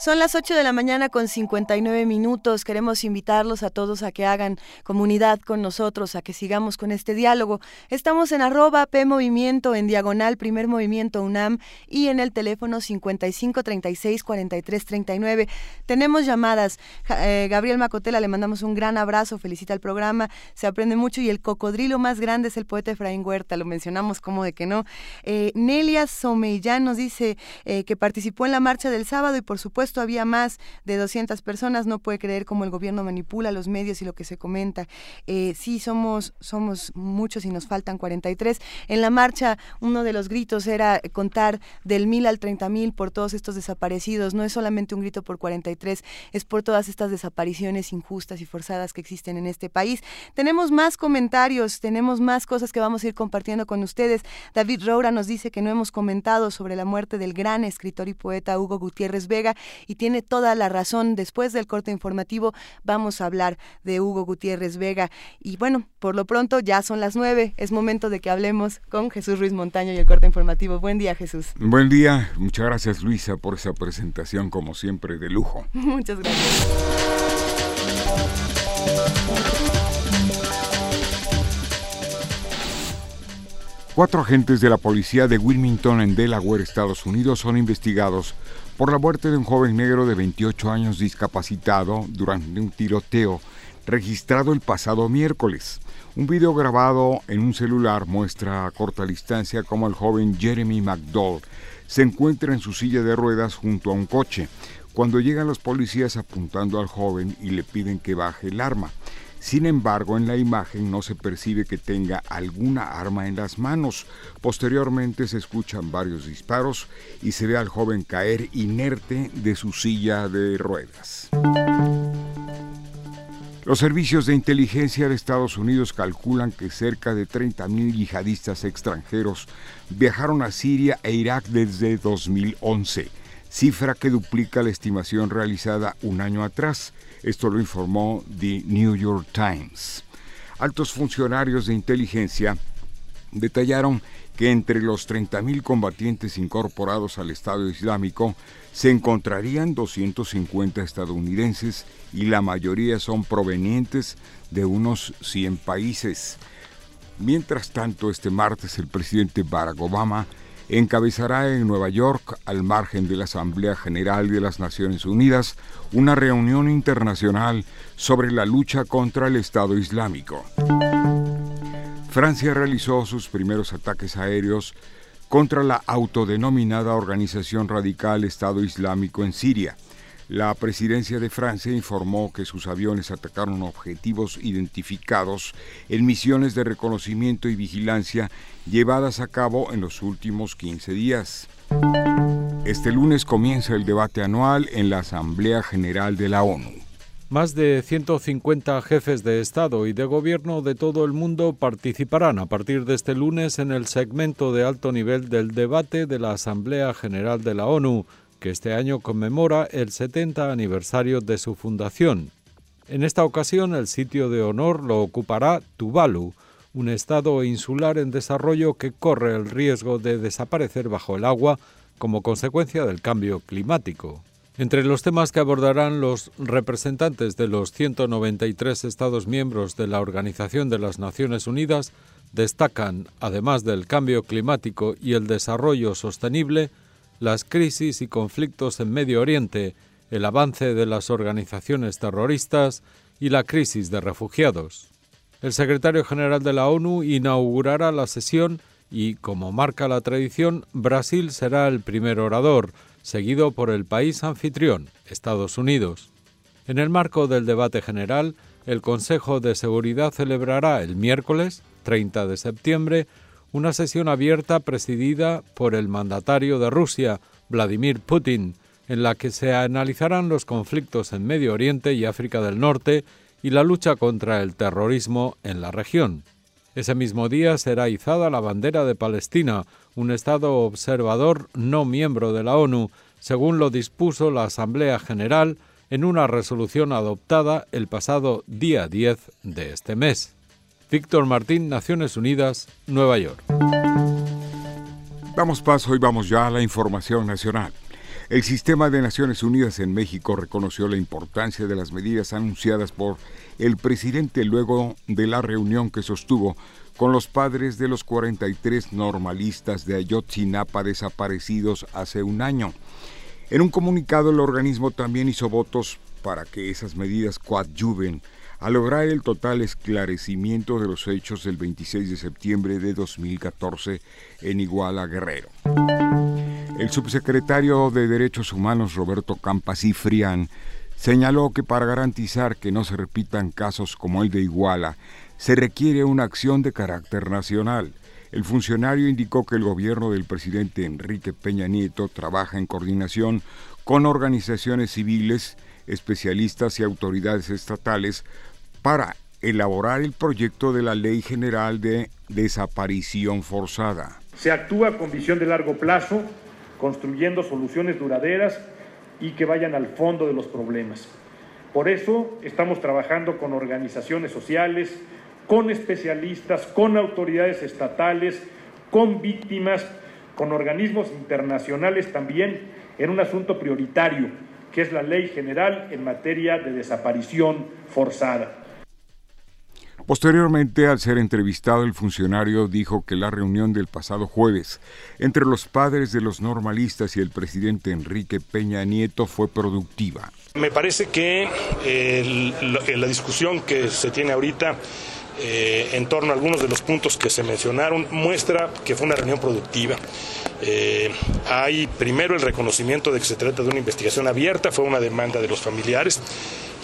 Son las 8 de la mañana con 59 minutos. Queremos invitarlos a todos a que hagan comunidad con nosotros, a que sigamos con este diálogo. Estamos en arroba P Movimiento, en diagonal Primer Movimiento UNAM y en el teléfono 55 36 43 39. Tenemos llamadas. Eh, Gabriel Macotela, le mandamos un gran abrazo, felicita el programa, se aprende mucho y el cocodrilo más grande es el poeta Efraín Huerta, lo mencionamos como de que no. Eh, Nelia Someillán nos dice eh, que participó en la marcha del sábado y por supuesto había más de 200 personas, no puede creer cómo el gobierno manipula los medios y lo que se comenta. Eh, sí, somos, somos muchos y nos faltan 43. En la marcha, uno de los gritos era contar del mil al 30 mil por todos estos desaparecidos. No es solamente un grito por 43, es por todas estas desapariciones injustas y forzadas que existen en este país. Tenemos más comentarios, tenemos más cosas que vamos a ir compartiendo con ustedes. David Roura nos dice que no hemos comentado sobre la muerte del gran escritor y poeta Hugo Gutiérrez Vega y tiene toda la razón. Después del corte informativo vamos a hablar de Hugo Gutiérrez Vega. Y bueno, por lo pronto ya son las nueve. Es momento de que hablemos con Jesús Ruiz Montaño y el corte informativo. Buen día, Jesús. Buen día. Muchas gracias, Luisa, por esa presentación, como siempre, de lujo. Muchas gracias. Cuatro agentes de la policía de Wilmington en Delaware, Estados Unidos, son investigados por la muerte de un joven negro de 28 años discapacitado durante un tiroteo registrado el pasado miércoles. Un video grabado en un celular muestra a corta distancia cómo el joven Jeremy McDowell se encuentra en su silla de ruedas junto a un coche, cuando llegan los policías apuntando al joven y le piden que baje el arma. Sin embargo, en la imagen no se percibe que tenga alguna arma en las manos. Posteriormente se escuchan varios disparos y se ve al joven caer inerte de su silla de ruedas. Los servicios de inteligencia de Estados Unidos calculan que cerca de 30.000 yihadistas extranjeros viajaron a Siria e Irak desde 2011, cifra que duplica la estimación realizada un año atrás. Esto lo informó The New York Times. Altos funcionarios de inteligencia detallaron que entre los 30.000 combatientes incorporados al Estado Islámico se encontrarían 250 estadounidenses y la mayoría son provenientes de unos 100 países. Mientras tanto, este martes el presidente Barack Obama encabezará en Nueva York, al margen de la Asamblea General de las Naciones Unidas, una reunión internacional sobre la lucha contra el Estado Islámico. Francia realizó sus primeros ataques aéreos contra la autodenominada Organización Radical Estado Islámico en Siria. La presidencia de Francia informó que sus aviones atacaron objetivos identificados en misiones de reconocimiento y vigilancia llevadas a cabo en los últimos 15 días. Este lunes comienza el debate anual en la Asamblea General de la ONU. Más de 150 jefes de Estado y de Gobierno de todo el mundo participarán a partir de este lunes en el segmento de alto nivel del debate de la Asamblea General de la ONU que este año conmemora el 70 aniversario de su fundación. En esta ocasión el sitio de honor lo ocupará Tuvalu, un estado insular en desarrollo que corre el riesgo de desaparecer bajo el agua como consecuencia del cambio climático. Entre los temas que abordarán los representantes de los 193 Estados miembros de la Organización de las Naciones Unidas destacan, además del cambio climático y el desarrollo sostenible, las crisis y conflictos en Medio Oriente, el avance de las organizaciones terroristas y la crisis de refugiados. El secretario general de la ONU inaugurará la sesión y, como marca la tradición, Brasil será el primer orador, seguido por el país anfitrión, Estados Unidos. En el marco del debate general, el Consejo de Seguridad celebrará el miércoles 30 de septiembre una sesión abierta presidida por el mandatario de Rusia, Vladimir Putin, en la que se analizarán los conflictos en Medio Oriente y África del Norte y la lucha contra el terrorismo en la región. Ese mismo día será izada la bandera de Palestina, un Estado observador no miembro de la ONU, según lo dispuso la Asamblea General en una resolución adoptada el pasado día 10 de este mes. Víctor Martín, Naciones Unidas, Nueva York. Damos paso y vamos ya a la información nacional. El sistema de Naciones Unidas en México reconoció la importancia de las medidas anunciadas por el presidente luego de la reunión que sostuvo con los padres de los 43 normalistas de Ayotzinapa desaparecidos hace un año. En un comunicado el organismo también hizo votos para que esas medidas coadyuven a lograr el total esclarecimiento de los hechos del 26 de septiembre de 2014 en Iguala Guerrero. El subsecretario de Derechos Humanos Roberto Campasifrián señaló que para garantizar que no se repitan casos como el de Iguala, se requiere una acción de carácter nacional. El funcionario indicó que el gobierno del presidente Enrique Peña Nieto trabaja en coordinación con organizaciones civiles, especialistas y autoridades estatales para elaborar el proyecto de la Ley General de Desaparición Forzada. Se actúa con visión de largo plazo, construyendo soluciones duraderas y que vayan al fondo de los problemas. Por eso estamos trabajando con organizaciones sociales, con especialistas, con autoridades estatales, con víctimas, con organismos internacionales también en un asunto prioritario, que es la Ley General en materia de desaparición forzada. Posteriormente, al ser entrevistado, el funcionario dijo que la reunión del pasado jueves entre los padres de los normalistas y el presidente Enrique Peña Nieto fue productiva. Me parece que la discusión que se tiene ahorita eh, en torno a algunos de los puntos que se mencionaron muestra que fue una reunión productiva. Eh, hay primero el reconocimiento de que se trata de una investigación abierta, fue una demanda de los familiares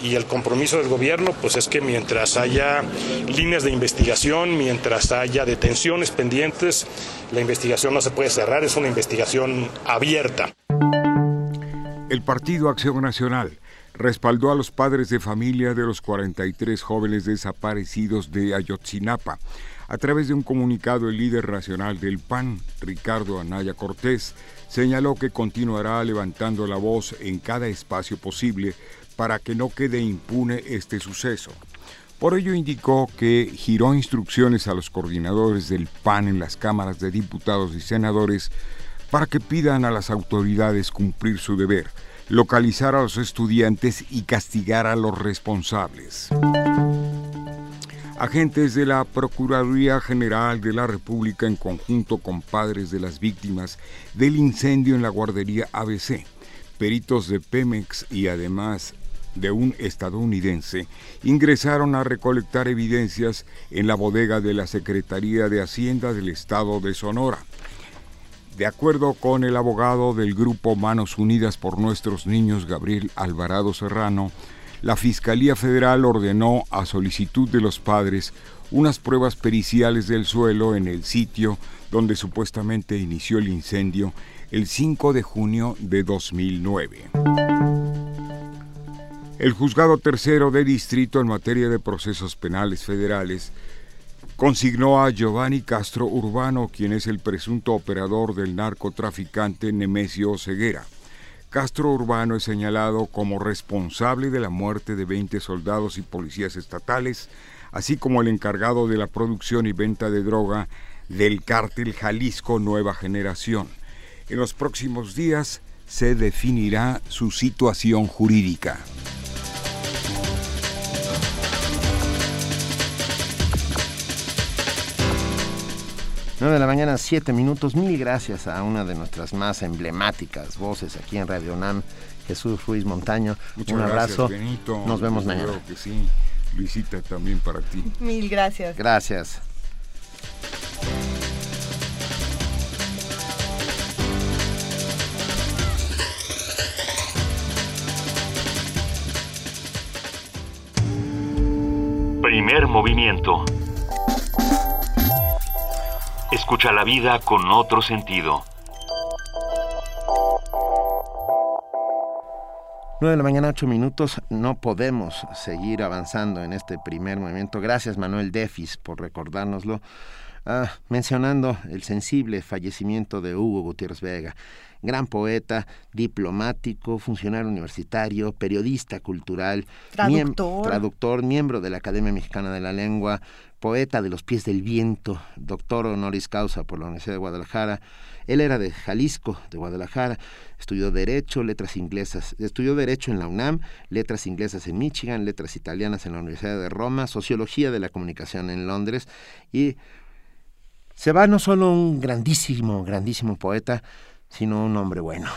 y el compromiso del gobierno pues es que mientras haya líneas de investigación, mientras haya detenciones pendientes, la investigación no se puede cerrar, es una investigación abierta. El Partido Acción Nacional respaldó a los padres de familia de los 43 jóvenes desaparecidos de Ayotzinapa. A través de un comunicado, el líder nacional del PAN, Ricardo Anaya Cortés, señaló que continuará levantando la voz en cada espacio posible para que no quede impune este suceso. Por ello indicó que giró instrucciones a los coordinadores del PAN en las cámaras de diputados y senadores para que pidan a las autoridades cumplir su deber, localizar a los estudiantes y castigar a los responsables. Agentes de la Procuraduría General de la República en conjunto con padres de las víctimas del incendio en la guardería ABC, peritos de Pemex y además de un estadounidense ingresaron a recolectar evidencias en la bodega de la Secretaría de Hacienda del Estado de Sonora. De acuerdo con el abogado del grupo Manos Unidas por Nuestros Niños, Gabriel Alvarado Serrano, la Fiscalía Federal ordenó a solicitud de los padres unas pruebas periciales del suelo en el sitio donde supuestamente inició el incendio el 5 de junio de 2009. El juzgado tercero de distrito en materia de procesos penales federales consignó a Giovanni Castro Urbano, quien es el presunto operador del narcotraficante Nemesio Ceguera. Castro Urbano es señalado como responsable de la muerte de 20 soldados y policías estatales, así como el encargado de la producción y venta de droga del cártel Jalisco Nueva Generación. En los próximos días se definirá su situación jurídica. 9 de la mañana, 7 minutos. Mil gracias a una de nuestras más emblemáticas voces aquí en Radio NAM, Jesús Ruiz Montaño. Un abrazo. Nos vemos mañana. que sí. Luisita, también para ti. Mil gracias. Gracias. Primer movimiento. Escucha la vida con otro sentido. 9 de la mañana, 8 minutos. No podemos seguir avanzando en este primer movimiento. Gracias, Manuel Defis, por recordárnoslo. Ah, mencionando el sensible fallecimiento de Hugo Gutiérrez Vega, gran poeta, diplomático, funcionario universitario, periodista cultural, traductor miembro de la Academia Mexicana de la Lengua, poeta de los pies del viento, doctor honoris causa por la Universidad de Guadalajara. Él era de Jalisco, de Guadalajara, estudió Derecho, Letras Inglesas, estudió Derecho en la UNAM, Letras Inglesas en Michigan, Letras Italianas en la Universidad de Roma, Sociología de la Comunicación en Londres y se va no solo un grandísimo, grandísimo poeta, sino un hombre bueno.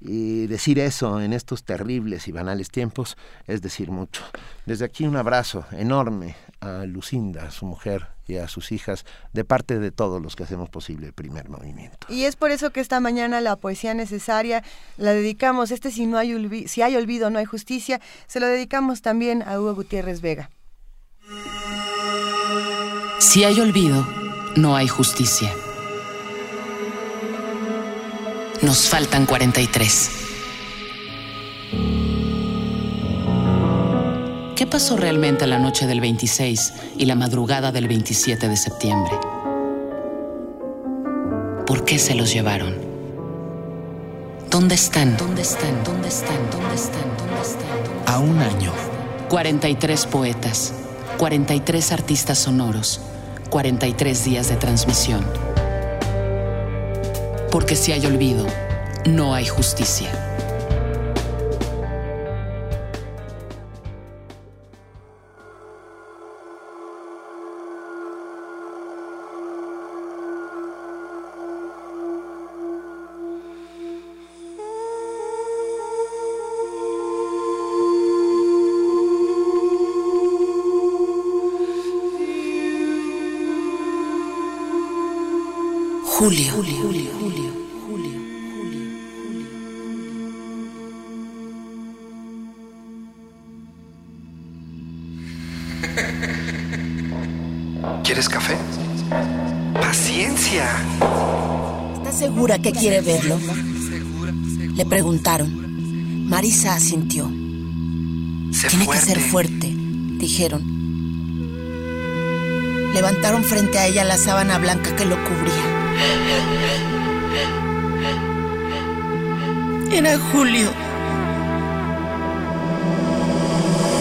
Y decir eso en estos terribles y banales tiempos es decir mucho. Desde aquí un abrazo enorme a Lucinda, a su mujer y a sus hijas, de parte de todos los que hacemos posible el primer movimiento. Y es por eso que esta mañana la poesía necesaria la dedicamos, este si, no hay si hay olvido, no hay justicia, se lo dedicamos también a Hugo Gutiérrez Vega. Si hay olvido, no hay justicia. Nos faltan 43. ¿Qué pasó realmente la noche del 26 y la madrugada del 27 de septiembre? ¿Por qué se los llevaron? ¿Dónde están? ¿Dónde están? ¿Dónde están? ¿Dónde están? ¿Dónde están? A un año. 43 poetas, 43 artistas sonoros, 43 días de transmisión porque si hay olvido, no hay justicia. Julio. Julio. ¿Quieres café? Paciencia. ¿Estás segura que quiere verlo? Le preguntaron. Marisa asintió. Tiene que ser fuerte, dijeron. Levantaron frente a ella la sábana blanca que lo cubría. Era Julio.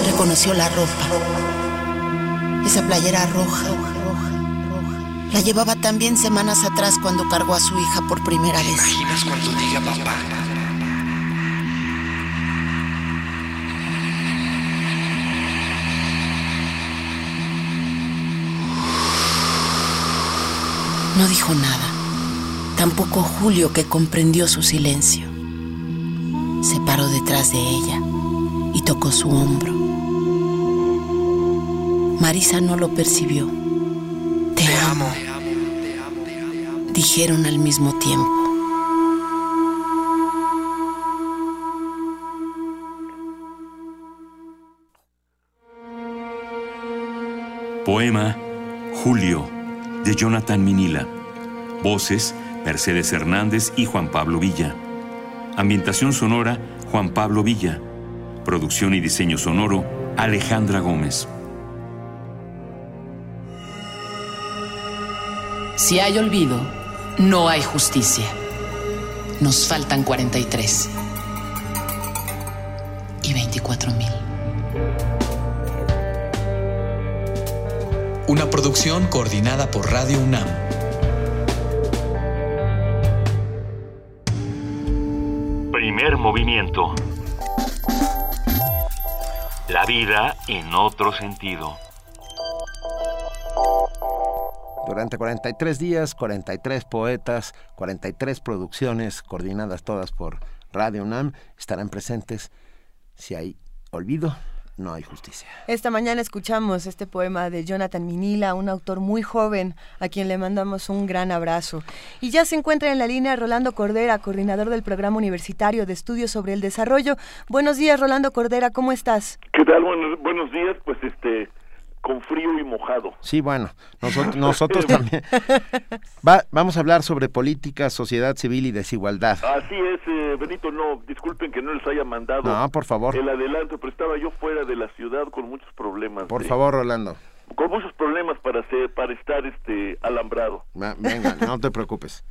Reconoció la ropa. Esa playera roja. La llevaba también semanas atrás cuando cargó a su hija por primera vez. imaginas cuando diga papá? No dijo nada tampoco Julio que comprendió su silencio. Se paró detrás de ella y tocó su hombro. Marisa no lo percibió. Te, amo. amo. Dijeron al mismo tiempo. Poema Julio de Jonathan Minila. Voces Mercedes Hernández y Juan Pablo Villa. Ambientación sonora Juan Pablo Villa. Producción y diseño sonoro Alejandra Gómez. Si hay olvido, no hay justicia. Nos faltan 43 y 24 mil. Una producción coordinada por Radio UNAM. Movimiento. La vida en otro sentido. Durante 43 días, 43 poetas, 43 producciones coordinadas todas por Radio UNAM estarán presentes. Si hay olvido, no hay justicia. Esta mañana escuchamos este poema de Jonathan Minila, un autor muy joven a quien le mandamos un gran abrazo. Y ya se encuentra en la línea Rolando Cordera, coordinador del Programa Universitario de Estudios sobre el Desarrollo. Buenos días, Rolando Cordera, ¿cómo estás? ¿Qué tal? Buenos, buenos días, pues este con frío y mojado. Sí, bueno, nosotros, nosotros también. Va, vamos a hablar sobre política, sociedad civil y desigualdad. Así es, eh, Benito, no, disculpen que no les haya mandado no, por favor. el adelanto, pero estaba yo fuera de la ciudad con muchos problemas. Por favor, Rolando. Con muchos problemas para ser, para estar este alambrado. venga, no te preocupes.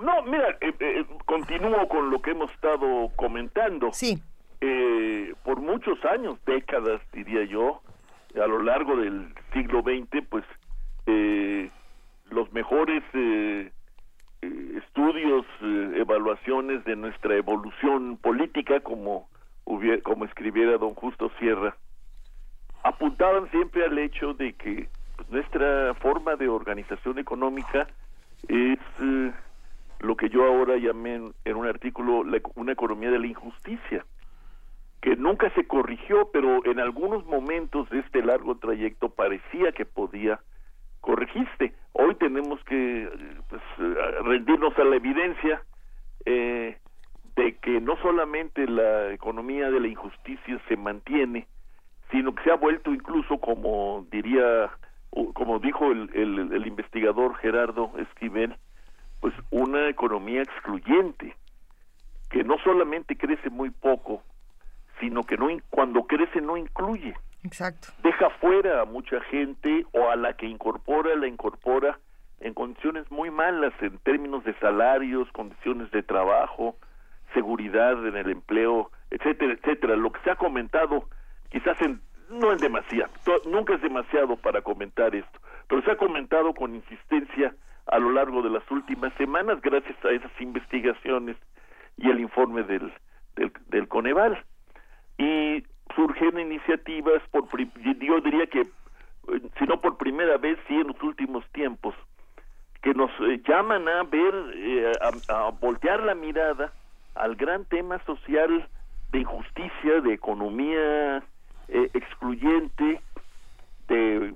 No, mira, eh, eh, continúo con lo que hemos estado comentando. Sí. por muchos años, décadas, diría yo, a lo largo del siglo XX, pues eh, los mejores eh, eh, estudios, evaluaciones de nuestra evolución política, como, como escribiera don Justo Sierra, apuntaban siempre al hecho de que pues, nuestra forma de organización económica es lo que yo ahora llamé en, en un artículo una economía de la injusticia que nunca se corrigió, pero en algunos momentos de este largo trayecto parecía que podía corregirse. Hoy tenemos que pues, rendirnos a la evidencia eh, de que no solamente la economía de la injusticia se mantiene, sino que se ha vuelto incluso, como diría, como dijo el, el, el investigador Gerardo Esquivel, pues una economía excluyente, que no solamente crece muy poco, sino que no cuando crece no incluye. Exacto. Deja fuera a mucha gente o a la que incorpora, la incorpora en condiciones muy malas en términos de salarios, condiciones de trabajo, seguridad en el empleo, etcétera, etcétera. Lo que se ha comentado, quizás en, no es demasiado, nunca es demasiado para comentar esto, pero se ha comentado con insistencia a lo largo de las últimas semanas gracias a esas investigaciones y el informe del, del, del Coneval y surgen iniciativas por yo diría que eh, si no por primera vez sí en los últimos tiempos que nos eh, llaman a ver eh, a, voltear la mirada al gran tema social de injusticia de economía excluyente de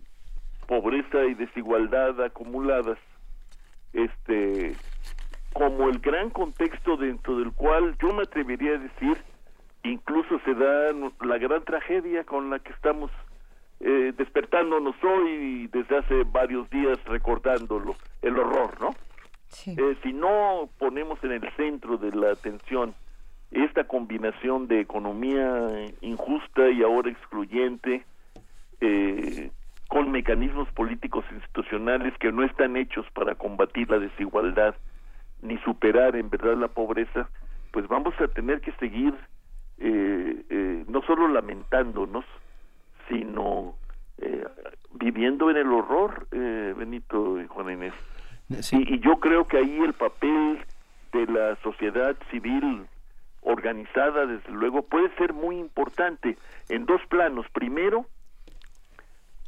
pobreza y desigualdad acumuladas este como el gran contexto dentro del cual yo me atrevería a decir incluso se da la gran tragedia con la que estamos eh, despertándonos hoy y desde hace varios días recordándolo, el horror, ¿no? Eh, si no ponemos en el centro de la atención esta combinación de economía injusta y ahora excluyente, eh, con mecanismos políticos institucionales que no están hechos para combatir la desigualdad ni superar en verdad la pobreza, pues vamos a tener que seguir eh, eh, no solo lamentándonos, sino eh, viviendo en el horror, eh, Benito y Juan Inés. Y, y, yo creo que ahí el papel de la sociedad civil organizada, desde luego, puede ser muy importante en dos planos. Primero,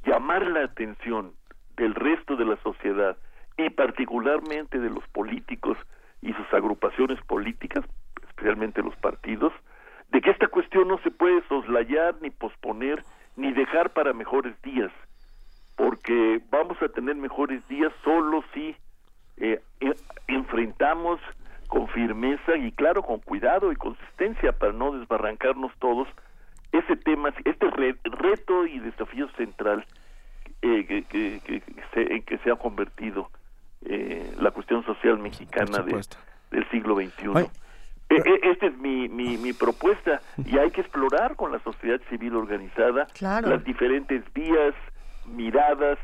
llamar la atención del resto de la sociedad y particularmente de los políticos y sus agrupaciones políticas, especialmente los partidos, de que esta cuestión no se puede soslayar ni posponer ni dejar para mejores días, porque vamos a tener mejores días solo si eh, enfrentamos con firmeza y claro con cuidado y consistencia para no desbarrancarnos todos ese tema, este reto y desafío central eh, que, que, que se, en que se ha convertido eh, la cuestión social mexicana de, del siglo XXI. E- e- Esta es mi, mi, mi propuesta y hay que explorar con la sociedad civil organizada Claro. las diferentes vías, miradas,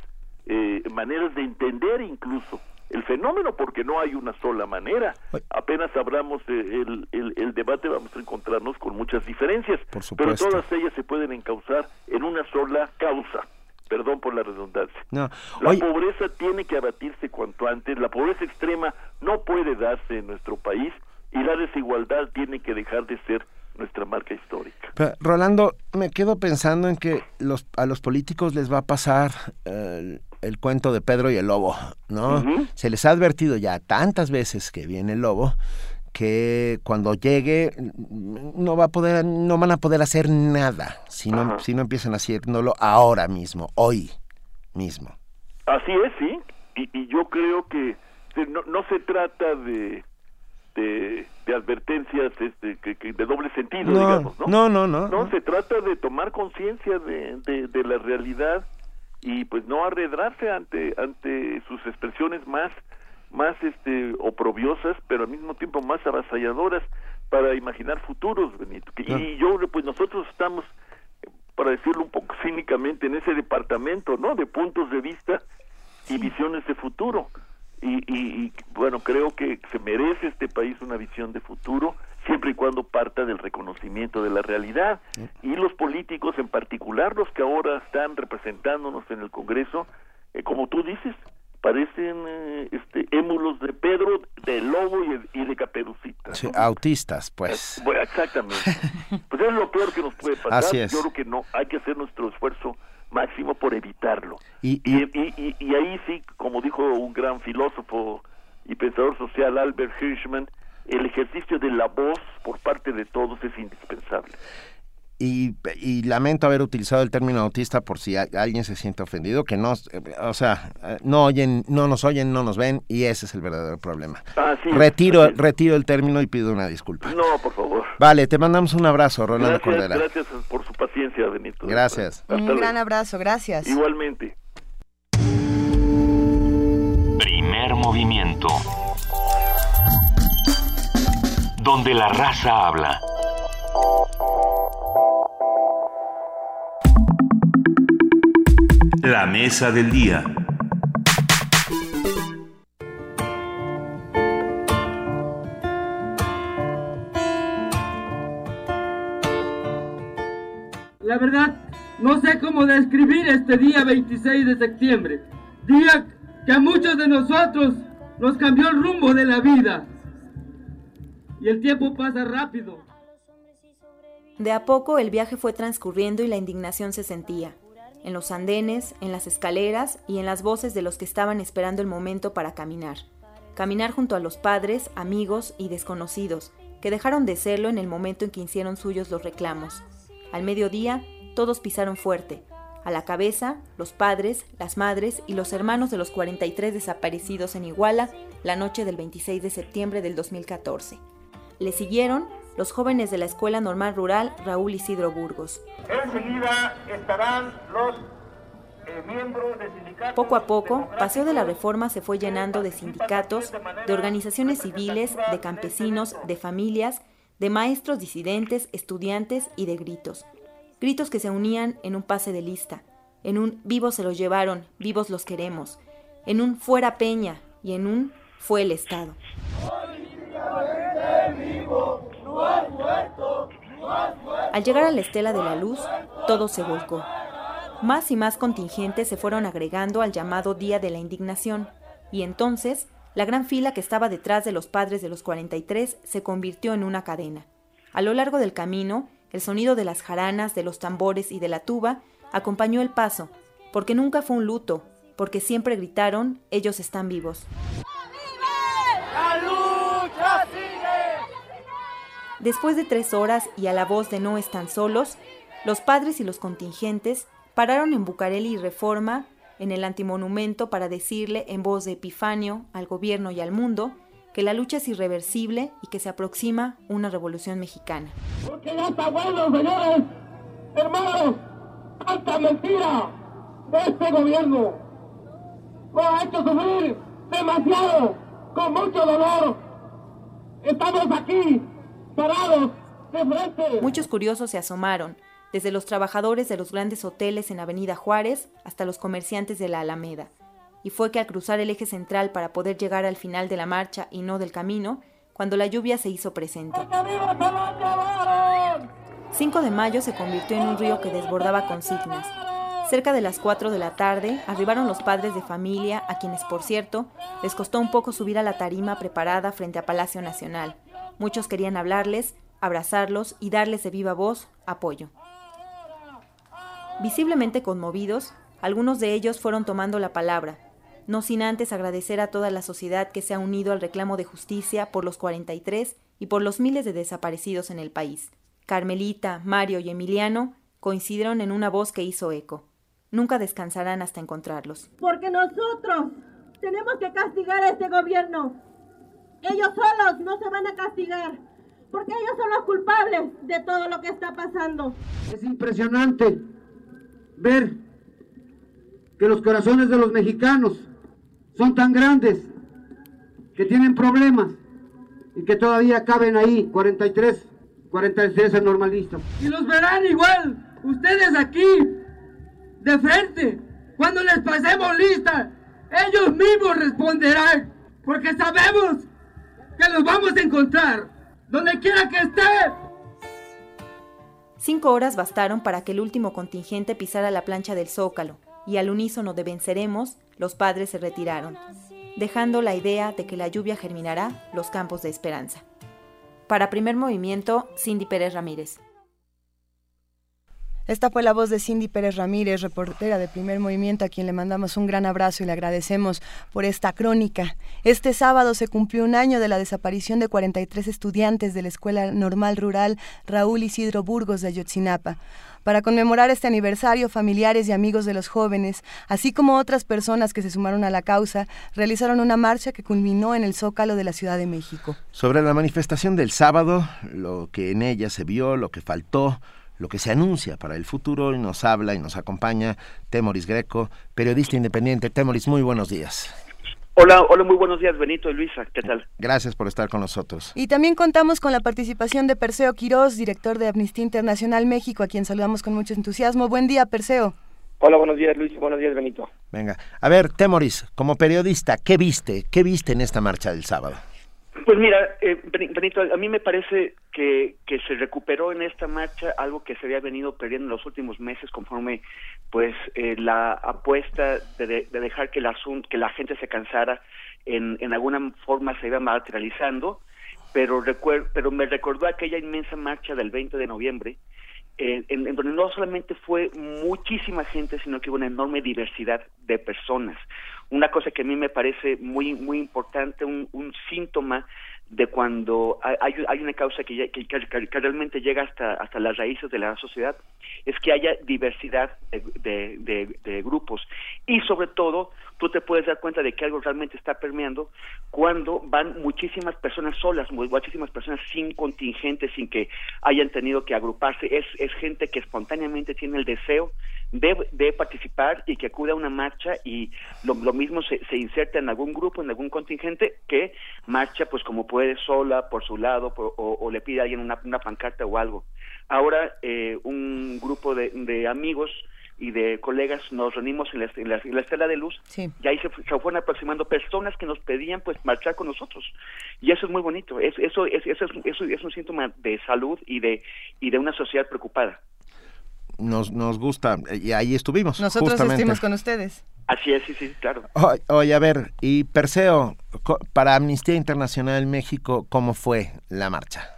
eh, maneras de entender incluso el fenómeno porque no hay una sola manera. Apenas abramos el, el, el debate vamos a encontrarnos con muchas diferencias, pero todas ellas se pueden encauzar en una sola causa. Perdón por la redundancia. No. La Oye, pobreza tiene que abatirse cuanto antes. La pobreza extrema no puede darse en nuestro país y la desigualdad tiene que dejar de ser nuestra marca histórica. pero, Rolando, me quedo pensando en que los, a los políticos les va a pasar eh, el, cuento de Pedro y el lobo, ¿no? Se les ha advertido ya tantas veces que viene el lobo que cuando llegue mm, no va a poder no van a poder hacer nada si no Ajá. si no empiezan haciéndolo ahora mismo hoy mismo Así es, sí. Y, y yo creo que que no, no se trata de, de, de advertencias este, que, que de doble sentido, no, digamos, ¿no? no no no No, se trata de tomar conciencia de, de, de la realidad y pues no arredrarse ante ante sus expresiones más más este oprobiosas, pero al mismo tiempo más avasalladoras para imaginar futuros, Benito. Que- Y yo pues nosotros estamos para decirlo un poco cínicamente en ese departamento, ¿no? De puntos de vista y visiones de futuro. Y, y, y, bueno, creo que se merece este país una visión de futuro, siempre y cuando parta del reconocimiento de la realidad. Y los políticos, en particular los que ahora están representándonos en el Congreso, eh, como tú dices, parecen eh, este, émulos de Pedro, de Lobo y de, y de Caperucita. Sí, autistas pues Bueno, exactamente. Pues es lo peor que nos puede pasar. Así es. Yo creo que no, hay que hacer nuestro esfuerzo máximo por evitarlo. Y- y, y, y- ahí sí, como dijo un gran filósofo y pensador social, Albert Hirschman, el ejercicio de la voz por parte de todos es indispensable. y, y lamento haber utilizado el término autista por si a- alguien se siente ofendido que no o sea no oyen no nos oyen no nos ven y ese es el verdadero problema es, retiro retiro el término y pido una disculpa No, por favor. vale te mandamos un abrazo Rolando Gracias, Cordera gracias por paciencia, Benito. Gracias. Hasta Un luego. gran abrazo, gracias. Igualmente. Primer movimiento. Donde la raza habla. La mesa del día. La verdad, no sé cómo describir este día 26 de septiembre, día que a muchos de nosotros nos cambió el rumbo de la vida. Y el tiempo pasa rápido. De a poco el viaje fue transcurriendo y la indignación se sentía. En los andenes, en las escaleras y en las voces de los que estaban esperando el momento para caminar. Caminar junto a los padres, amigos y desconocidos, que dejaron de serlo en el momento en que hicieron suyos los reclamos. Al mediodía, todos pisaron fuerte. A la cabeza, los padres, las madres y los hermanos de los 43 desaparecidos en Iguala la noche del 26 de septiembre del 2014. Le siguieron los jóvenes de la Escuela Normal Rural Raúl Isidro Burgos. Enseguida estarán los eh, miembros. Poco a poco, Paseo de la Reforma se fue llenando de sindicatos, de organizaciones civiles, de campesinos, de familias, de maestros disidentes, estudiantes y de gritos. Gritos que se unían en un pase de lista, en un vivos se los llevaron, vivos los queremos, en un fuera Peña y en un fue el Estado. Al llegar a la estela de la luz, todo se volcó. Más y más contingentes se fueron agregando al llamado Día de la Indignación, y entonces la gran fila que estaba detrás de los padres de los 43 se convirtió en una cadena. A lo largo del camino, el sonido de las jaranas, de los tambores y de la tuba acompañó el paso, porque nunca fue un luto, porque siempre gritaron, ellos están vivos. ¡La lucha sigue! Después de tres horas y a la voz de No están solos, los padres y los contingentes pararon en Bucareli y Reforma, en el antimonumento, para decirle en voz de Epifanio al gobierno y al mundo que la lucha es irreversible y que se aproxima una revolución mexicana. Porque ya está bueno, señores, hermanos, tanta mentira. Este gobierno nos ha hecho sufrir demasiado, con mucho dolor. Estamos aquí, parados, de frente. Muchos curiosos se asomaron, desde los trabajadores de los grandes hoteles en Avenida Juárez hasta los comerciantes de la Alameda. Y fue que al cruzar el eje central para poder llegar al final de la marcha y no del camino, cuando la lluvia se hizo presente. 5 de mayo se convirtió en un río que desbordaba consignas. Cerca de las 4 de la tarde arribaron los padres de familia, a quienes, por cierto, les costó un poco subir a la tarima preparada frente a Palacio Nacional. Muchos querían hablarles, abrazarlos y darles de viva voz apoyo. Visiblemente conmovidos, algunos de ellos fueron tomando la palabra, no sin antes agradecer a toda la sociedad que se ha unido al reclamo de justicia por los 43 y por los miles de desaparecidos en el país. Carmelita, Mario y Emiliano coincidieron en una voz que hizo eco. Nunca descansarán hasta encontrarlos. Porque nosotros tenemos que castigar a este gobierno. Ellos solos no se van a castigar, porque ellos son los culpables de todo lo que está pasando. Es impresionante ver que los corazones de los mexicanos son tan grandes que tienen problemas y que todavía caben ahí 43, 43 anormalistas. Y los verán igual, ustedes aquí, de frente, cuando les pasemos lista, ellos mismos responderán, porque sabemos que los vamos a encontrar, donde quiera que esté. Cinco horas bastaron para que el último contingente pisara la plancha del zócalo, y al unísono de venceremos, los padres se retiraron, dejando la idea de que la lluvia germinará los campos de esperanza. Para primer movimiento, Cindy Pérez Ramírez. Esta fue la voz de Cindy Pérez Ramírez, reportera de Primer Movimiento, a quien le mandamos un gran abrazo y le agradecemos por esta crónica. Este sábado se cumplió un año de la desaparición de 43 estudiantes de la Escuela Normal Rural Raúl Isidro Burgos de Ayotzinapa. Para conmemorar este aniversario, familiares y amigos de los jóvenes, así como otras personas que se sumaron a la causa, realizaron una marcha que culminó en el Zócalo de la Ciudad de México. Sobre la manifestación del sábado, lo que en ella se vio, lo que faltó, lo que se anuncia para el futuro y nos habla y nos acompaña Temoris Greco, periodista independiente. Temoris, muy buenos días. Hola, hola, muy buenos días, Benito y Luisa, ¿qué tal? Gracias por estar con nosotros. Y también contamos con la participación de Perseo Quirós, director de Amnistía Internacional México, a quien saludamos con mucho entusiasmo. Buen día, Perseo. Hola, buenos días, Luis, buenos días, Benito. Venga, a ver, Temoris, como periodista, ¿qué viste? ¿Qué viste en esta marcha del sábado? Pues mira, eh, Benito, a mí me parece que, que se recuperó en esta marcha algo que se había venido perdiendo en los últimos meses conforme pues eh, la apuesta de, de, dejar que el asunto, que la gente se cansara en, en alguna forma se iba materializando, pero, recuer pero me recordó aquella inmensa marcha del 20 de noviembre eh, en, en, donde no solamente fue muchísima gente, sino que hubo una enorme diversidad de personas. Una cosa que a mí me parece muy muy importante, un, un síntoma de cuando hay, hay una causa que, que, que, realmente llega hasta hasta las raíces de la sociedad es que haya diversidad de, de, grupos. Y sobre todo tú te puedes dar cuenta de que algo realmente está permeando cuando van muchísimas personas solas muchísimas personas sin contingente sin que hayan tenido que agruparse es es gente que espontáneamente tiene el deseo de, de participar y que acude a una marcha y lo, lo mismo se, se inserta en algún grupo en algún contingente que marcha pues como puede sola por su lado por, o, o, le pide a alguien una, una pancarta o algo. Ahora eh, un grupo de, de, amigos y de colegas nos reunimos en la, en la, en la Estela de Luz sí. y ahí se, se, fueron aproximando personas que nos pedían pues marchar con nosotros y eso es muy bonito es, eso, es, eso, es, eso es un síntoma de salud y de y de una sociedad preocupada nos, nos gusta y ahí estuvimos nosotros justamente. estuvimos con ustedes Así es, sí, sí, claro. Oye, oye, a ver, y Perseo, para Amnistía Internacional México, ¿cómo fue la marcha?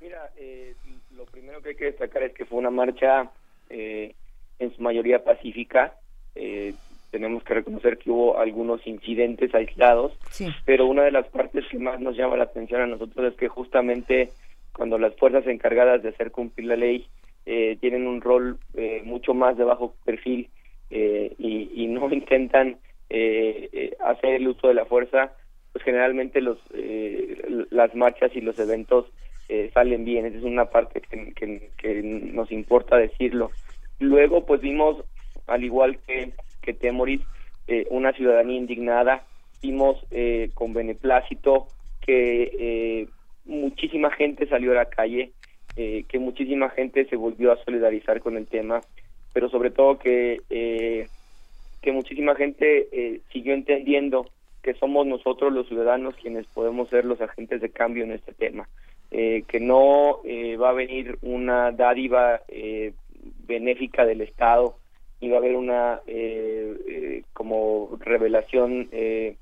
Mira, eh, lo primero que hay que destacar es que fue una marcha eh, en su mayoría pacífica. Eh, tenemos que reconocer que hubo algunos incidentes aislados, sí. pero una de las partes que más nos llama la atención a nosotros es que justamente cuando las fuerzas encargadas de hacer cumplir la ley eh, tienen un rol eh, mucho más de bajo perfil eh, y, y, no intentan eh, eh, hacer el uso de la fuerza, pues generalmente los eh, las marchas y los eventos eh, salen bien. Esa es una parte que, que, que, nos importa decirlo. Luego, pues vimos al igual que, que Temoris, eh, una ciudadanía indignada. Vimos eh, con beneplácito que eh, muchísima gente salió a la calle, eh, que muchísima gente se volvió a solidarizar con el tema, pero sobre todo que, eh, que muchísima gente siguió entendiendo que somos nosotros los ciudadanos quienes podemos ser los agentes de cambio en este tema, que no va a venir una dádiva benéfica del Estado y va a haber una eh, eh, como revelación eh,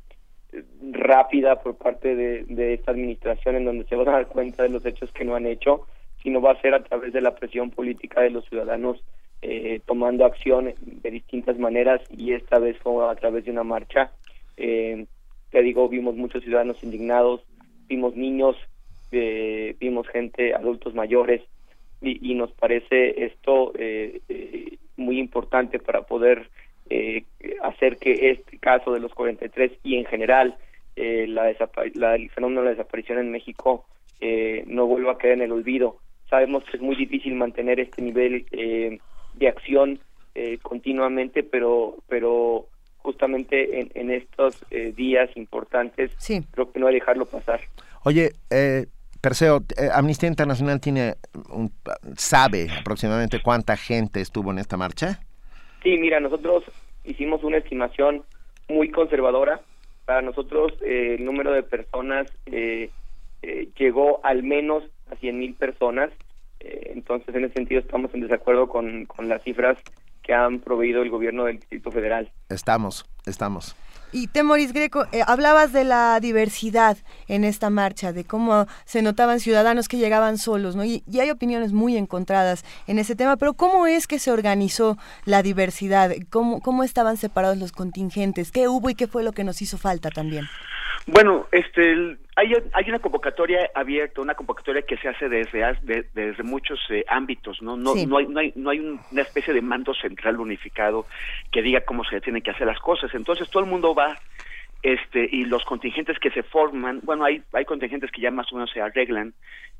rápida por parte de, de esta administración en donde se van a dar cuenta de los hechos que no han hecho, sino va a ser a través de la presión política de los ciudadanos eh, tomando acción de distintas maneras y esta vez fue a través de una marcha. Eh, te digo, vimos muchos ciudadanos indignados, vimos niños, eh, vimos gente, adultos mayores y, y nos parece esto eh, eh, muy importante para poder eh, hacer que este caso de los 43 y en general eh, la, la- el fenómeno de la desaparición en México eh, no vuelva a quedar en el olvido. Sabemos que es muy difícil mantener este nivel eh, de acción eh, continuamente, pero pero justamente en, en estos eh, días importantes creo que no hay que dejarlo pasar. Oye, eh, Perseo, eh, Amnistía Internacional tiene un- sabe aproximadamente cuánta gente estuvo en esta marcha. Sí, mira, nosotros hicimos una estimación muy conservadora. Para nosotros eh, el número de personas eh, eh, llegó al menos a 100 mil personas. Entonces, en ese sentido, estamos en desacuerdo con, con las cifras que han proveído el gobierno del Distrito Federal. Estamos, estamos. Y Temoris Greco, eh, hablabas de la diversidad en esta marcha, de cómo se notaban ciudadanos que llegaban solos, ¿no? Y, y hay opiniones muy encontradas en ese tema, pero ¿cómo es que se organizó la diversidad? ¿Cómo, ¿Cómo estaban separados los contingentes? ¿Qué hubo y qué fue lo que nos hizo falta también? Bueno, este, hay, hay una convocatoria abierta, una convocatoria que se hace desde, as- de- desde muchos eh, ámbitos, ¿no? No, Sí. no hay, no hay, no hay un- una especie de mando central unificado que diga cómo se tienen que hacer las cosas. Entonces todo el mundo va, este, y los contingentes que se forman, bueno, hay, hay contingentes que ya más o menos se arreglan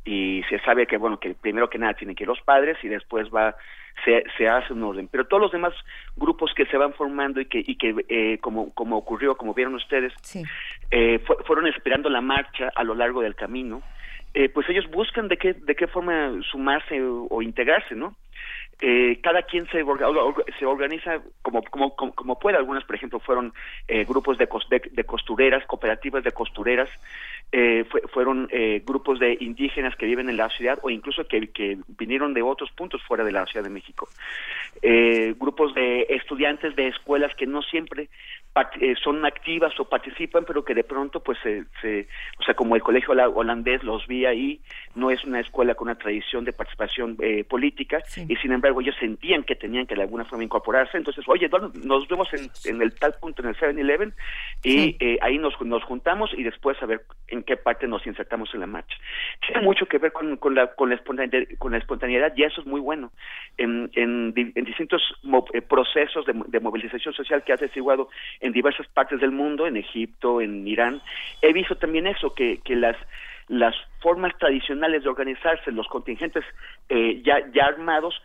y se sabe que, bueno, que primero que nada tienen que ir los padres y después va se, se hace un orden. Pero todos los demás grupos que se van formando y que, y que eh, como, como ocurrió, como vieron ustedes, eh, fue- fueron esperando la marcha a lo largo del camino, eh, pues ellos buscan de qué, de qué forma sumarse o, o integrarse, ¿no? Eh, cada quien se, se organiza como, como, como, puede. Algunas, por ejemplo, fueron eh, grupos de, de, costureras, cooperativas de costureras, eh, fue- fueron eh, grupos de indígenas que viven en la ciudad o incluso que, que vinieron de otros puntos fuera de la Ciudad de México. Eh, grupos de estudiantes de escuelas que no siempre son activas o participan, pero que de pronto, pues, se, se- o sea, como el colegio hola- holandés los vi ahí, no es una escuela con una tradición de participación eh, política, y sin embargo ellos sentían que tenían que de alguna forma incorporarse, entonces, oye, nos vemos en, en el tal punto, en el 7-Eleven, y eh, ahí nos, nos juntamos y después a ver en qué parte nos insertamos en la marcha. Tiene mucho que ver con, con, la, con, la, espontaneidad, con la espontaneidad y eso es muy bueno. En, en distintos mo- eh, procesos de, de movilización social que ha desiguado en diversas partes del mundo, en Egipto, en Irán, he visto también eso, que, que las las formas tradicionales de organizarse, los contingentes eh, ya, ya armados,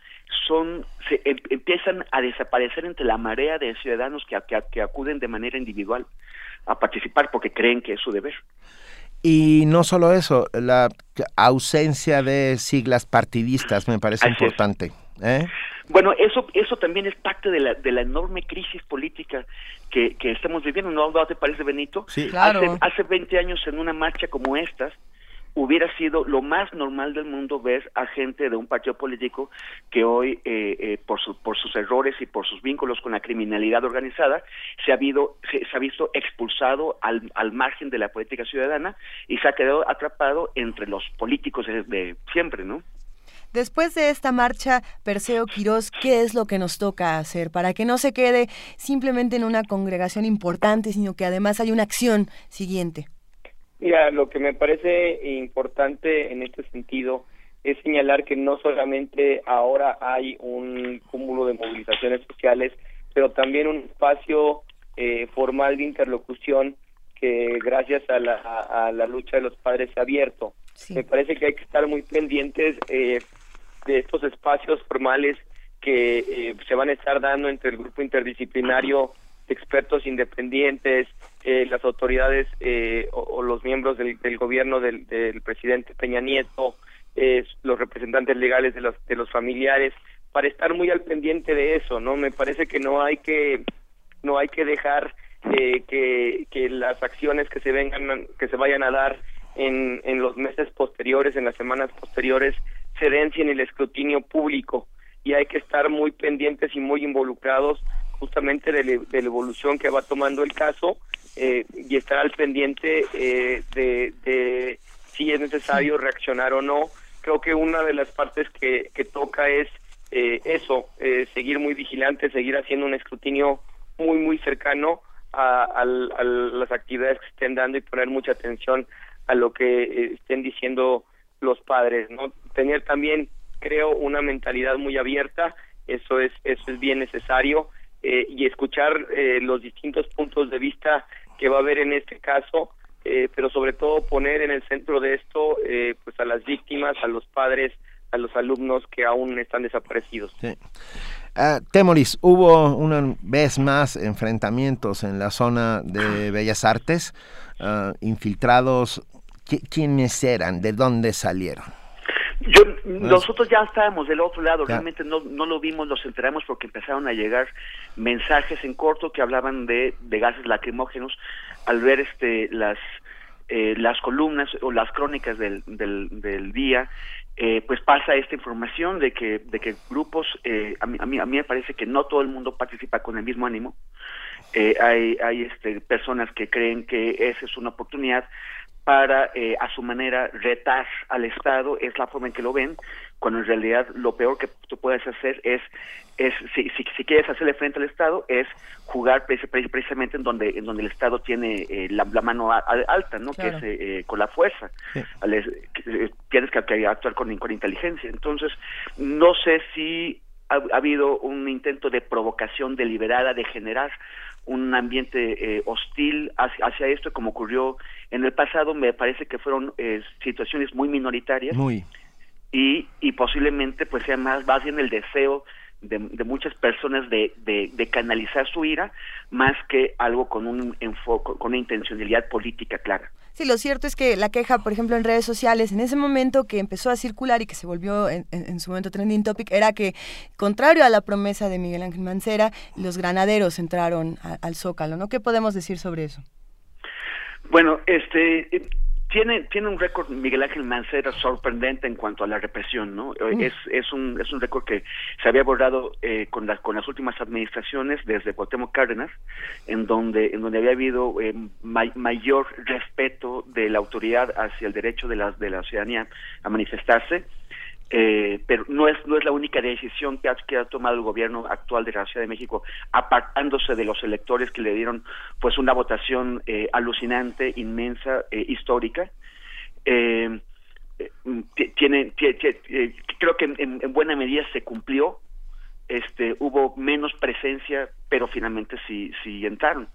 son se em- empiezan a desaparecer entre la marea de ciudadanos que, que, que acuden de manera individual a participar porque creen que es su deber. Y no solo eso, la ausencia de siglas partidistas me parece Así es. ¿Eh? Bueno, eso eso también es parte de la, de la enorme crisis política que, que estamos viviendo, ¿no, ¿No te parece, Benito? Sí. Claro. Hace, hace 20 años en una marcha como estas, hubiera sido lo más normal del mundo ver a gente de un partido político que hoy, eh, eh, por, su- por sus errores y por sus vínculos con la criminalidad organizada, se ha, habido, se, se ha visto expulsado al, al margen de la política ciudadana y se ha quedado atrapado entre los políticos de, de siempre, ¿no? Después de esta marcha, Perseo Quirós, ¿qué es lo que nos toca hacer para que no se quede simplemente en una congregación importante, sino que además hay una acción siguiente? Mira, lo que me parece importante en este sentido es señalar que no solamente ahora hay un cúmulo de movilizaciones sociales, pero también un espacio eh, formal de interlocución que gracias a la, a, a la lucha de los padres se ha abierto. Me parece que hay que estar muy pendientes eh, de estos espacios formales que eh, se van a estar dando entre el grupo interdisciplinario de expertos independientes, eh, las autoridades eh, o, los miembros del, del gobierno del, del presidente Peña Nieto, eh, los representantes legales de los, de los familiares, para estar muy al pendiente de eso, ¿no? Me parece que no hay que no hay que dejar eh, que, que las acciones que se vengan que se vayan a dar en, en los meses posteriores, en las semanas posteriores, se den sin el escrutinio público y hay que estar muy pendientes y muy involucrados justamente de, la- de la evolución que va tomando el caso eh, y estar al pendiente eh, de, de si es necesario reaccionar o no. Creo que una de las partes que, que toca es eh, eso, eh, seguir muy vigilante, seguir haciendo un escrutinio muy, muy cercano a, a las actividades que se estén dando y poner mucha atención a lo que eh, estén diciendo los padres, ¿no? Tener también, creo, una mentalidad muy abierta, eso es, eso es bien necesario, eh, y escuchar eh, los distintos puntos de vista que va a haber en este caso, eh, pero sobre todo poner en el centro de esto eh, pues a las víctimas, a los padres, a los alumnos que aún están desaparecidos. Sí. Ah, Temoris, hubo una vez más enfrentamientos en la zona de Bellas Artes, ah, infiltrados. ¿Qui- ¿Quiénes eran? ¿De dónde salieron? Yo, nosotros ya estábamos del otro lado, realmente no, no lo vimos, nos enteramos porque empezaron a llegar mensajes en corto que hablaban de, de gases lacrimógenos al ver este las eh, las columnas o las crónicas del, del, del día. Eh, pues pasa esta información de que de que grupos eh, a, mí, a mí a mí me parece que no todo el mundo participa con el mismo ánimo. Eh, hay hay este personas que creen que esa es una oportunidad para eh, a su manera retar al Estado es la forma en que lo ven cuando en realidad lo peor que tú puedes hacer es es si, si, si quieres hacerle frente al Estado es jugar preci- preci- precisamente en donde en donde el Estado tiene eh, la, la mano a- a- alta no Claro. que es eh, con la fuerza. Eh, tienes que, que actuar con, con inteligencia. Entonces no sé si ha, ha habido un intento de provocación deliberada de generar un ambiente eh, hostil hacia, hacia esto como ocurrió en el pasado me parece que fueron eh, situaciones muy minoritarias Muy. y, y posiblemente pues sea más, más bien el deseo de, de muchas personas de, de, de canalizar su ira más que algo con un enfoque, con una intencionalidad política clara. Sí, lo cierto es que la queja, por ejemplo, en redes sociales, en ese momento que empezó a circular y que se volvió en, su momento trending topic, era que, contrario a la promesa de Miguel Ángel Mancera, los granaderos entraron al Zócalo, ¿no? ¿Qué podemos decir sobre eso? Bueno, este tiene tiene un récord Miguel Ángel Mancera sorprendente en cuanto a la represión, ¿no? Eh, Mm. Es es un es un récord que se había abordado eh, con las con las últimas administraciones desde Cuauhtémoc Cárdenas, en donde en donde había habido eh, may- mayor respeto de la autoridad hacia el derecho de la de la ciudadanía a manifestarse. Eh, pero no es no es la única decisión que ha, que ha tomado el gobierno actual de la Ciudad de México apartándose de los electores que le dieron pues una votación eh, alucinante inmensa eh, histórica. Eh, eh, ti- tiene, ti- ti- eh, creo que en, en buena medida se cumplió. Este hubo menos presencia pero finalmente sí sí entraron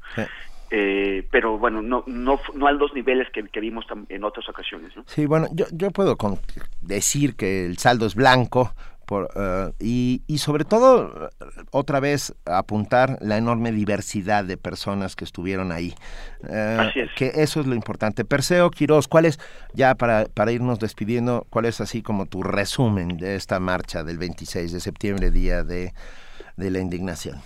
Eh, pero bueno no no no a los niveles que, que vimos en otras ocasiones ¿no? Sí, bueno, yo, yo puedo con- decir que el saldo es blanco por, eh, y, y sobre todo, eh, otra vez, apuntar la enorme diversidad de personas que estuvieron ahí. Eh, Así es. Que eso es lo importante. Perseo, Quiroz, ¿cuál es, ya para, para irnos despidiendo, cuál es así como tu resumen de esta marcha del 26 de septiembre, día de, de la indignación?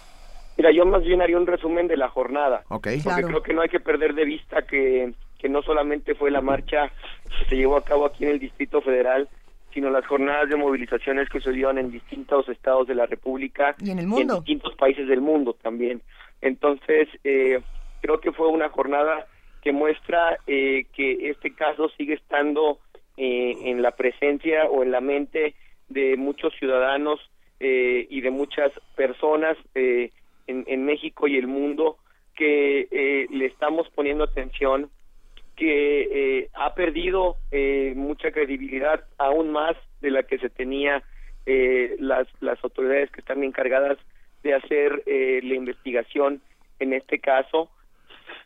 Mira, yo más bien haría un resumen de la jornada. Ok. Porque creo que no hay que perder de vista que, que no solamente fue la marcha que se llevó a cabo aquí en el Distrito Federal, sino las jornadas de movilizaciones que se dieron en distintos estados de la República Y en el en mundo. distintos países del mundo también. Entonces, eh, creo que fue una jornada que muestra eh, que este caso sigue estando eh, en la presencia o en la mente de muchos ciudadanos eh, y de muchas personas eh, en, México y el mundo que eh, le estamos poniendo atención, que eh, ha perdido eh, mucha credibilidad aún más de la que se tenía eh, las, las autoridades que están encargadas de hacer eh, la investigación en este caso.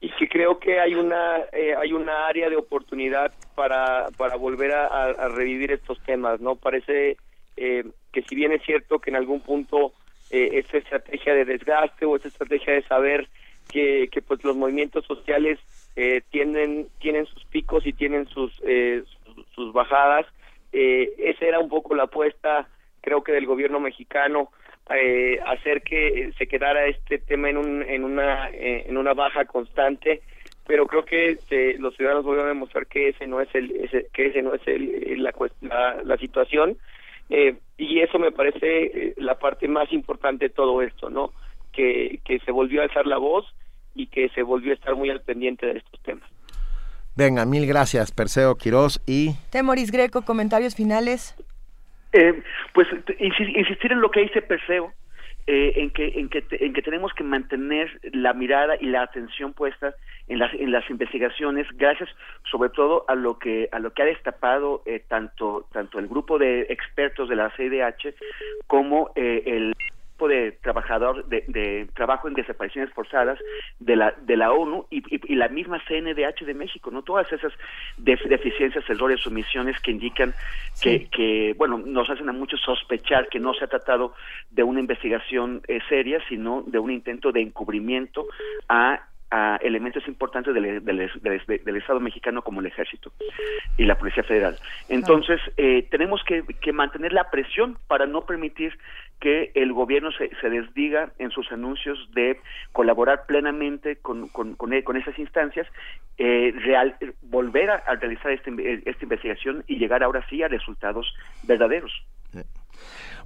Y que creo que hay una eh, hay una área de oportunidad para para volver a, a- revivir estos temas no parece que si bien es cierto que en algún punto eh, esa estrategia de desgaste o esa estrategia de saber que, que pues los movimientos sociales eh, tienen tienen sus picos y tienen sus eh, sus, sus bajadas. Eh, esa era un poco la apuesta creo que del gobierno mexicano eh, hacer que se quedara este tema en un en una eh, en una baja constante. Pero creo que se- los ciudadanos volvieron a demostrar que ese no es el ese- que ese no es el, la, la, la situación eh, y eso me parece eh, la parte más importante de todo esto no que que se volvió a alzar la voz y que se volvió a estar muy al pendiente de estos temas. Venga, mil gracias, Perseo Quirós y Temoris Greco, comentarios finales. Eh, pues insistir en lo que dice Perseo, eh, en que en que en que tenemos que mantener la mirada y la atención puesta en las en las investigaciones, gracias sobre todo a lo que a lo que ha destapado eh, tanto tanto el grupo de expertos de la CIDH como eh, el grupo de trabajador de, de trabajo en desapariciones forzadas de la de la ONU y, y- y la misma CNDH de México no todas esas def- deficiencias errores omisiones que indican que, que bueno nos hacen a muchos sospechar que no se ha tratado de una investigación eh, seria sino de un intento de encubrimiento a a elementos importantes del, del- Estado mexicano como el Ejército y la Policía Federal. Entonces, eh, tenemos que, que mantener la presión para no permitir que el gobierno se, se desdiga en sus anuncios de colaborar plenamente con, con esas instancias, eh, real, volver a, realizar esta, inve- esta investigación y llegar ahora sí a resultados verdaderos.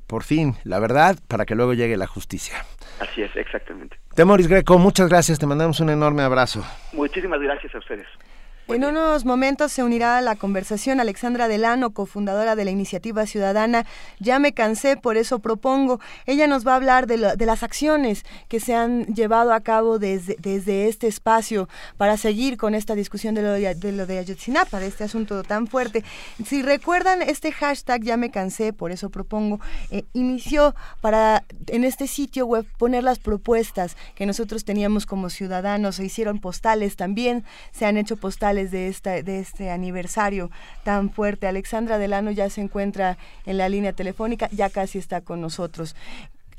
Por fin, la verdad, para que luego llegue la justicia. Así es, exactamente. Temoris Greco, muchas gracias, te mandamos un enorme abrazo. Muchísimas gracias a ustedes. En unos momentos se unirá a la conversación Alexandra Delano, cofundadora de la iniciativa ciudadana Ya me cansé, por eso propongo. Ella nos va a hablar de, lo- de las acciones que se han llevado a cabo desde, desde este espacio para seguir con esta discusión de lo de, de lo de Ayotzinapa, de este asunto tan fuerte. Si recuerdan, este hashtag Ya me cansé, por eso propongo, eh, inició para en este sitio web poner las propuestas que nosotros teníamos como ciudadanos. Se hicieron postales también, se han hecho postales de, esta, de este aniversario tan fuerte. Alexandra Delano ya se encuentra en la línea telefónica, ya casi está con nosotros.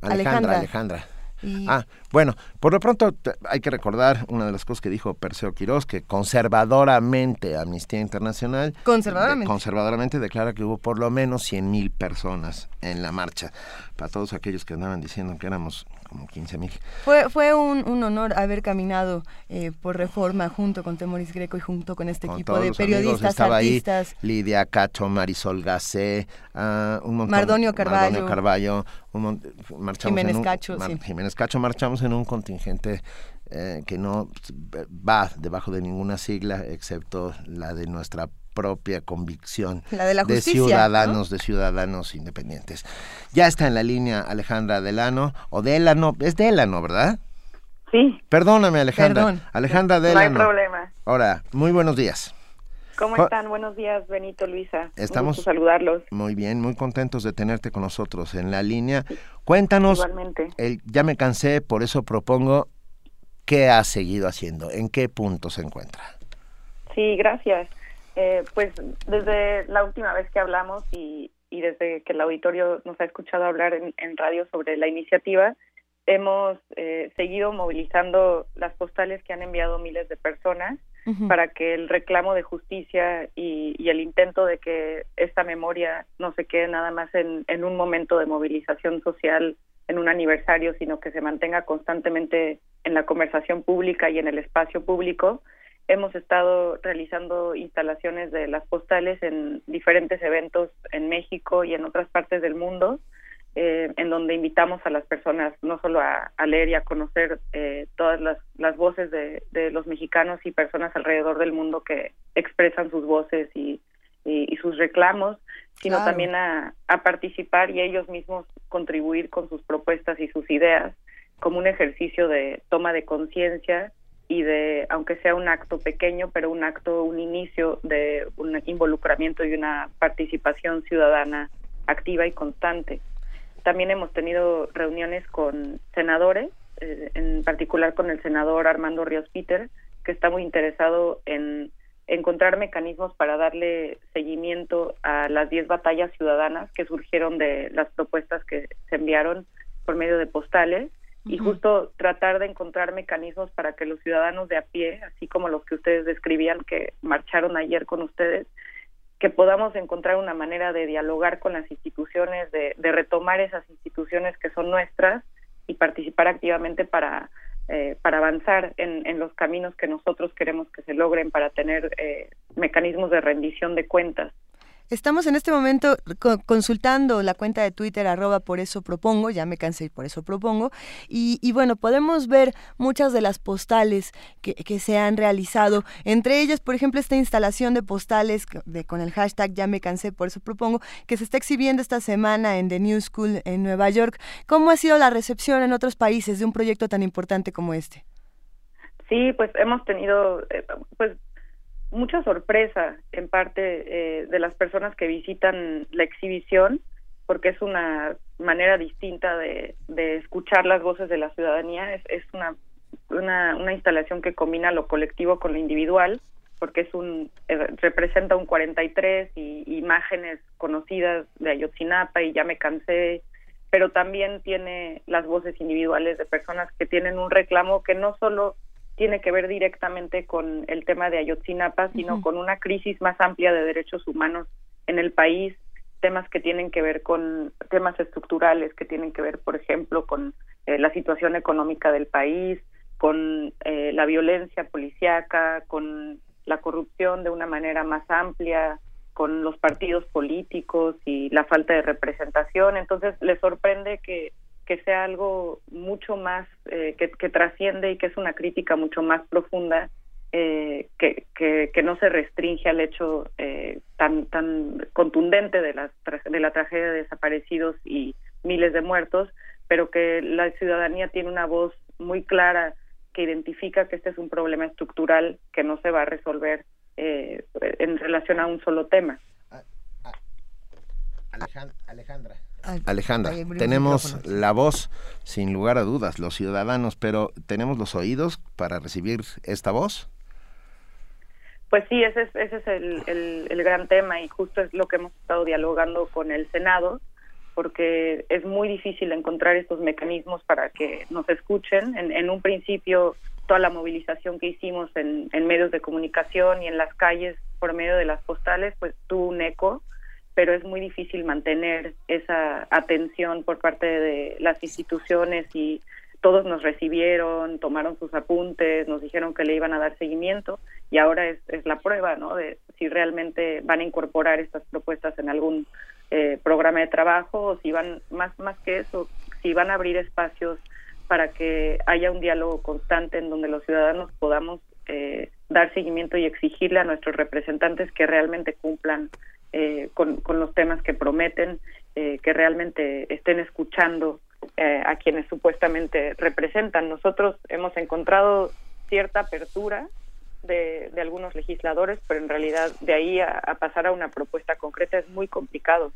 Alejandra, Alejandra. Y- Ah, bueno, por lo pronto hay que recordar una de las cosas que dijo Perseo Quirós, que conservadoramente Amnistía Internacional Conservadoramente. de- conservadoramente declara que hubo por lo menos 100 mil personas en la marcha. Para todos aquellos que andaban diciendo que éramos como 15 mil. Fue, fue un, un honor haber caminado eh, por reforma junto con Temoris Greco y junto con este Con equipo de los amigos, periodistas, estaba artistas. ahí Lidia Cacho, Marisol Gacé, ah, un montón, Mardonio Carballo. Mardonio Carballo, un mon- marchamos Jiménez en un- Cacho, sí. Jiménez Cacho, marchamos en un contingente eh, que no va debajo de ninguna sigla excepto la de nuestra propia convicción La de la justicia, ciudadanos de ciudadanos independientes ya está en la línea Alejandra Delano o Delano es Delano verdad Sí. perdóname Alejandra Perdón. Alejandra No hay Delano problema. ahora muy buenos días ¿Cómo están? Buenos días, Benito, Luisa. Un Estamos gusto saludarlos. Muy bien, muy contentos de tenerte con nosotros en la línea. Cuéntanos, Igualmente. el, ya me cansé, por eso propongo, ¿qué has seguido haciendo? ¿En qué punto se encuentra? Sí, gracias. Eh, pues desde la última vez que hablamos y, y desde que el auditorio nos ha escuchado hablar en, en radio sobre la iniciativa, hemos eh, seguido movilizando las postales que han enviado miles de personas para que el reclamo de justicia y, y el intento de que esta memoria no se quede nada más en, en un momento de movilización social, en un aniversario, sino que se mantenga constantemente en la conversación pública y en el espacio público. Hemos estado realizando instalaciones de las postales en diferentes eventos en México y en otras partes del mundo eh, en donde invitamos a las personas no solo a, a leer y a conocer eh, todas las, las voces de, de los mexicanos y personas alrededor del mundo que expresan sus voces y, y, y sus reclamos, sino Claro. también a, a participar y ellos mismos contribuir con sus propuestas y sus ideas como un ejercicio de toma de conciencia y de, aunque sea un acto pequeño, pero un acto, un inicio de un involucramiento y una participación ciudadana activa y constante. También hemos tenido reuniones con senadores, eh, en particular con el senador Armando Ríos Peter, que está muy interesado en, en encontrar mecanismos para darle seguimiento a las 10 batallas ciudadanas que surgieron de las propuestas que se enviaron por medio de postales y justo tratar de encontrar mecanismos para que los ciudadanos de a pie, así como los que ustedes describían que marcharon ayer con ustedes, que podamos encontrar una manera de dialogar con las instituciones, de, de retomar esas instituciones que son nuestras y participar activamente para eh, para avanzar en, en, los caminos que nosotros queremos que se logren para tener eh, mecanismos de rendición de cuentas. Estamos en este momento consultando la cuenta de Twitter arroba por eso propongo, ya me cansé y por eso propongo, y, bueno, podemos ver muchas de las postales que, se han realizado, entre ellas, por ejemplo, esta instalación de postales de, con el hashtag ya me cansé, por eso propongo, que se está exhibiendo esta semana en The New School en Nueva York. ¿Cómo ha sido la recepción en otros países de un proyecto tan importante como este? Sí, pues hemos tenido, eh, pues mucha sorpresa en parte eh, de las personas que visitan la exhibición, porque es una manera distinta de, escuchar las voces de la ciudadanía. Es, es una, una, una, instalación que combina lo colectivo con lo individual, porque es un eh, representa un 43 y imágenes conocidas de Ayotzinapa y ya me cansé, pero también tiene las voces individuales de personas que tienen un reclamo que no solo tiene que ver directamente con el tema de Ayotzinapa, sino con una crisis más amplia de derechos humanos en el país, temas que tienen que ver con temas estructurales, que tienen que ver, por ejemplo, con eh, la situación económica del país, con eh, la violencia policíaca, con la corrupción de una manera más amplia, con los partidos políticos y la falta de representación. Entonces, le sorprende que que sea algo mucho más, eh, que, trasciende y que es una crítica mucho más profunda, eh, que, que, no se restringe al hecho eh, tan, tan contundente de la, de la tragedia de desaparecidos y miles de muertos, pero que la ciudadanía tiene una voz muy clara que identifica que este es un problema estructural que no se va a resolver en relación a un solo tema. Alejandra. Alejandra, tenemos la voz, sin lugar a dudas, los ciudadanos, pero ¿tenemos los oídos para recibir esta voz? Pues sí, ese es, ese es el, el, gran tema y justo es lo que hemos estado dialogando con el Senado, porque es muy difícil encontrar estos mecanismos para que nos escuchen. En, en un principio, toda la movilización que hicimos en, en medios de comunicación y en las calles por medio de las postales, pues tuvo un eco pero es muy difícil mantener esa atención por parte de las instituciones y todos nos recibieron, tomaron sus apuntes, nos dijeron que le iban a dar seguimiento y ahora es, la prueba, ¿no? De si realmente van a incorporar estas propuestas en algún eh, programa de trabajo o si van más más que eso, si van a abrir espacios para que haya un diálogo constante en donde los ciudadanos podamos eh, dar seguimiento y exigirle a nuestros representantes que realmente cumplan eh, con, con, los temas que prometen, eh, que realmente estén escuchando eh, a quienes supuestamente representan. Nosotros hemos encontrado cierta apertura de, de algunos legisladores, pero en realidad de ahí a, pasar a una propuesta concreta es muy complicado.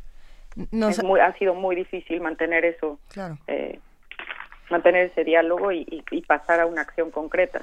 muy, ha sido muy difícil mantener eso, mantener ese diálogo y, y pasar a una acción concreta.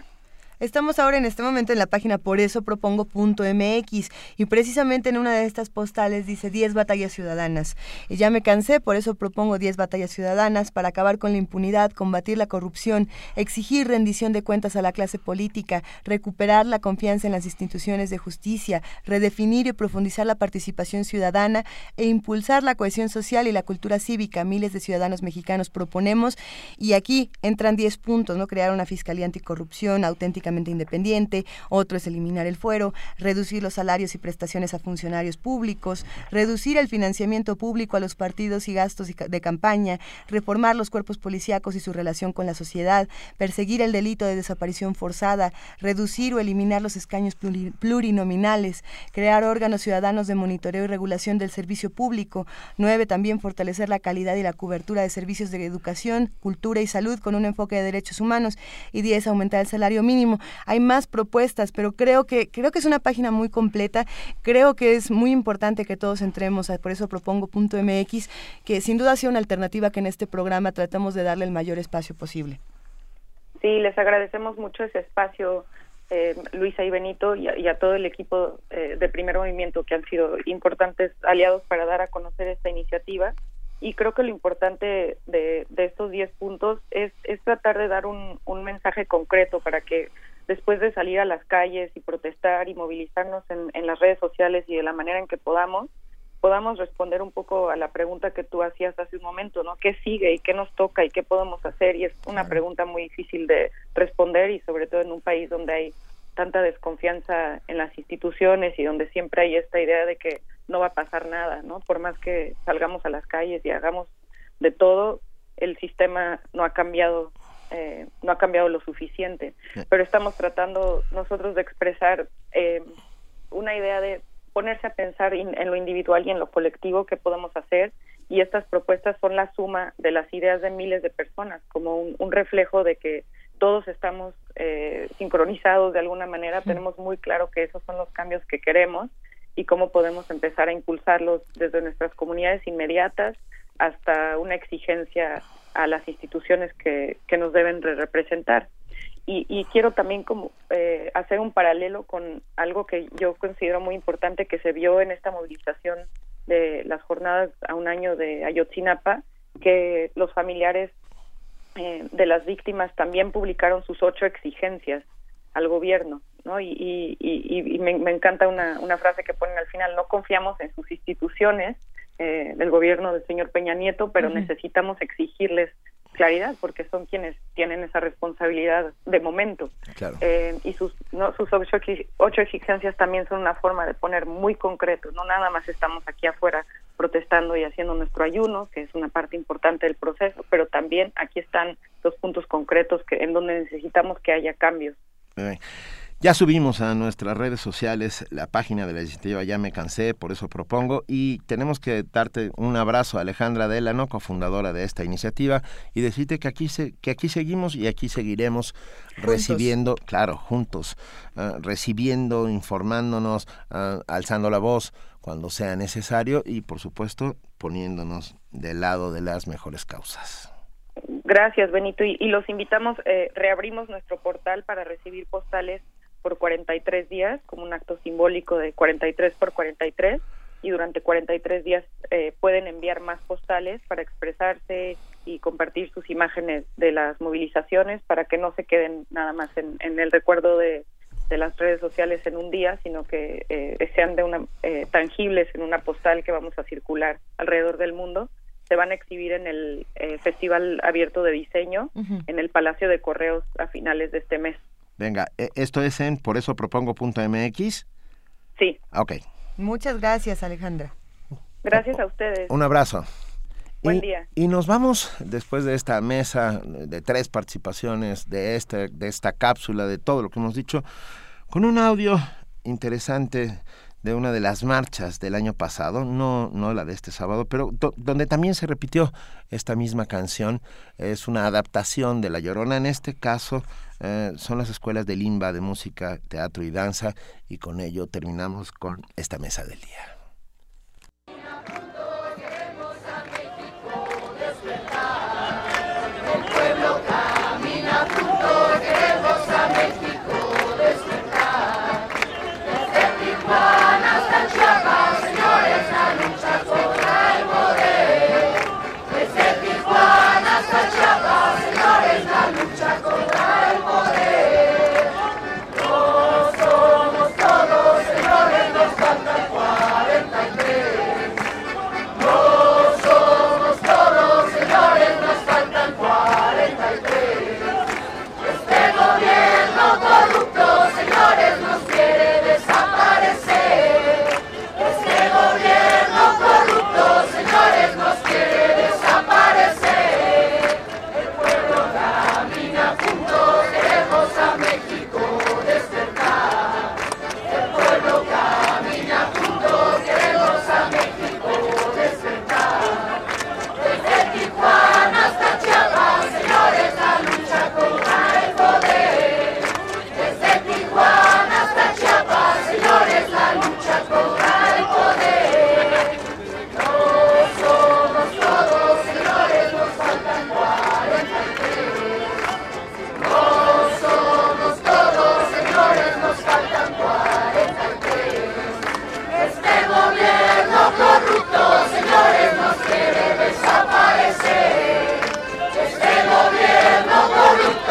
Estamos ahora en este momento en la página por eso propongo.mx y precisamente en una de estas postales dice 10 batallas ciudadanas. Y ya me cansé, por eso propongo 10 batallas ciudadanas para acabar con la impunidad, combatir la corrupción, exigir rendición de cuentas a la clase política, recuperar la confianza en las instituciones de justicia, redefinir y profundizar la participación ciudadana e impulsar la cohesión social y la cultura cívica. Miles de ciudadanos mexicanos proponemos y aquí entran 10 puntos, ¿no? Crear una fiscalía anticorrupción auténtica independiente, otro es eliminar el fuero, reducir los salarios y prestaciones a funcionarios públicos, reducir el financiamiento público a los partidos y gastos de campaña, reformar los cuerpos policíacos y su relación con la sociedad, perseguir el delito de desaparición forzada, reducir o eliminar los escaños plurinominales, crear órganos ciudadanos de monitoreo y regulación del servicio público, nueve, también fortalecer la calidad y la cobertura de servicios de educación, cultura y salud con un enfoque de derechos humanos y diez, aumentar el salario mínimo hay más propuestas, pero creo que, creo que es una página muy completa, creo que es muy importante que todos entremos, por eso propongo punto .mx, que sin duda ha sido una alternativa que en este programa tratamos de darle el mayor espacio posible. Sí, les agradecemos mucho ese espacio eh, Luisa y Benito y a, todo el equipo eh, de primer movimiento que han sido importantes aliados para dar a conocer esta iniciativa. Y creo que lo importante de, estos 10 puntos es, tratar de dar un, mensaje concreto para que después de salir a las calles y protestar y movilizarnos en, en las redes sociales y de la manera en que podamos, podamos responder un poco a la pregunta que tú hacías hace un momento, ¿no? ¿Qué sigue y qué nos toca y qué podemos hacer? Y es una pregunta muy difícil de responder y sobre todo en un país donde hay tanta desconfianza en las instituciones y donde siempre hay esta idea de que no va a pasar nada, ¿no? Por más que salgamos a las calles y hagamos de todo, el sistema no ha cambiado eh, no ha cambiado lo suficiente, pero estamos tratando nosotros de expresar eh, una idea de ponerse a pensar en lo individual y en lo colectivo que podemos hacer. Y estas propuestas son la suma de las ideas de miles de personas como un, reflejo de que todos estamos eh, sincronizados de alguna manera, tenemos muy claro que esos son los cambios que queremos y cómo podemos empezar a impulsarlos desde nuestras comunidades inmediatas hasta una exigencia a las instituciones que, que nos deben representar. Y, quiero también como eh, hacer un paralelo con algo que yo considero muy importante que se vio en esta movilización de las jornadas a un año de Ayotzinapa, que los familiares eh, de las víctimas también publicaron sus ocho exigencias al gobierno, ¿no? Y, me, encanta una, una, frase que ponen al final, no confiamos en sus instituciones, eh, del gobierno del señor Peña Nieto, pero necesitamos exigirles claridad porque son quienes tienen esa responsabilidad de momento. Eh, y sus no, sus ocho, ocho, exigencias también son una forma de poner muy concreto no nada más estamos aquí afuera protestando y haciendo nuestro ayuno que es una parte importante del proceso pero también aquí están los puntos concretos que en donde necesitamos que haya cambios ya subimos a nuestras redes sociales la página de la iniciativa Ya me cansé, por eso propongo, y tenemos que darte un abrazo a Alejandra Delano, cofundadora de esta iniciativa, y decirte que aquí, se, que aquí seguimos y aquí seguiremos recibiendo, claro, juntos, ah, recibiendo, informándonos, ah, alzando la voz cuando sea necesario y, por supuesto, poniéndonos del lado de las mejores causas. Gracias, Benito. Y, los invitamos, eh, reabrimos nuestro portal para recibir postales por 43 días, como un acto simbólico de 43 por 43, y durante 43 días eh, pueden enviar más postales para expresarse y compartir sus imágenes de las movilizaciones para que no se queden nada más en, el recuerdo de, las redes sociales en un día, sino que eh, sean de una, eh, tangibles en una postal que vamos a circular alrededor del mundo. Se van a exhibir en el Festival Abierto de Diseño en el Palacio de Correos a finales de este mes. Venga, e, ¿esto es en por eso propongo.mx? Sí. Ok. Muchas gracias, Alejandra. Gracias a ustedes. Un abrazo. Buen día. Y nos vamos después de esta mesa de tres participaciones, de, este, de esta cápsula, de todo lo que hemos dicho, con un audio interesante de una de las marchas del año pasado, no, no la de este sábado, pero donde también se repitió esta misma canción. Es una adaptación de La Llorona, en este caso eh, son las escuelas de Limba de música, teatro y danza, y con ello terminamos con esta mesa del día.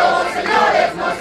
santos señores nos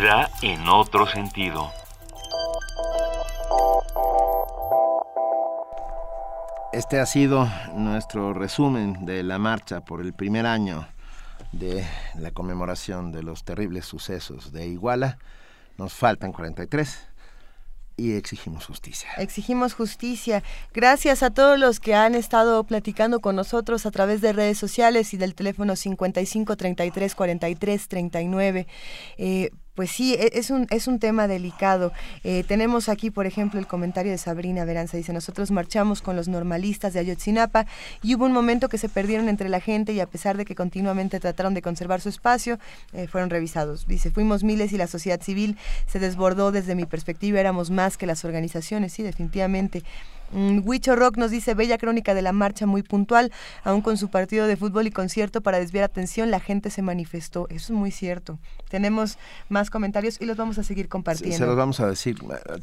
vida en otro sentido. Este ha sido nuestro resumen de la marcha por el primer año de la conmemoración de los terribles sucesos de Iguala. Nos faltan 43 y exigimos justicia. Exigimos justicia. Gracias a todos los que han estado platicando con nosotros a través de redes sociales y del teléfono 55 33 43 39. Eh, pues sí, e, es un, es un tema delicado. Eh, tenemos aquí, por ejemplo, el comentario de Sabrina Veranza. Dice, nosotros marchamos con los normalistas de Ayotzinapa y hubo un momento que se perdieron entre la gente y a pesar de que continuamente trataron de conservar su espacio, eh, fueron revisados. Dice, fuimos miles y la sociedad civil se desbordó desde mi perspectiva, éramos más que las organizaciones. Sí, definitivamente. Mm, Huicho Rock nos dice, bella crónica de la marcha muy puntual, aún con su partido de fútbol y concierto para desviar atención, la gente se manifestó. Eso es muy cierto. Tenemos más comentarios y los vamos a seguir compartiendo. Se, los vamos a decir.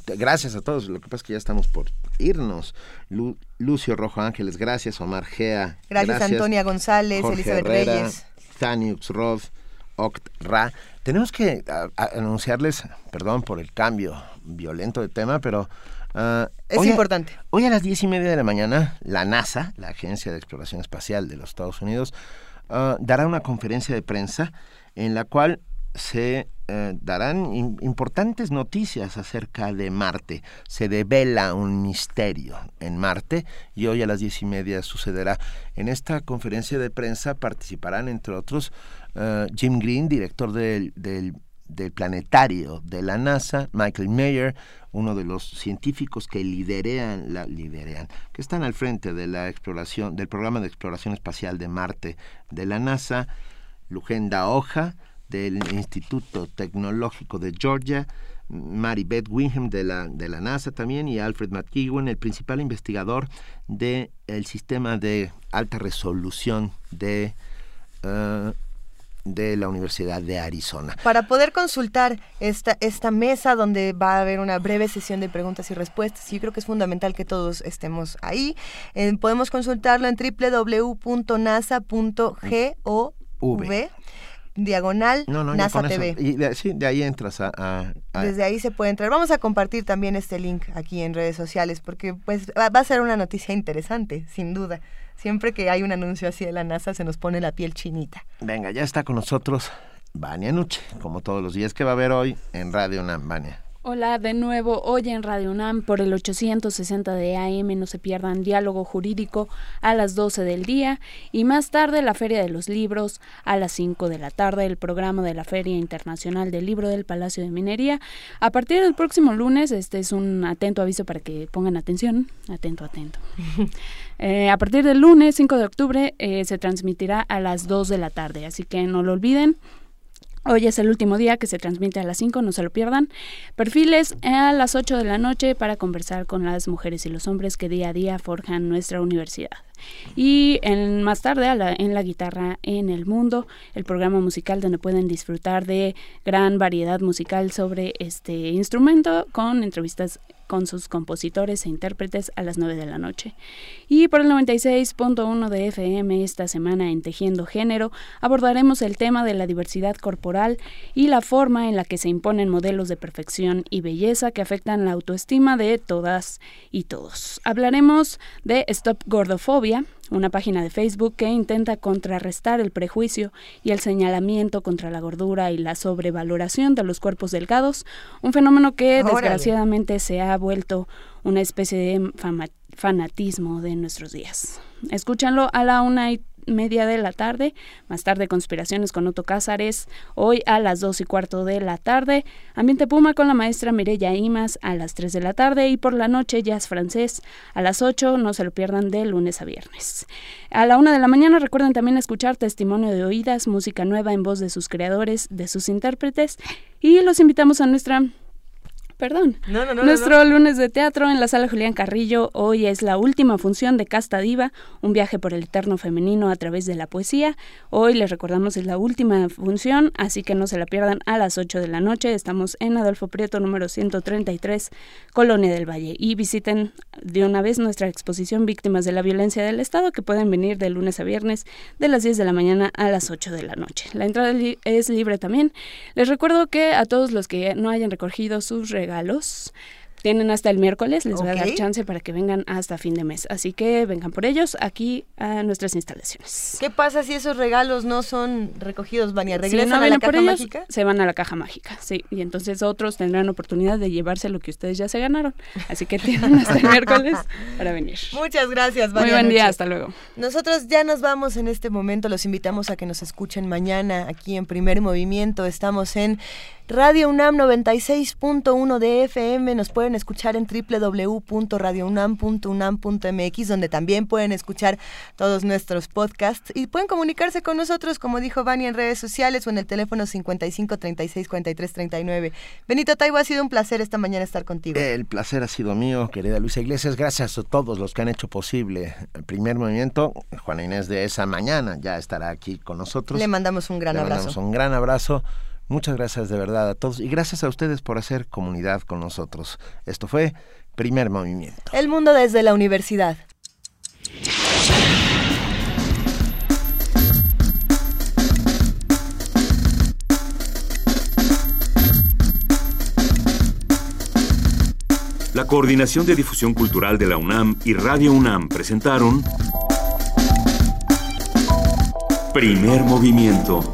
Gracias a todos. Lo que pasa es que ya estamos por irnos. Lucio Rojo Ángeles, gracias. Omar Gea. Gracias, Antonia González, Elizabeth Reyes. Taniux Rod, Oct Ra. Tenemos que anunciarles, perdón por el cambio violento de tema, pero Ah, es importante. hoy a las diez y media de la mañana, la NASA, la Agencia de Exploración Espacial de los Estados Unidos, ah, dará una conferencia de prensa en la cual se eh, darán importantes noticias acerca de Marte. Se devela un misterio en Marte y hoy a las diez y media sucederá. En esta conferencia de prensa participarán, entre otros, ah, Jim Green, director del, del del planetario de la NASA, Michael Mayer, uno de los científicos que liderean, la, que están al frente de la exploración, del programa de exploración espacial de Marte de la NASA, Lugenda Hoja, del Instituto Tecnológico de Georgia, Mary Beth Wingham de la, de la NASA también y Alfred McEwen, el principal investigador del sistema de alta resolución de uh, de la Universidad de Arizona. Para poder consultar esta, esta mesa donde va a haber una breve sesión de preguntas y respuestas, yo creo que es fundamental que todos estemos ahí. Eh, podemos consultarlo en www.nasa.gov diagonal NASA TV. y de, sí, de ahí entras a, Desde ahí se puede entrar. Vamos a compartir también este link aquí en redes sociales porque pues va a ser una noticia interesante, sin duda. Siempre que hay un anuncio así de la NASA se nos pone la piel chinita. Venga, ya está con nosotros Vania Nuche, como todos los días que va a haber hoy en Radio UNAM. Vania. Hola, de nuevo hoy en Radio UNAM por el 860 de AM. No se pierdan diálogo jurídico a las 12 del día y más tarde la Feria de los Libros a las 5 de la tarde, el programa de la Feria Internacional del Libro del Palacio de Minería. A partir del próximo lunes, este es un atento aviso para que pongan atención. Atento, atento. Eh, a partir del lunes 5 de octubre eh, se transmitirá a las 2 de la tarde, así que no lo olviden. Hoy es el último día que se transmite a las 5, no se lo pierdan. Perfiles a las 8 de la noche para conversar con las mujeres y los hombres que día a día forjan nuestra universidad. Y en, más tarde en la guitarra en el mundo, el programa musical donde pueden disfrutar de gran variedad musical sobre este instrumento con entrevistas con sus compositores e intérpretes a las 9 de la noche. Y por el 96.1 de FM esta semana en Tejiendo Género abordaremos el tema de la diversidad corporal y la forma en la que se imponen modelos de perfección y belleza que afectan la autoestima de todas y todos. Hablaremos de Stop Gordofobia, una página de Facebook que intenta contrarrestar el prejuicio y el señalamiento contra la gordura y la sobrevaloración de los cuerpos delgados, un fenómeno que desgraciadamente se ha vuelto una especie de fanatismo de nuestros días. Escúchanlo a la una y media de la tarde. Más tarde, Conspiraciones con Otto Cázares. Hoy a las dos y cuarto de la tarde. Ambiente Puma con la maestra Mireya Imas a las 3 de la tarde. Y por la noche, Jazz Francés a las 8. No se lo pierdan de lunes a viernes. A la una de la mañana, recuerden también escuchar testimonio de oídas, música nueva en voz de sus creadores, de sus intérpretes. Y los invitamos a nuestra perdón. No, no, no. Nuestro lunes de teatro en la sala Julián Carrillo. Hoy es la última función de Casta Diva, un viaje por el eterno femenino a través de la poesía. Hoy les recordamos es la última función, así que no se la pierdan a las 8 de la noche. Estamos en Adolfo Prieto número 133, Colonia del Valle. Y visiten de una vez nuestra exposición Víctimas de la Violencia del Estado, que pueden venir de lunes a viernes de las 10 de la mañana a las 8 de la noche. La entrada es libre también. Les recuerdo que a todos los que no hayan recogido sus regalos, tienen hasta el miércoles, les voy a dar chance para que vengan hasta fin de mes. Así que vengan por ellos aquí a nuestras instalaciones. ¿Qué pasa si esos regalos no son recogidos, Vania? ¿Regresan si no a la caja ellos, mágica? Se van a la caja mágica, sí. Y entonces otros tendrán oportunidad de llevarse lo que ustedes ya se ganaron. Así que tienen hasta el miércoles para venir. Muchas gracias, Muy Vania. buen día, hasta luego. Nosotros ya nos vamos en este momento. Los invitamos a que nos escuchen mañana aquí en Primer Movimiento. Estamos en Radio UNAM 96.1 de FM. Nos pueden escuchar en www.radiounam.unam.mx, donde también pueden escuchar todos nuestros podcasts y pueden comunicarse con nosotros, como dijo Vani, en redes sociales o en el teléfono 55 36 43 39. Benito Taibo, ha sido un placer esta mañana estar contigo. El placer ha sido mío, querida Luisa Iglesias. Gracias a todos los que han hecho posible el primer movimiento. Juana Inés de esa mañana ya estará aquí con nosotros. Le mandamos un gran Le abrazo. mandamos un gran abrazo. Muchas gracias de verdad a todos y gracias a ustedes por hacer comunidad con nosotros. Esto fue Primer Movimiento. El mundo desde la universidad. La Coordinación de Difusión Cultural de la UNAM y Radio UNAM presentaron Primer Movimiento.